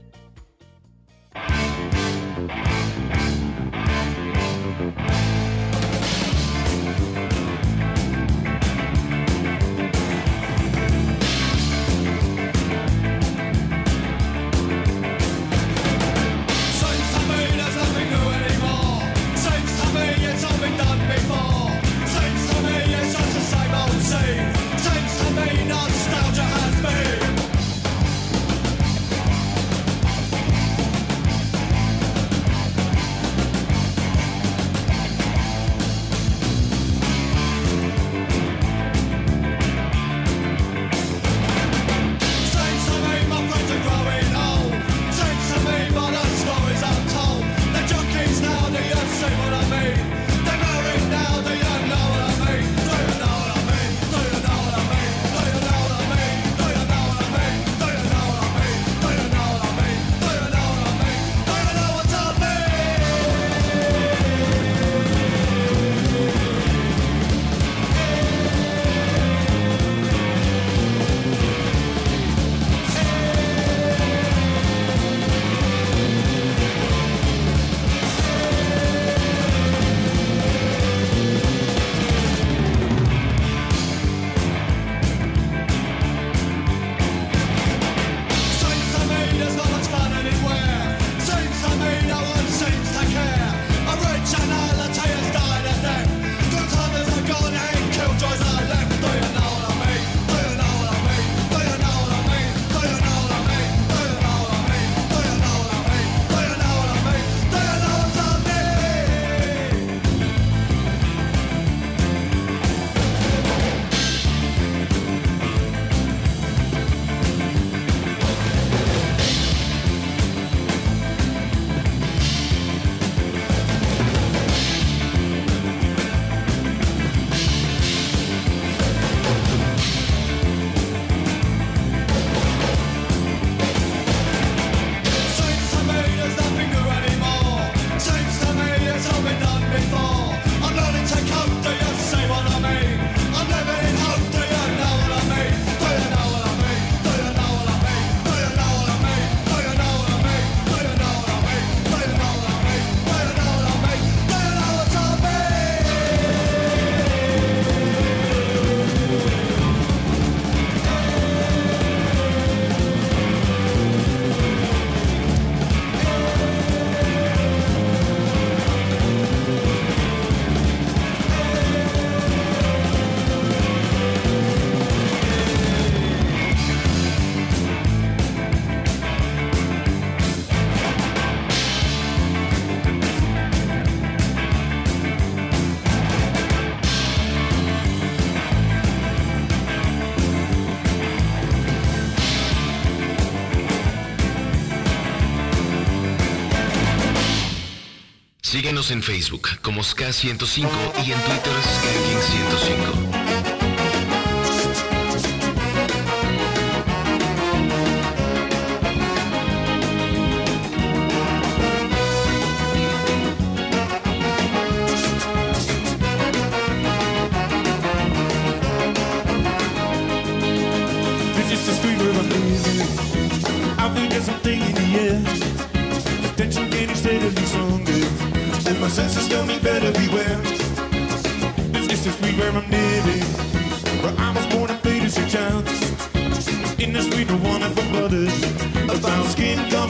Síguenos en Facebook como SK105 y en Twitter SKKing105.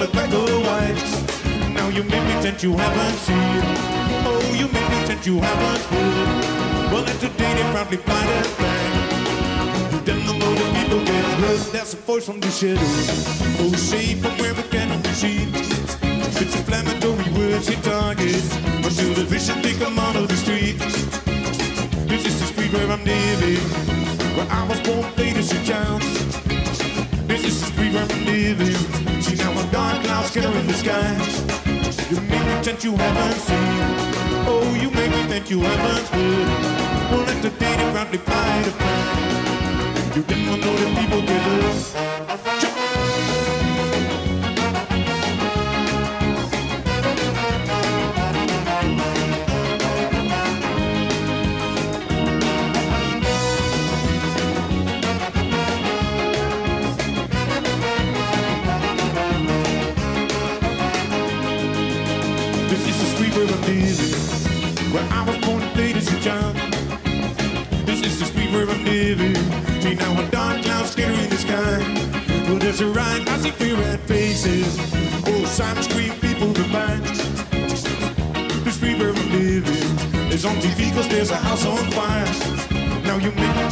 Colored black or white. Now you make me think you haven't seen. Oh, you make me think you haven't heard. Well, that's the day they probably fly that flag. You don't know the people get hurt. That's a voice from the shadows. Oh, say from where we cannot be seen. It's inflammatory words it targets until the vision they come out of the street. This is the street where I'm living, think you haven't seen. Oh, you make me think you haven't heard. Well, they proudly fly the flag. You didn't know that people get up.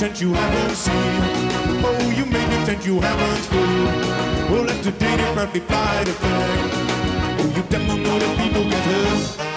You make me think you haven't seen. Oh, you make me think you haven't heard. Well, let the day they proudly fly the flag. Oh, you don't know that people get hurt.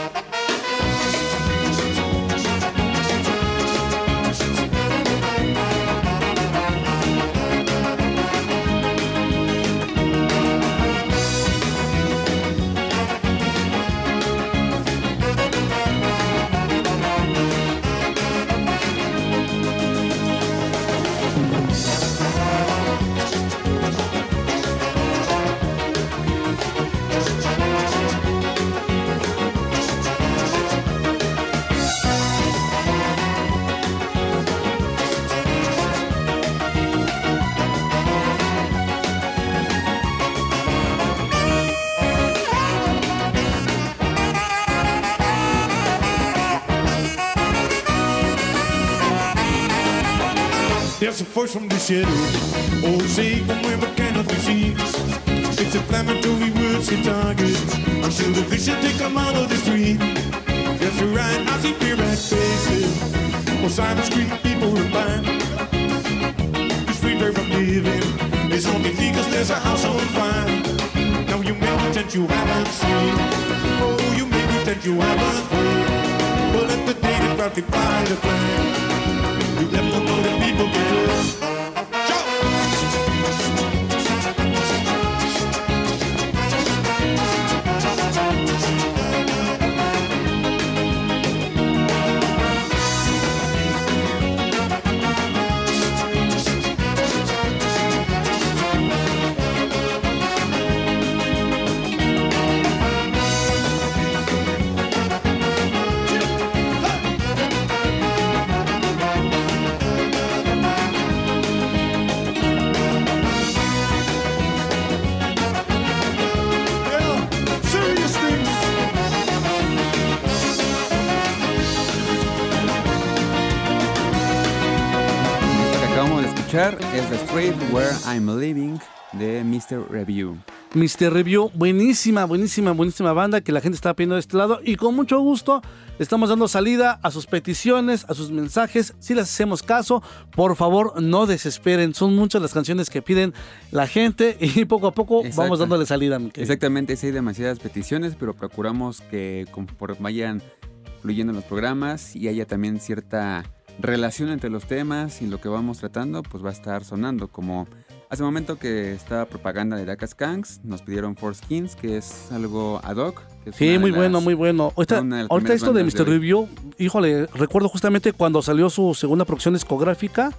A voice from the shadow. Oh, say where we cannot be seen. It's inflammatory words it targets until the vision they come out of the street. Yes, you're right. I see fear at faces. Oh, silent street people reply. The street where I'm living is only because there's a house on fire. Now you me think you haven't seen. Oh, you me think you haven't heard. Well, let the day that proudly fly the flag. You never know that people get hurt. Where I'm Living de Mr. Review. Mr. Review, buenísima, buenísima, buenísima banda que la gente está pidiendo de este lado y con mucho gusto estamos dando salida a sus peticiones, a sus mensajes. Si les hacemos caso, por favor no desesperen. Son muchas las canciones que piden la gente y poco a poco Exacto. vamos dándole salida. Exactamente, sí hay demasiadas peticiones, pero procuramos que vayan fluyendo los programas y haya también cierta relación entre los temas y lo que vamos tratando, pues va a estar sonando. Como hace un momento que estaba propaganda de Daka Skanks, nos pidieron Four Skins, que es algo ad hoc. Sí, muy las- bueno, muy bueno. Ahorita, esto de Mr. Review, híjole, recuerdo justamente cuando salió su segunda producción discográfica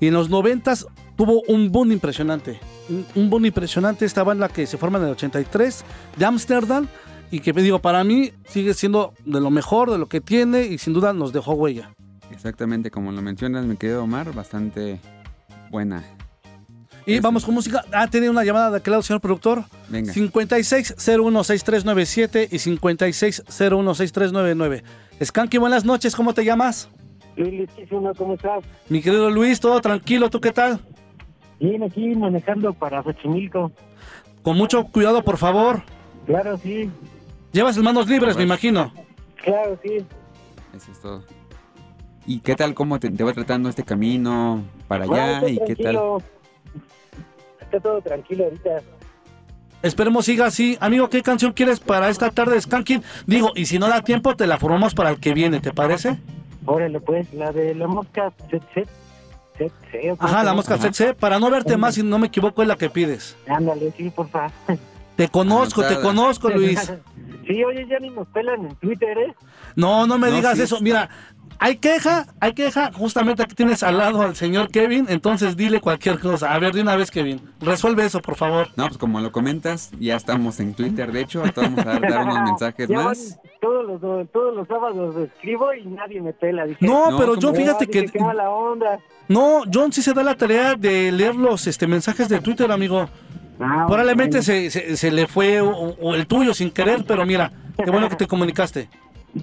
y en los noventas tuvo un boom impresionante. Un, un boom impresionante, esta banda que se forma en el 83 de Ámsterdam y que digo, para mí sigue siendo de lo mejor, de lo que tiene y sin duda nos dejó huella. Exactamente, como lo mencionas, mi querido Omar, bastante buena. Y vamos con música. Ah, tiene una llamada de aquel lado, señor productor. Venga. 56016397 y 56016399. Skanky, buenas noches, ¿cómo te llamas? Luis ¿cómo estás? Mi querido Luis, todo tranquilo, ¿tú qué tal? Bien, aquí manejando para Xochimilco. Con mucho cuidado, por favor. Claro, sí. Llevas las manos libres, me imagino. Claro, sí. Eso es todo. ¿Y qué tal, cómo te, te va tratando este camino para No, allá? está ¿Y qué tal? Está todo tranquilo ahorita. Esperemos siga así. Amigo, ¿qué canción quieres para esta tarde de Skanking? Digo, y si no da tiempo, te la formamos para el que viene, ¿te parece? Órale, pues, la de la mosca set, set, set, set, ¿o cómo Ajá, la mosca sexy. Para no verte más, si no me equivoco, es la que pides. Ándale, sí, por favor. Te conozco, te conozco, Luis. Sí, oye, ya ni nos pelan en Twitter, ¿eh? No, no me No, digas sí eso. Mira, hay queja, hay queja. Justamente aquí tienes al lado al señor Kevin, entonces dile cualquier cosa. A ver, de una vez, Kevin. Resuelve eso, por favor. No, pues como lo comentas, ya estamos en Twitter, de hecho, vamos a dar, dar unos mensajes Ya más. van- todos los, todos los sábados escribo y nadie me pela. Dije, No, pero yo como, fíjate "Ah, que- dije, Qué mala onda. No, John sí se da la tarea de leer los este, mensajes de Twitter, amigo. Probablemente bueno. se, se- se le fue o, o el tuyo sin querer, pero mira, qué bueno que te comunicaste.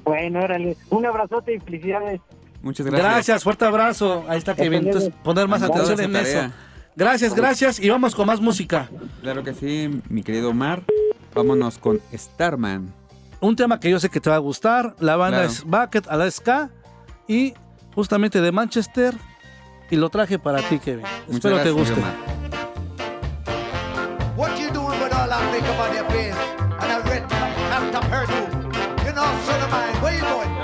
Bueno, órale. Un abrazote y felicidades. Muchas Gracias. fuerte abrazo. Ahí está Kevin. Entonces, poner más atención en eso. Gracias, gracias. Y vamos con más música. Claro que sí, mi querido Omar. Vámonos con Starman. Un tema que yo sé que te va a gustar. La banda Claro. es Bucket Alaska y justamente de Manchester. Y lo traje para ti, Kevin. Espero te gracias, guste. Omar. What you doing with all that makeup on your face and a red top, half top hairdo? Where you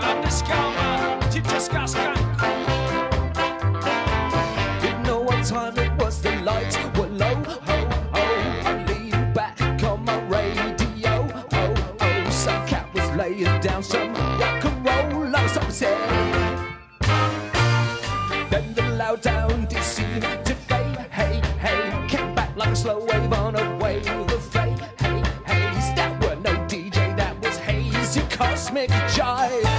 Didn't know what time it was, the lights were low. I leaned back on my radio. Some cat was laying down some rock roll. Like something said. Then the loud sound did seem to fade. Hey, hey, came back like a slow wave on wave jive.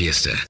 feeste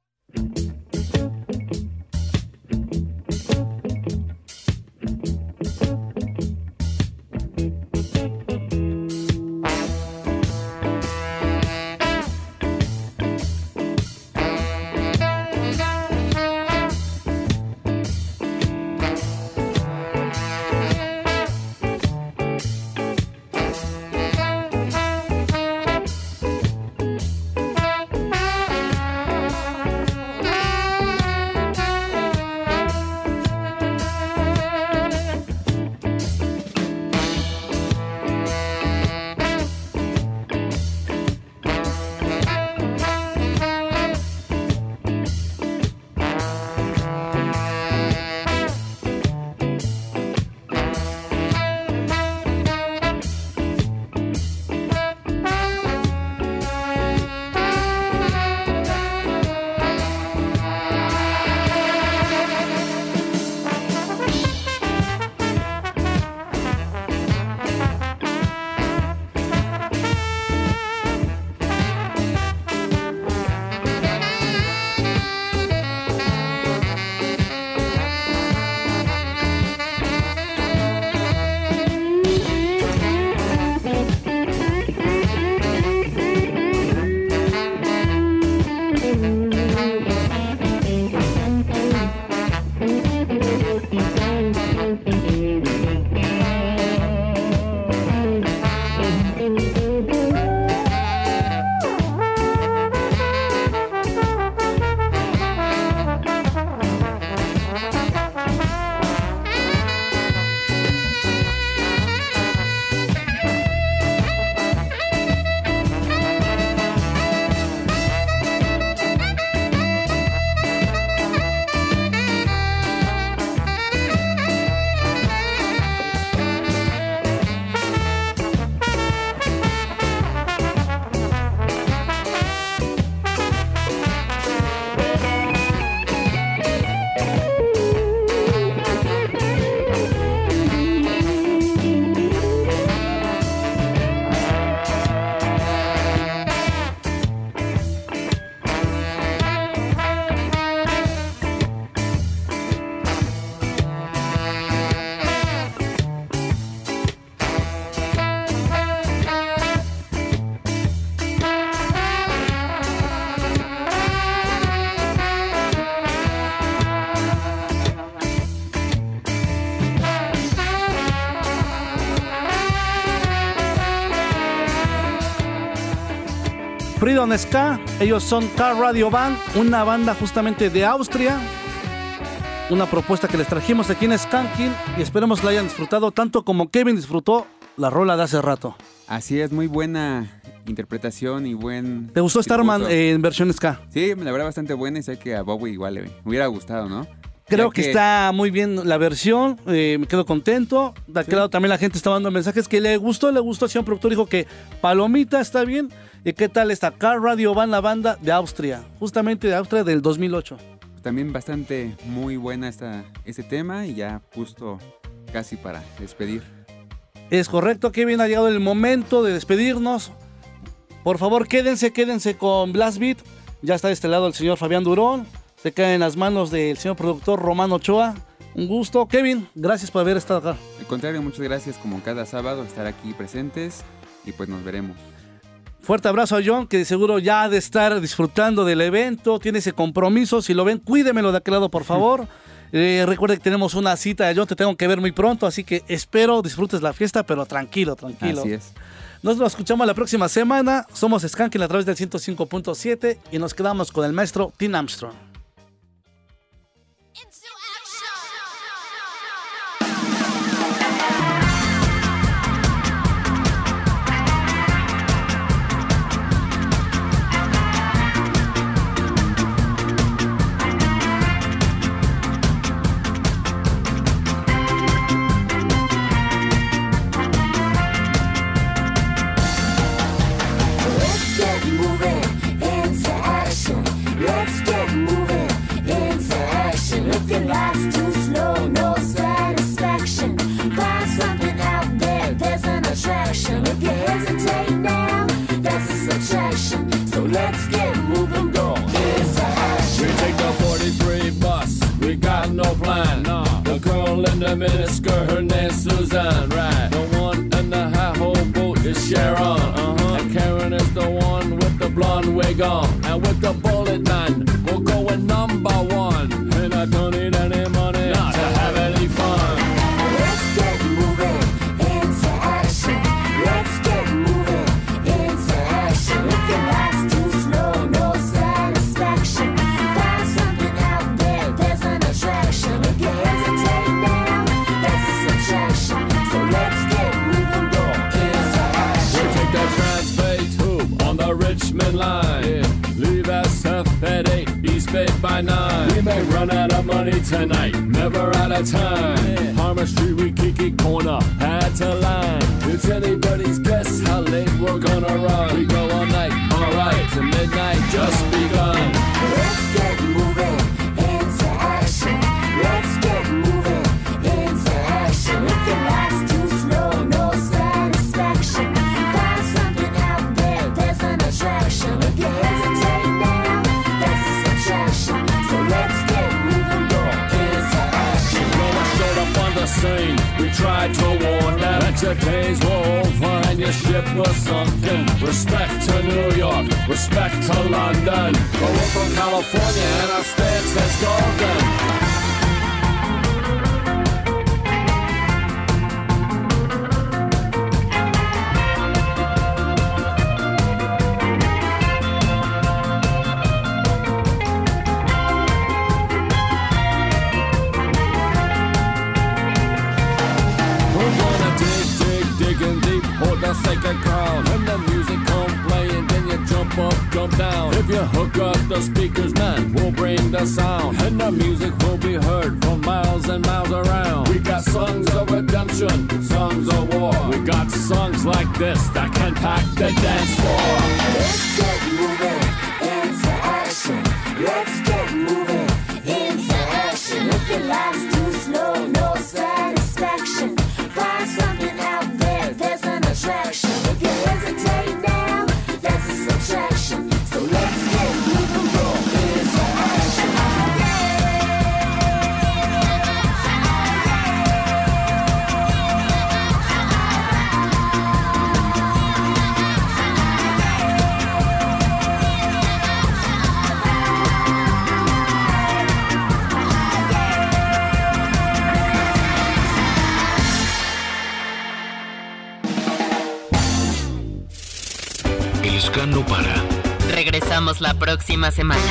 Freedom Ska, ellos son Car Radio Band, una banda justamente de Austria. Una propuesta que les trajimos aquí en Skanking y esperemos que la hayan disfrutado tanto como Kevin disfrutó la rola de hace rato. Así es, muy buena interpretación y buen... ¿Te gustó Starman en versión Ska? Sí, la verdad bastante buena y sé que a Bowie igual le hubiera gustado, ¿no? Creo que, está muy bien la versión, eh, me quedo contento. De aquel lado también la gente está dando mensajes que le gustó, le gustó. Señor productor dijo que Palomita está bien. ¿Y qué tal esta Car Radio Band, la banda de Austria? Justamente de Austria del 2008. También bastante muy buena esta, este tema y ya justo casi para despedir. Es correcto, Kevin, ha llegado el momento de despedirnos. Por favor, quédense, quédense con Blast Beat. Ya está de este lado el señor Fabián Durón. Se cae en las manos del señor productor Romano Ochoa. Un gusto. Kevin, gracias por haber estado acá. Al contrario, muchas gracias como cada sábado estar aquí presentes y pues nos veremos. Fuerte abrazo a John, que seguro ya ha de estar disfrutando del evento, tiene ese compromiso. Si lo ven, cuídemelo de aquel lado, por favor. Eh, recuerde que tenemos una cita, John, te tengo que ver muy pronto, así que espero disfrutes la fiesta, pero tranquilo, tranquilo. Así es. Nos lo escuchamos la próxima semana. Somos Skanking a través del 105.7 y nos quedamos con el maestro Tim Armstrong. let's get moving, girl. It's a hash. We take the 43 bus, we got no plan. Nah. The girl in the miniskirt, her name's Suzanne, right? The one in the high hole boat is Sharon. Uh-huh. And Karen is the one with the blonde wig on and with the bullet knife. By 9. We may run out of money tonight, never out of time. Harmer Street, we kick it Corner, had to line. It's anybody's guess how late we're gonna run. We go all night, alright, to midnight just begun. Let's get moving tried to warn them that your days were over and your ship was sunken. Respect to New York, respect to London. But we're from California and our stance is golden. The sacred ground. When the music come playing, then you jump up, jump down. If you hook up the speakers, man, we'll bring the sound. And the music will be heard from miles and miles around. We got songs of redemption, songs of war. We got songs like this that can pack the dance floor. Let's get moving into action. Let's La próxima semana.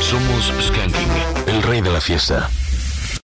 Somos Skanking, el rey de la fiesta.